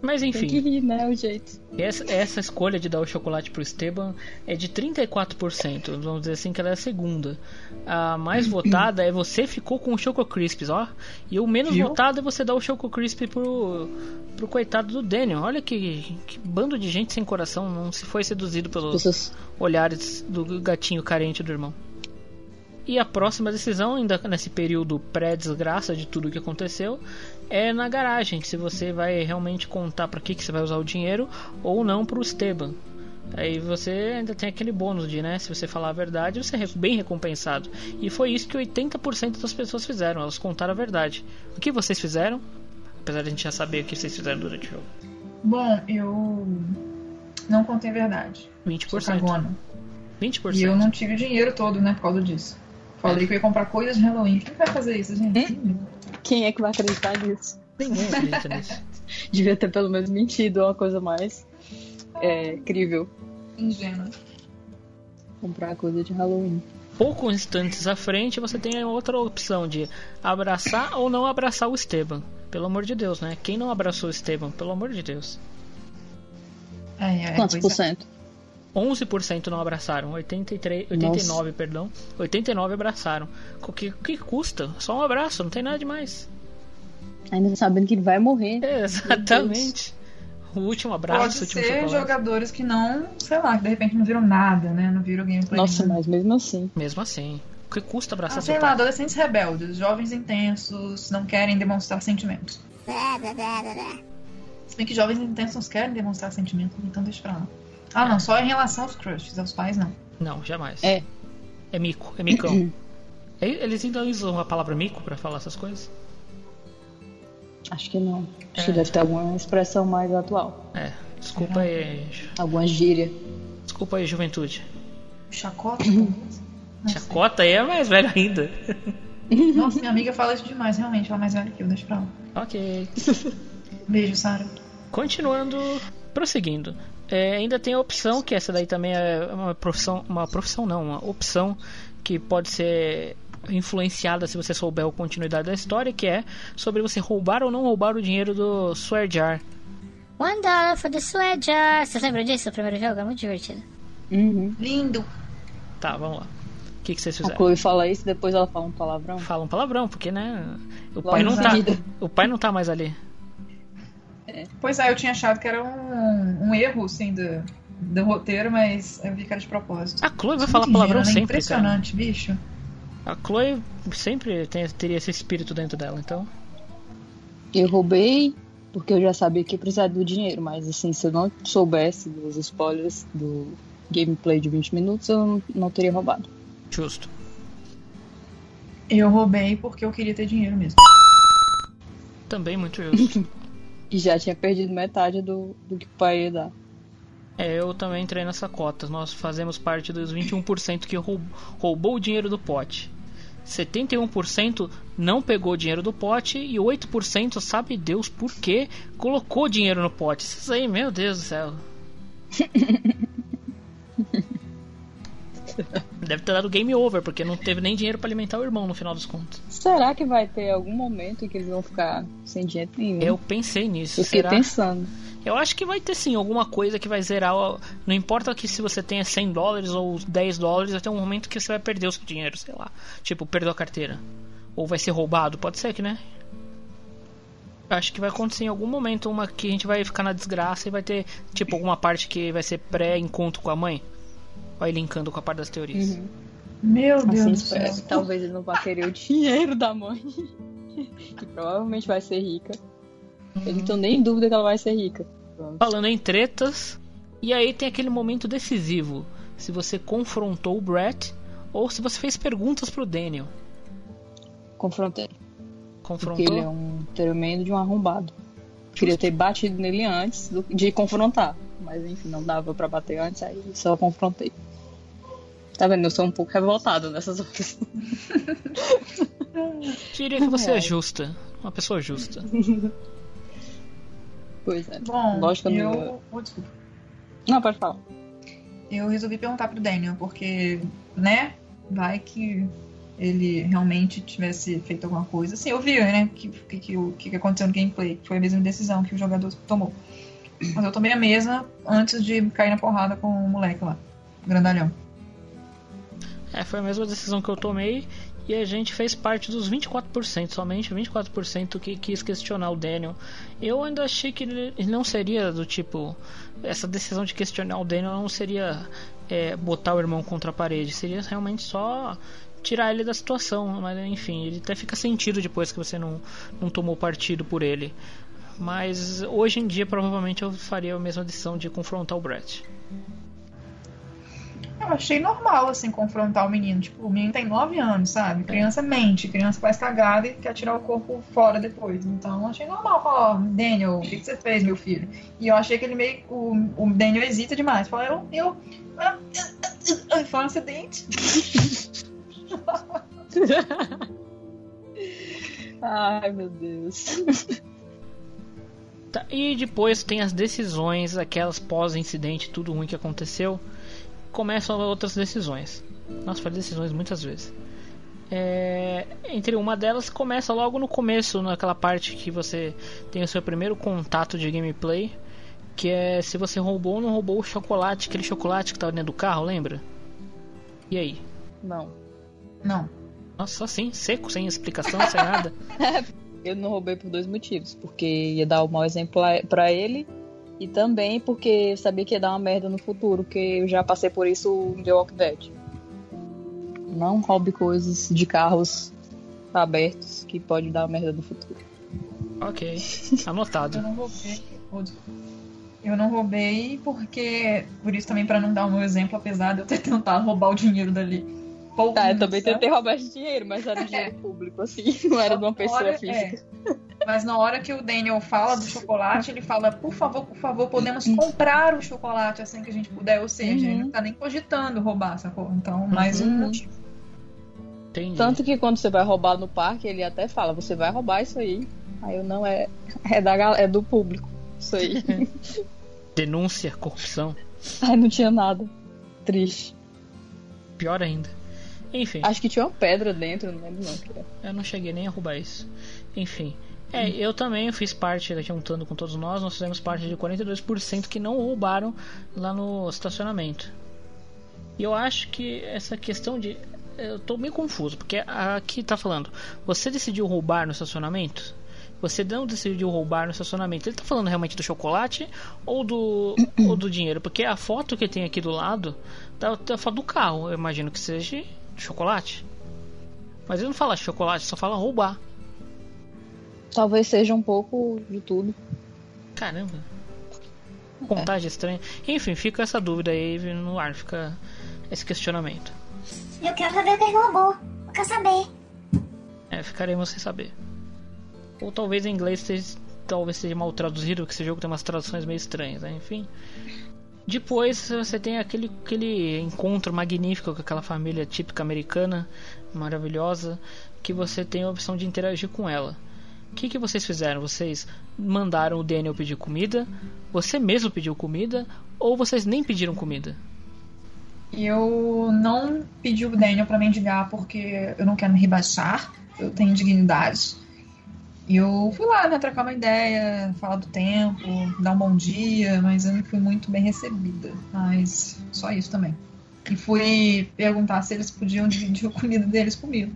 Mas
Tem que
enfim,
rir, né? O jeito.
essa, essa escolha de dar o chocolate pro Esteban é de 34%. Vamos dizer assim que ela é a segunda. A mais votada é você ficou com o Choco Crisps, ó. E o menos
Viu?
votado é você dar o Choco Crisp pro, pro coitado do Daniel. Olha que, que bando de gente sem coração. Não se foi seduzido pelos
Pessoas-
olhares do gatinho carente do irmão. E a próxima decisão, ainda nesse período pré-desgraça de tudo que aconteceu, é na garagem, se você vai realmente contar para que, que você vai usar o dinheiro ou não para o Esteban. Aí você ainda tem aquele bônus de, né, se você falar a verdade, você é bem recompensado. E foi isso que 80% das pessoas fizeram, elas contaram a verdade. O que vocês fizeram? Apesar de a gente já saber o que vocês fizeram durante o jogo.
Bom, eu não contei a verdade.
20%.
Sou cagona.
20%.
E eu não tive o dinheiro todo, né, por causa disso. Falei que eu ia comprar coisas de Halloween. Quem vai fazer isso, gente?
Quem é que vai acreditar nisso?
Ninguém acredita nisso.
Devia ter pelo menos mentido uma coisa mais é, crível.
Ingênua.
Comprar coisa de Halloween.
Poucos instantes à frente você tem a outra opção de abraçar ou não abraçar o Esteban. Pelo amor de Deus, né? Quem não abraçou o Esteban? Pelo amor de Deus.
Ai, ai,
Quantos por cento?
11% não abraçaram, 83, 89, perdão. 89 abraçaram. O que, o que custa? Só um abraço, não tem nada demais.
Ainda sabendo que ele vai morrer.
Exatamente. O último abraço,
Pode
o último
ser
chocolate.
jogadores que não, sei lá, que de repente não viram nada, né? Não viram gameplay.
Nossa,
nenhum.
mas mesmo assim.
Mesmo assim. O que custa abraçar
Ah,
seu
sei lá,
pai?
adolescentes rebeldes, jovens intensos, não querem demonstrar sentimentos. Se bem que jovens intensos querem demonstrar sentimentos, então deixa pra lá. Ah, não, só em relação aos crushes, aos pais não.
Não, jamais.
É.
É mico, é micão. É- Eles ainda usam a palavra mico pra falar essas coisas?
Acho que não. Acho
É.
que deve ter alguma expressão mais atual.
É, desculpa aí.
Alguma gíria.
Desculpa aí, juventude.
Chacota?
Chacota aí é mais velho ainda.
Nossa, minha amiga fala isso demais, realmente, ela é mais velha que eu, deixa pra lá.
Ok.
Beijo, Sara.
Continuando, prosseguindo. É, ainda tem a opção, que essa daí também é uma profissão, uma profissão não, uma opção que pode ser influenciada se você souber a continuidade da história, que é sobre você roubar ou não roubar o dinheiro do Swear Jar.
One dollar for the jar. Vocês lembram disso? O primeiro jogo é muito divertido.
Uhum.
Lindo.
Tá, vamos lá. O que, que vocês
A
fizeram?
Chloe fala isso, depois ela fala um palavrão.
Fala um palavrão, porque né? O
Logo
pai não tá. O pai não tá mais ali.
Pois é, eu tinha achado que era um, um erro, assim, do, do roteiro, mas eu vi que era de propósito.
A Chloe vai falar palavrão
né?
sempre, cara.
Impressionante, bicho.
A Chloe sempre tem, teria esse espírito dentro dela, então.
Eu roubei porque eu já sabia que ia precisar do dinheiro, mas assim, se eu não soubesse dos spoilers do gameplay de 20 minutos, eu não, não teria roubado.
Justo.
Eu roubei porque eu queria ter dinheiro mesmo.
Também muito justo.
E já tinha perdido metade do, do que o pai ia dar.
É, eu também entrei nessa cota. Nós fazemos parte dos 21% que roub- roubou o dinheiro do pote. 71% não pegou o dinheiro do pote e 8% sabe Deus por que colocou dinheiro no pote. Isso aí, meu Deus do céu. Deve ter dado game over, porque não teve nem dinheiro pra alimentar o irmão no final dos contos.
Será que vai ter algum momento em que eles vão ficar sem dinheiro nenhum?
Eu pensei nisso.
Eu fiquei
será?
pensando.
Eu acho que vai ter sim alguma coisa que vai zerar. Não importa que se você tenha 100 dólares ou 10 dólares, vai ter um momento que você vai perder o seu dinheiro, sei lá. Tipo, perdeu a carteira. Ou vai ser roubado, pode ser que, né? Acho que vai acontecer em algum momento uma que a gente vai ficar na desgraça e vai ter, tipo, alguma parte que vai ser pré-encontro com a mãe. Vai linkando com a parte das teorias.
Meu Deus
Assim,
do
espero
céu.
que talvez ele não vá querer o dinheiro da mãe. que provavelmente vai ser rica. Eu não tô nem em dúvida que ela vai ser rica. Pronto.
Falando em tretas, e aí tem aquele momento decisivo. Se você confrontou o Brett ou se você fez perguntas pro Daniel.
Confrontei.
Confrontou?
Porque ele é um tremendo de um arrombado. Queria ter batido nele antes do- de confrontar. Mas enfim, não dava pra bater antes, aí só confrontei. Tá vendo? Eu sou um pouco revoltado nessas horas.
Diria que você é justa. Uma pessoa justa.
Pois é.
Bom,
Lógico eu não-
Oh, desculpa.
Não, pode falar.
Eu resolvi perguntar pro Daniel, porque, né, vai que ele realmente tivesse feito alguma coisa. Assim, eu vi, né, que, que, que, o que que aconteceu no gameplay, foi a mesma decisão que o jogador tomou. Mas eu tomei a mesma antes de cair na porrada com o moleque lá, grandalhão.
É, foi a mesma decisão que eu tomei e a gente fez parte dos 24%, somente 24% que quis questionar o Daniel. Eu ainda achei que ele não seria do tipo. Essa decisão de questionar o Daniel não seria é, botar o irmão contra a parede, seria realmente só tirar ele da situação. Mas enfim, ele até fica sentido depois que você não, não tomou partido por ele. Mas hoje em dia provavelmente eu faria a mesma decisão de confrontar o Brett.
Eu achei normal, assim, confrontar o menino. Tipo, o menino tem 9 anos, sabe? Criança mente, criança faz cagada e quer tirar o corpo fora depois. Então, eu achei normal falar, ó, Daniel, o que, que você fez, meu filho? E eu achei que ele meio. O, o Daniel hesita demais. Fala, eu. eu fala um acidente.
Ai, meu Deus.
Tá, e depois tem as decisões, aquelas pós-incidente, tudo ruim que aconteceu. Começam outras decisões. Nossa, falei decisões muitas vezes. É, entre uma delas começa logo no começo, naquela parte que você tem o seu primeiro contato de gameplay, que é se você roubou ou não roubou o chocolate, aquele chocolate que estava dentro do carro, lembra? E aí?
Não.
Não.
Nossa, assim, seco, sem explicação, sem nada.
Eu não roubei por dois motivos. Porque ia dar o mau exemplo a- pra ele. E também porque eu sabia que ia dar uma merda no futuro. Porque eu já passei por isso em The Walking Dead. Não roube coisas de carros abertos que pode dar merda no futuro.
Ok, anotado.
Eu não roubei. Eu não roubei porque. Por isso também, pra não dar o meu exemplo, apesar de eu ter tentado roubar o dinheiro dali.
Tá, eu também tentei roubar esse dinheiro, mas era dinheiro público, assim. Não era de uma pessoa
Hora-
física.
é. Mas na hora que o Daniel fala do chocolate, ele fala, por favor, por favor, podemos comprar o chocolate assim que a gente puder. Ou seja, ele não tá nem cogitando roubar, sacou? Então, mais um
Uhum.
motivo.
Entendi.
Tanto que quando você vai roubar no parque, ele até fala, você vai roubar isso aí. Aí eu não é. É, da, é do público. Isso aí.
Denúncia, corrupção.
Ai, não tinha nada. Triste.
Pior ainda. Enfim.
Acho que tinha uma pedra dentro, não lembro não.
Eu não cheguei nem a roubar isso. Enfim. É, eu também fiz parte, juntando com todos nós, nós fizemos parte de 42% que não roubaram lá no estacionamento. E eu acho que essa questão de. Eu tô meio confuso, porque aqui tá falando, você decidiu roubar no estacionamento? Você não decidiu roubar no estacionamento. Ele tá falando realmente do chocolate ou do, ou do dinheiro? Porque a foto que tem aqui do lado tá, tá a foto do carro. Eu imagino que seja chocolate. Mas ele não fala chocolate, só fala roubar.
Talvez seja um pouco de tudo.
Caramba. Contagem estranha. Enfim, fica essa dúvida aí no ar, fica esse questionamento.
Eu quero saber o que ele roubou. Eu quero saber.
É, ficaremos sem saber. Ou talvez em inglês esteja, talvez seja mal traduzido, porque esse jogo tem umas traduções meio estranhas, né? Enfim. Depois você tem aquele, aquele encontro magnífico com aquela família típica americana, maravilhosa, que você tem a opção de interagir com ela. O que, que vocês fizeram? Vocês mandaram o Daniel pedir comida? Você mesmo pediu comida? Ou vocês nem pediram comida?
Eu não pedi o Daniel pra mendigar porque eu não quero me rebaixar, eu tenho dignidade. E eu fui lá, né, trocar uma ideia, falar do tempo, dar um bom dia, mas eu não fui muito bem recebida. Mas só isso também. E fui perguntar se eles podiam dividir a comida deles comigo.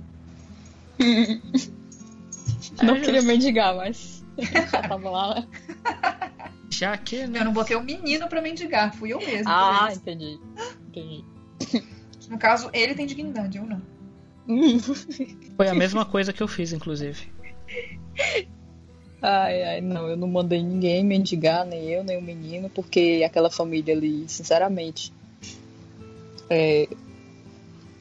Não queria mendigar, mas já tava lá, né?
Já que.
Eu não botei o menino pra mendigar, fui eu mesma.
Ah, entendi. Entendi.
No caso, ele tem dignidade, eu não.
Foi a mesma coisa que eu fiz, inclusive.
Ai, ai, não, eu não mandei ninguém mendigar, nem eu, nem o menino, porque aquela família ali, sinceramente, é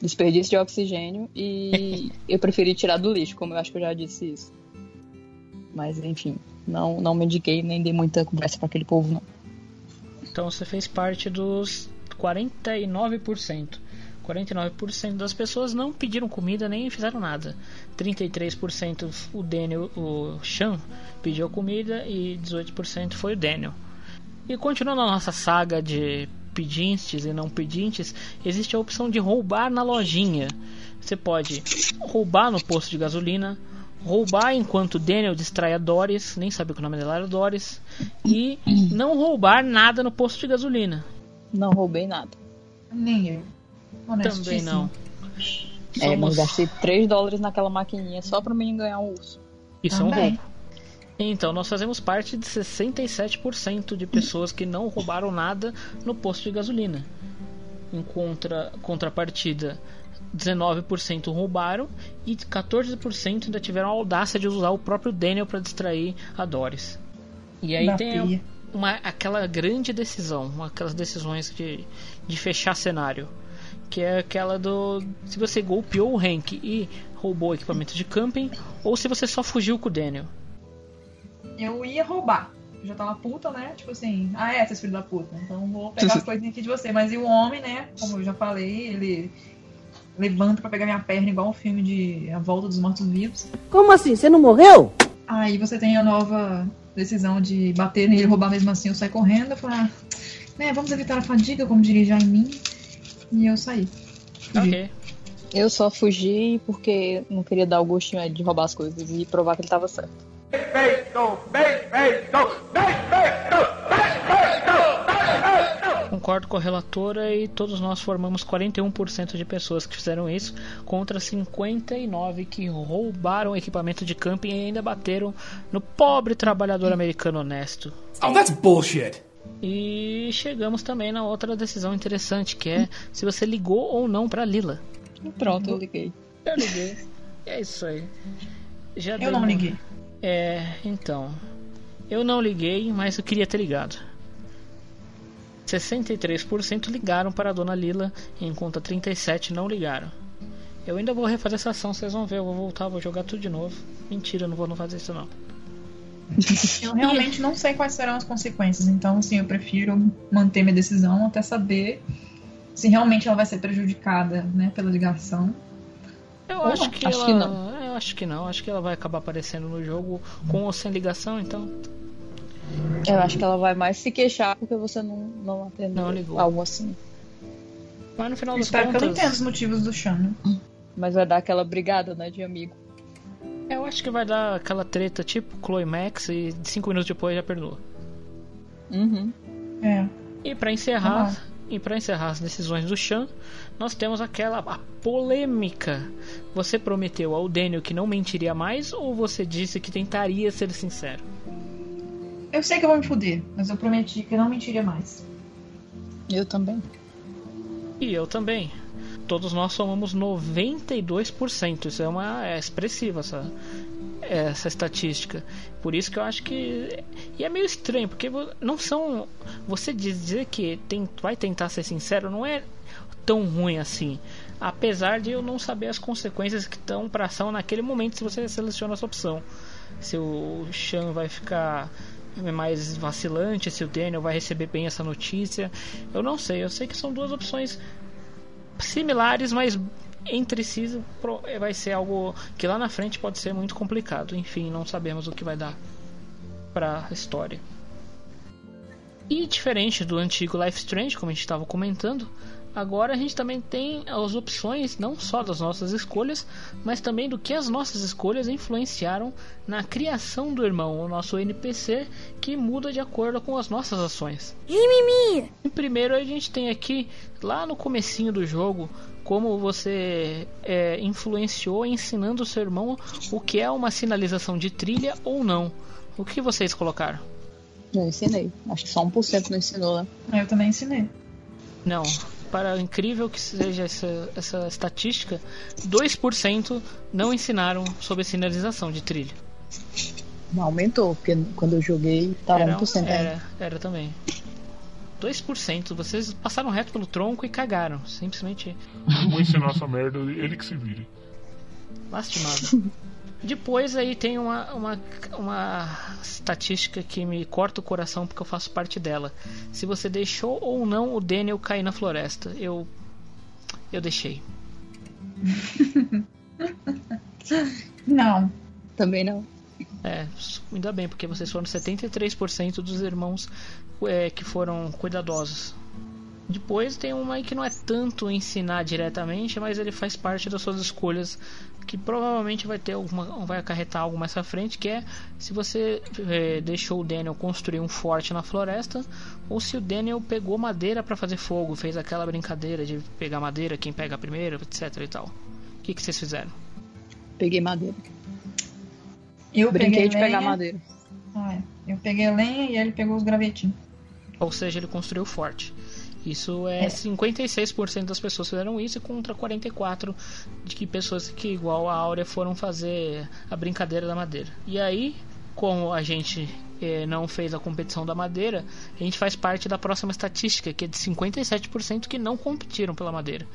desperdício de oxigênio e eu preferi tirar do lixo, como eu acho que eu já disse isso. Mas enfim, não, não mendiguei nem dei muita conversa pra aquele povo, não.
Então você fez parte dos 49%. 49% das pessoas não pediram comida nem fizeram nada. 33% o Daniel, o Sean pediu comida e 18% foi o Daniel. E continuando a nossa saga de pedintes e não pedintes, existe a opção de roubar na lojinha. Você pode roubar no posto de gasolina, roubar enquanto Daniel distrai a Doris, nem sabe que o nome dela era Doris, e não roubar nada no posto de gasolina.
Não roubei nada.
Nem eu.
Também não.
É, mas gastei 3 dólares naquela maquininha só pra mim ganhar um urso.
Isso é um
Também.
roubo. Então, nós fazemos parte de 67% de pessoas que não roubaram nada no posto de gasolina. Em contra, contrapartida, 19% roubaram e 14% ainda tiveram a audácia de usar o próprio Daniel para distrair a Doris. E aí
Da
tem
pia.
uma, aquela grande decisão, uma- aquelas decisões de, de fechar cenário. Que é aquela do. Se você golpeou o Hank e roubou equipamento de camping, ou se você só fugiu com o Daniel.
Eu ia roubar. Eu já tava puta, né? Tipo assim, ah é, seus filhos da puta. Então vou pegar as coisinhas aqui de você. Mas e o homem, né? Como eu já falei, ele levanta pra pegar minha perna igual um filme de A Volta dos Mortos-Vivos.
Como assim? Você não morreu?
Aí você tem a nova decisão de bater nele e roubar mesmo assim, eu saio correndo. Eu falo, ah, né, vamos evitar a fadiga, como diria já em mim. E eu saí.
Ok.
Eu só fugi porque não queria dar o gostinho de roubar as coisas e provar que ele tava certo.
Concordo com a relatora e todos nós formamos 41% de pessoas que fizeram isso contra 59 que roubaram equipamento de camping e ainda bateram no pobre trabalhador americano honesto.
Oh, that's bullshit.
E chegamos também na outra decisão interessante, que é se você ligou ou não pra Lila.
Pronto, eu liguei.
Eu liguei. É isso aí. Já
Eu não
uma-
liguei.
É, então. Eu não liguei, mas eu queria ter ligado. 63% ligaram para a dona Lila, enquanto 37% não ligaram. Eu ainda vou refazer essa ação, vocês vão ver. Eu vou voltar, vou jogar tudo de novo. Mentira, eu não vou não fazer isso não.
Eu realmente não sei quais serão as consequências, então assim, eu prefiro manter minha decisão até saber se realmente ela vai ser prejudicada, né, pela ligação.
Eu
Ou
acho
não.
que
Acho
ela.
que não.
Eu acho que não. Acho que ela vai acabar aparecendo no jogo com ou sem ligação, então.
Eu acho que ela vai mais se queixar porque você não, não atendeu
Não ligou.
algo assim.
Mas no final das
Espero que eu não entenda os motivos do Sean. né?
Mas vai dar aquela brigada, né, de amigo.
Eu acho que vai dar aquela treta tipo Chloe Max e cinco minutos depois já perdoa.
Uhum.
É.
E pra encerrar, e para encerrar as decisões do Chan, nós temos aquela a polêmica. Você prometeu ao Daniel que não mentiria mais ou você disse que tentaria ser sincero?
Eu sei que eu vou me fuder, mas eu prometi que eu não mentiria mais.
Eu também.
E eu também. Todos nós somamos 92%. Isso é uma é expressiva essa essa estatística. Por isso que eu acho que e é meio estranho, porque não são você dizer que tem, vai tentar ser sincero não é tão ruim assim. Apesar de eu não saber as consequências que estão para ação naquele momento se você seleciona essa opção. Se o Sean vai ficar mais vacilante, se o Daniel vai receber bem essa notícia. Eu não sei, eu sei que são duas opções similares, mas entre si pro- vai ser algo que lá na frente pode ser muito complicado. Enfim, não sabemos o que vai dar para a história. E diferente do antigo Life Strange, como a gente estava comentando, agora a gente também tem as opções não só das nossas escolhas, mas também do que as nossas escolhas influenciaram na criação do irmão, o nosso NPC, que muda de acordo com as nossas ações.
Mimimi!
Primeiro a gente tem aqui, lá no comecinho do jogo, como você é, influenciou ensinando o seu irmão o que é uma sinalização de trilha ou não. O que vocês colocaram?
Eu ensinei. Acho que só 1% não ensinou, né?
Eu também ensinei.
Não. Para incrível que seja essa, essa estatística, 2% não ensinaram sobre sinalização de trilha.
Não aumentou, porque quando eu joguei tava
Era,
1% ainda.
era, era também. 2%. Vocês passaram reto pelo tronco e cagaram. Simplesmente
vou ensinar essa merda, ele que se vire.
lastimado. Depois aí tem uma, uma, uma estatística que me corta o coração porque eu faço parte dela. Se você deixou ou não o Daniel cair na floresta. Eu Eu deixei.
Não.
Também não.
É, ainda bem, porque vocês foram 73% dos irmãos é, que foram cuidadosos. Depois tem uma aí que não é tanto ensinar diretamente, mas ele faz parte das suas escolhas que provavelmente vai ter alguma, vai acarretar algo mais à frente, que é se você é, deixou o Daniel construir um forte na floresta, ou se o Daniel pegou madeira para fazer fogo, fez aquela brincadeira de pegar madeira, quem pega primeiro, etc e tal. O que, que vocês fizeram?
Peguei madeira.
Eu
Brinquei
peguei
de pegar
lenha.
madeira.
Ah, é. Eu peguei a lenha e ele pegou os gravetinhos.
Ou seja, ele construiu forte. Isso é,
É.
56% das pessoas fizeram isso contra 44 de que pessoas que igual a Áurea foram fazer a brincadeira da madeira. E aí, como a gente eh, não fez a competição da madeira, a gente faz parte da próxima estatística, que é de 57% que não competiram pela madeira.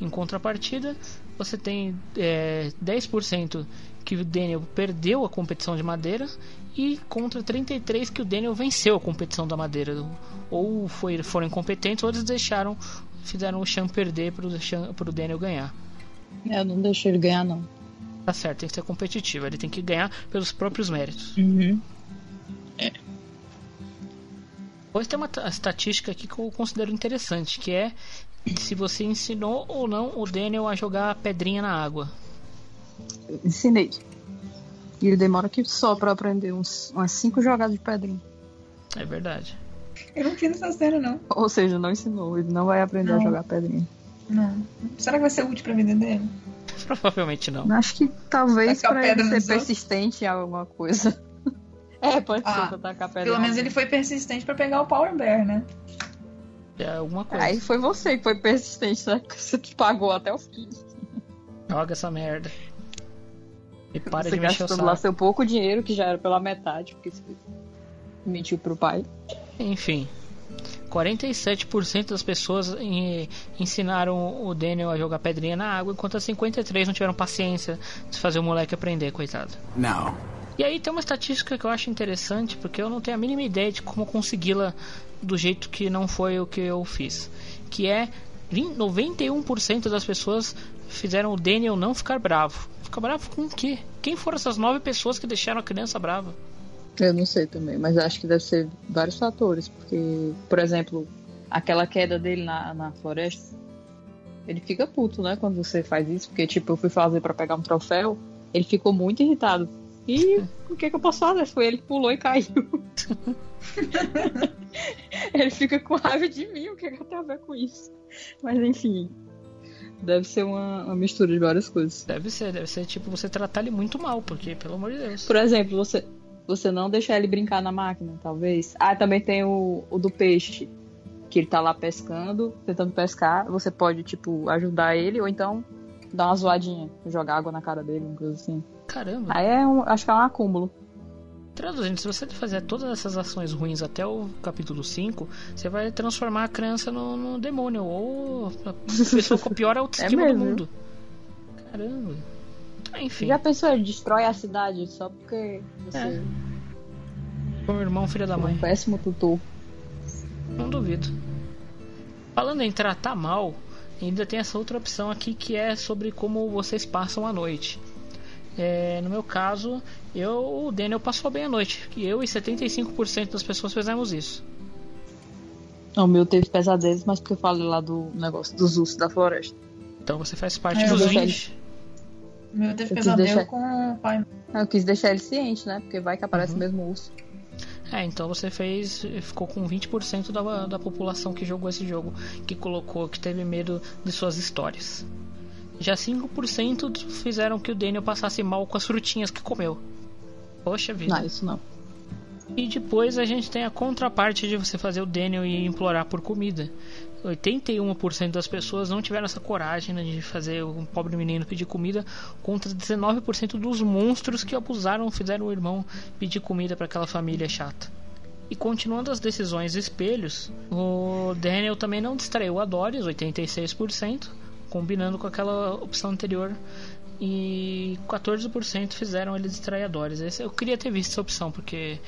Em contrapartida, você tem eh, 10% que o Daniel perdeu a competição de madeira e contra 33 que o Daniel venceu a competição da madeira. Ou foi, foram incompetentes ou eles deixaram, fizeram o Chan perder para o Daniel ganhar.
Eu não deixei ele ganhar, não.
Tá certo, tem que ser competitivo. Ele tem que ganhar pelos próprios méritos.
Uhum.
Depois tem uma ta- estatística aqui que eu considero interessante, que é se você ensinou ou não o Daniel a jogar pedrinha na água.
Ensinei. E ele demora que só pra aprender uns, umas cinco jogadas de pedrinha.
É verdade.
Eu não fiz essa cena, não.
Ou seja, não ensinou. Ele não vai aprender a
Não.
jogar pedrinha.
Não. Será que vai ser útil pra vida dele?
Provavelmente não.
Acho que talvez pra ele
pedra
ser persistente em alguma coisa. É, pode ser
Ah,
pra tacar pedra.
Pelo menos ele foi persistente pra pegar o Power Bear, né?
É alguma coisa.
Aí foi você que foi persistente, né? Você te pagou até o fim.
Joga essa merda. E para
você
de mexer o
gastando lá
saco.
seu pouco dinheiro, que já era pela metade, porque você mentiu pro pai.
Enfim. 47% das pessoas ensinaram o Daniel a jogar pedrinha na água, enquanto as 53 não tiveram paciência de fazer o moleque aprender, coitado.
Now,
E aí tem uma estatística que eu acho interessante, porque eu não tenho a mínima ideia de como consegui-la do jeito que não foi o que eu fiz. Que é 20 91% das pessoas fizeram o Daniel não ficar bravo. Ficar bravo com o quê? Quem foram essas nove pessoas que deixaram a criança brava?
Eu não sei também, mas acho que deve ser vários fatores, porque, por exemplo, aquela queda dele na, na floresta, ele fica puto, né, quando você faz isso, porque, tipo, eu fui fazer pra pegar um troféu, ele ficou muito irritado. E o que que eu posso fazer? Foi ele que pulou e caiu. ele fica com raiva de mim, o que que eu tenho a ver com isso? Mas enfim, deve ser uma, uma mistura de várias coisas.
Deve ser, deve ser tipo você tratar ele muito mal, porque, pelo amor de Deus.
Por exemplo, você, você não deixar ele brincar na máquina, talvez. Ah, também tem o, o do peixe. Que ele tá lá pescando, tentando pescar. Você pode, tipo, ajudar ele, ou então dar uma zoadinha, jogar água na cara dele, uma coisa assim.
Caramba.
Aí é um, acho que é um acúmulo.
Traduzindo, se você fazer todas essas ações ruins até o capítulo 5, você vai transformar a criança no, no demônio, ou a pessoa com a pior autoestima
É
do mundo. Caramba. Ah, Enfim,
Já pensou, ele destrói a cidade só porque você
É. o irmão filho da
é
mãe.
um péssimo tutor.
Não duvido. Falando em tratar mal, ainda tem essa outra opção aqui que é sobre como vocês passam a noite. É, no meu caso, eu, o Daniel passou bem a noite. E eu e 75% das pessoas fizemos isso.
O meu teve pesadelos, mas porque eu falei lá do negócio dos ursos da floresta.
Então você faz parte
É, eu
dos
deixei
20.
O meu teve
Eu quis
pesadelo
deixar-
com o pai.
Eu quis deixar ele ciente, né? Porque vai que aparece
Uhum.
o mesmo urso.
É, então você fez. ficou com 20% da, da população que jogou esse jogo, que colocou, que teve medo de suas histórias. Já 5% fizeram que o Daniel passasse mal com as frutinhas que comeu. Poxa vida.
Não, isso não.
E depois a gente tem a contraparte de você fazer o Daniel e implorar por comida. 81% das pessoas não tiveram essa coragem né, de fazer o pobre menino pedir comida, contra 19% dos monstros que abusaram, fizeram o irmão pedir comida para aquela família chata. E continuando as decisões espelhos, o Daniel também não distraiu a Doris, 86%, combinando com aquela opção anterior. E 14% fizeram ele distrair a Doris. Esse- Eu queria ter visto essa opção, porque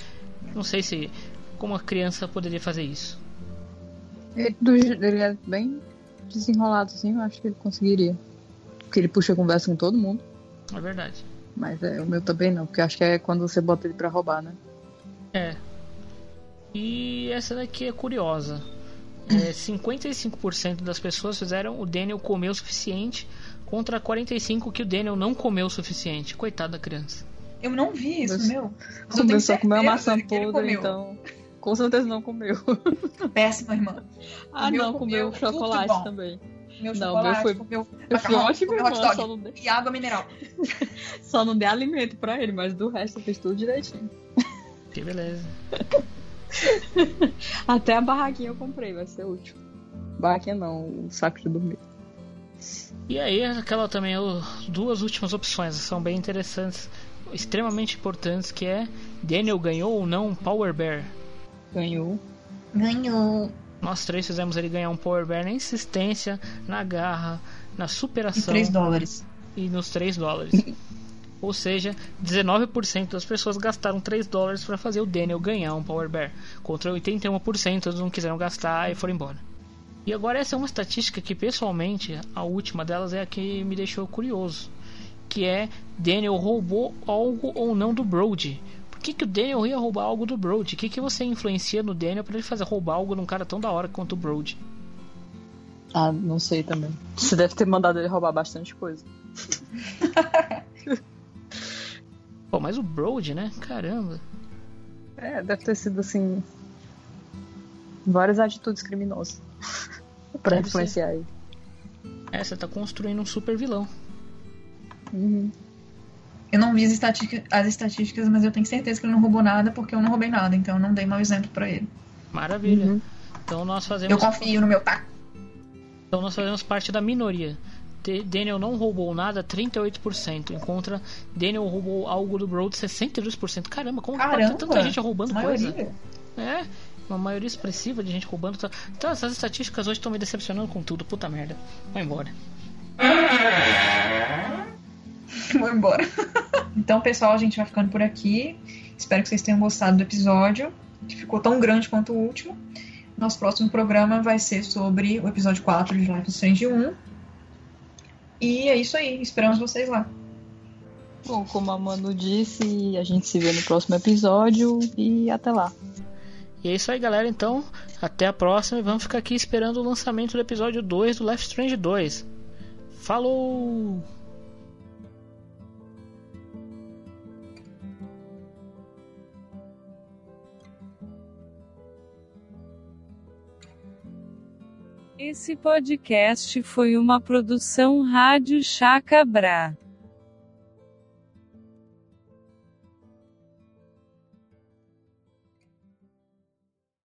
não sei se como a criança poderia fazer isso.
Ele, do- ele é bem desenrolado assim, eu acho que ele conseguiria. Porque ele puxa conversa com todo mundo.
É verdade.
Mas é, o meu também não, porque acho que é quando você bota ele pra roubar, né?
É. E essa daqui é curiosa. É, 55% das pessoas fizeram o Daniel comer o suficiente contra 45% que o Daniel não comeu o suficiente. Coitado da criança.
Eu não vi isso,
Mas-
meu. Mas eu tenho
só comeu a maçã podre, então. Com certeza não comeu.
Péssima, irmã.
Ah,
meu
não, comeu
comeu
chocolate também.
Meu
Não,
chocolate,
meu foi-
comeu
eu fui ótima
comeu hot
irmã,
dog
só não dei-
e água mineral.
Só não dei alimento pra ele, mas do resto eu fiz tudo direitinho.
Que beleza.
Até a barraquinha eu comprei, vai ser útil. Barraquinha não, o saco de dormir.
E aí, aquela também, duas últimas opções são bem interessantes, extremamente importantes, que é Daniel ganhou ou não um Power Bear?
Ganhou.
Ganhou.
Nós três fizemos ele ganhar um Power Bear na insistência, na garra, na
E
superação
3 dólares.
e nos 3 dólares. Ou seja, 19% das pessoas gastaram 3 dólares para fazer o Daniel ganhar um Power Bear, contra 81% não quiseram gastar e foram embora. E agora essa é uma estatística que pessoalmente, a última delas é a que me deixou curioso, que é Daniel roubou algo ou não do Brody. Por que, que o Daniel ia roubar algo do Brody? O que, que você influencia no Daniel para ele fazer roubar algo num cara tão da hora quanto o Brody?
Ah, não sei também. Você deve ter mandado ele roubar bastante coisa.
Pô, mas o Brody, né? Caramba.
É, deve ter sido assim. Várias atitudes criminosas. pra
Deve
influenciar ele.
É, você tá construindo um super vilão.
Uhum.
Eu não vi as estatísticas, as estatísticas, mas eu tenho certeza que ele não roubou nada porque eu não roubei nada, então eu não dei mau exemplo pra ele.
Maravilha. Então nós fazemos.
Eu confio no meu taco.
Então nós fazemos parte da minoria. Daniel não roubou nada, 38%. Encontra Daniel roubou algo do Broad, 62%. Caramba, como que pode ter
Caramba,
tanta gente roubando
maioria.
coisa? É, uma maioria expressiva de gente roubando. Tá- Então essas estatísticas hoje estão me decepcionando com tudo. Puta merda. Vai embora.
Vou embora. então, pessoal, a gente vai ficando por aqui. Espero que vocês tenham gostado do episódio, que ficou tão grande quanto o último. Nosso próximo programa vai ser sobre o episódio 4 de Life is Strange 1. E é isso aí, esperamos vocês lá.
Bom, como a Manu disse, a gente se vê no próximo episódio e até lá.
E é isso aí, galera. Então, até a próxima e vamos ficar aqui esperando o lançamento do episódio 2 do Life is Strange 2. Falou!
Esse podcast foi uma produção Rádio Chacabra.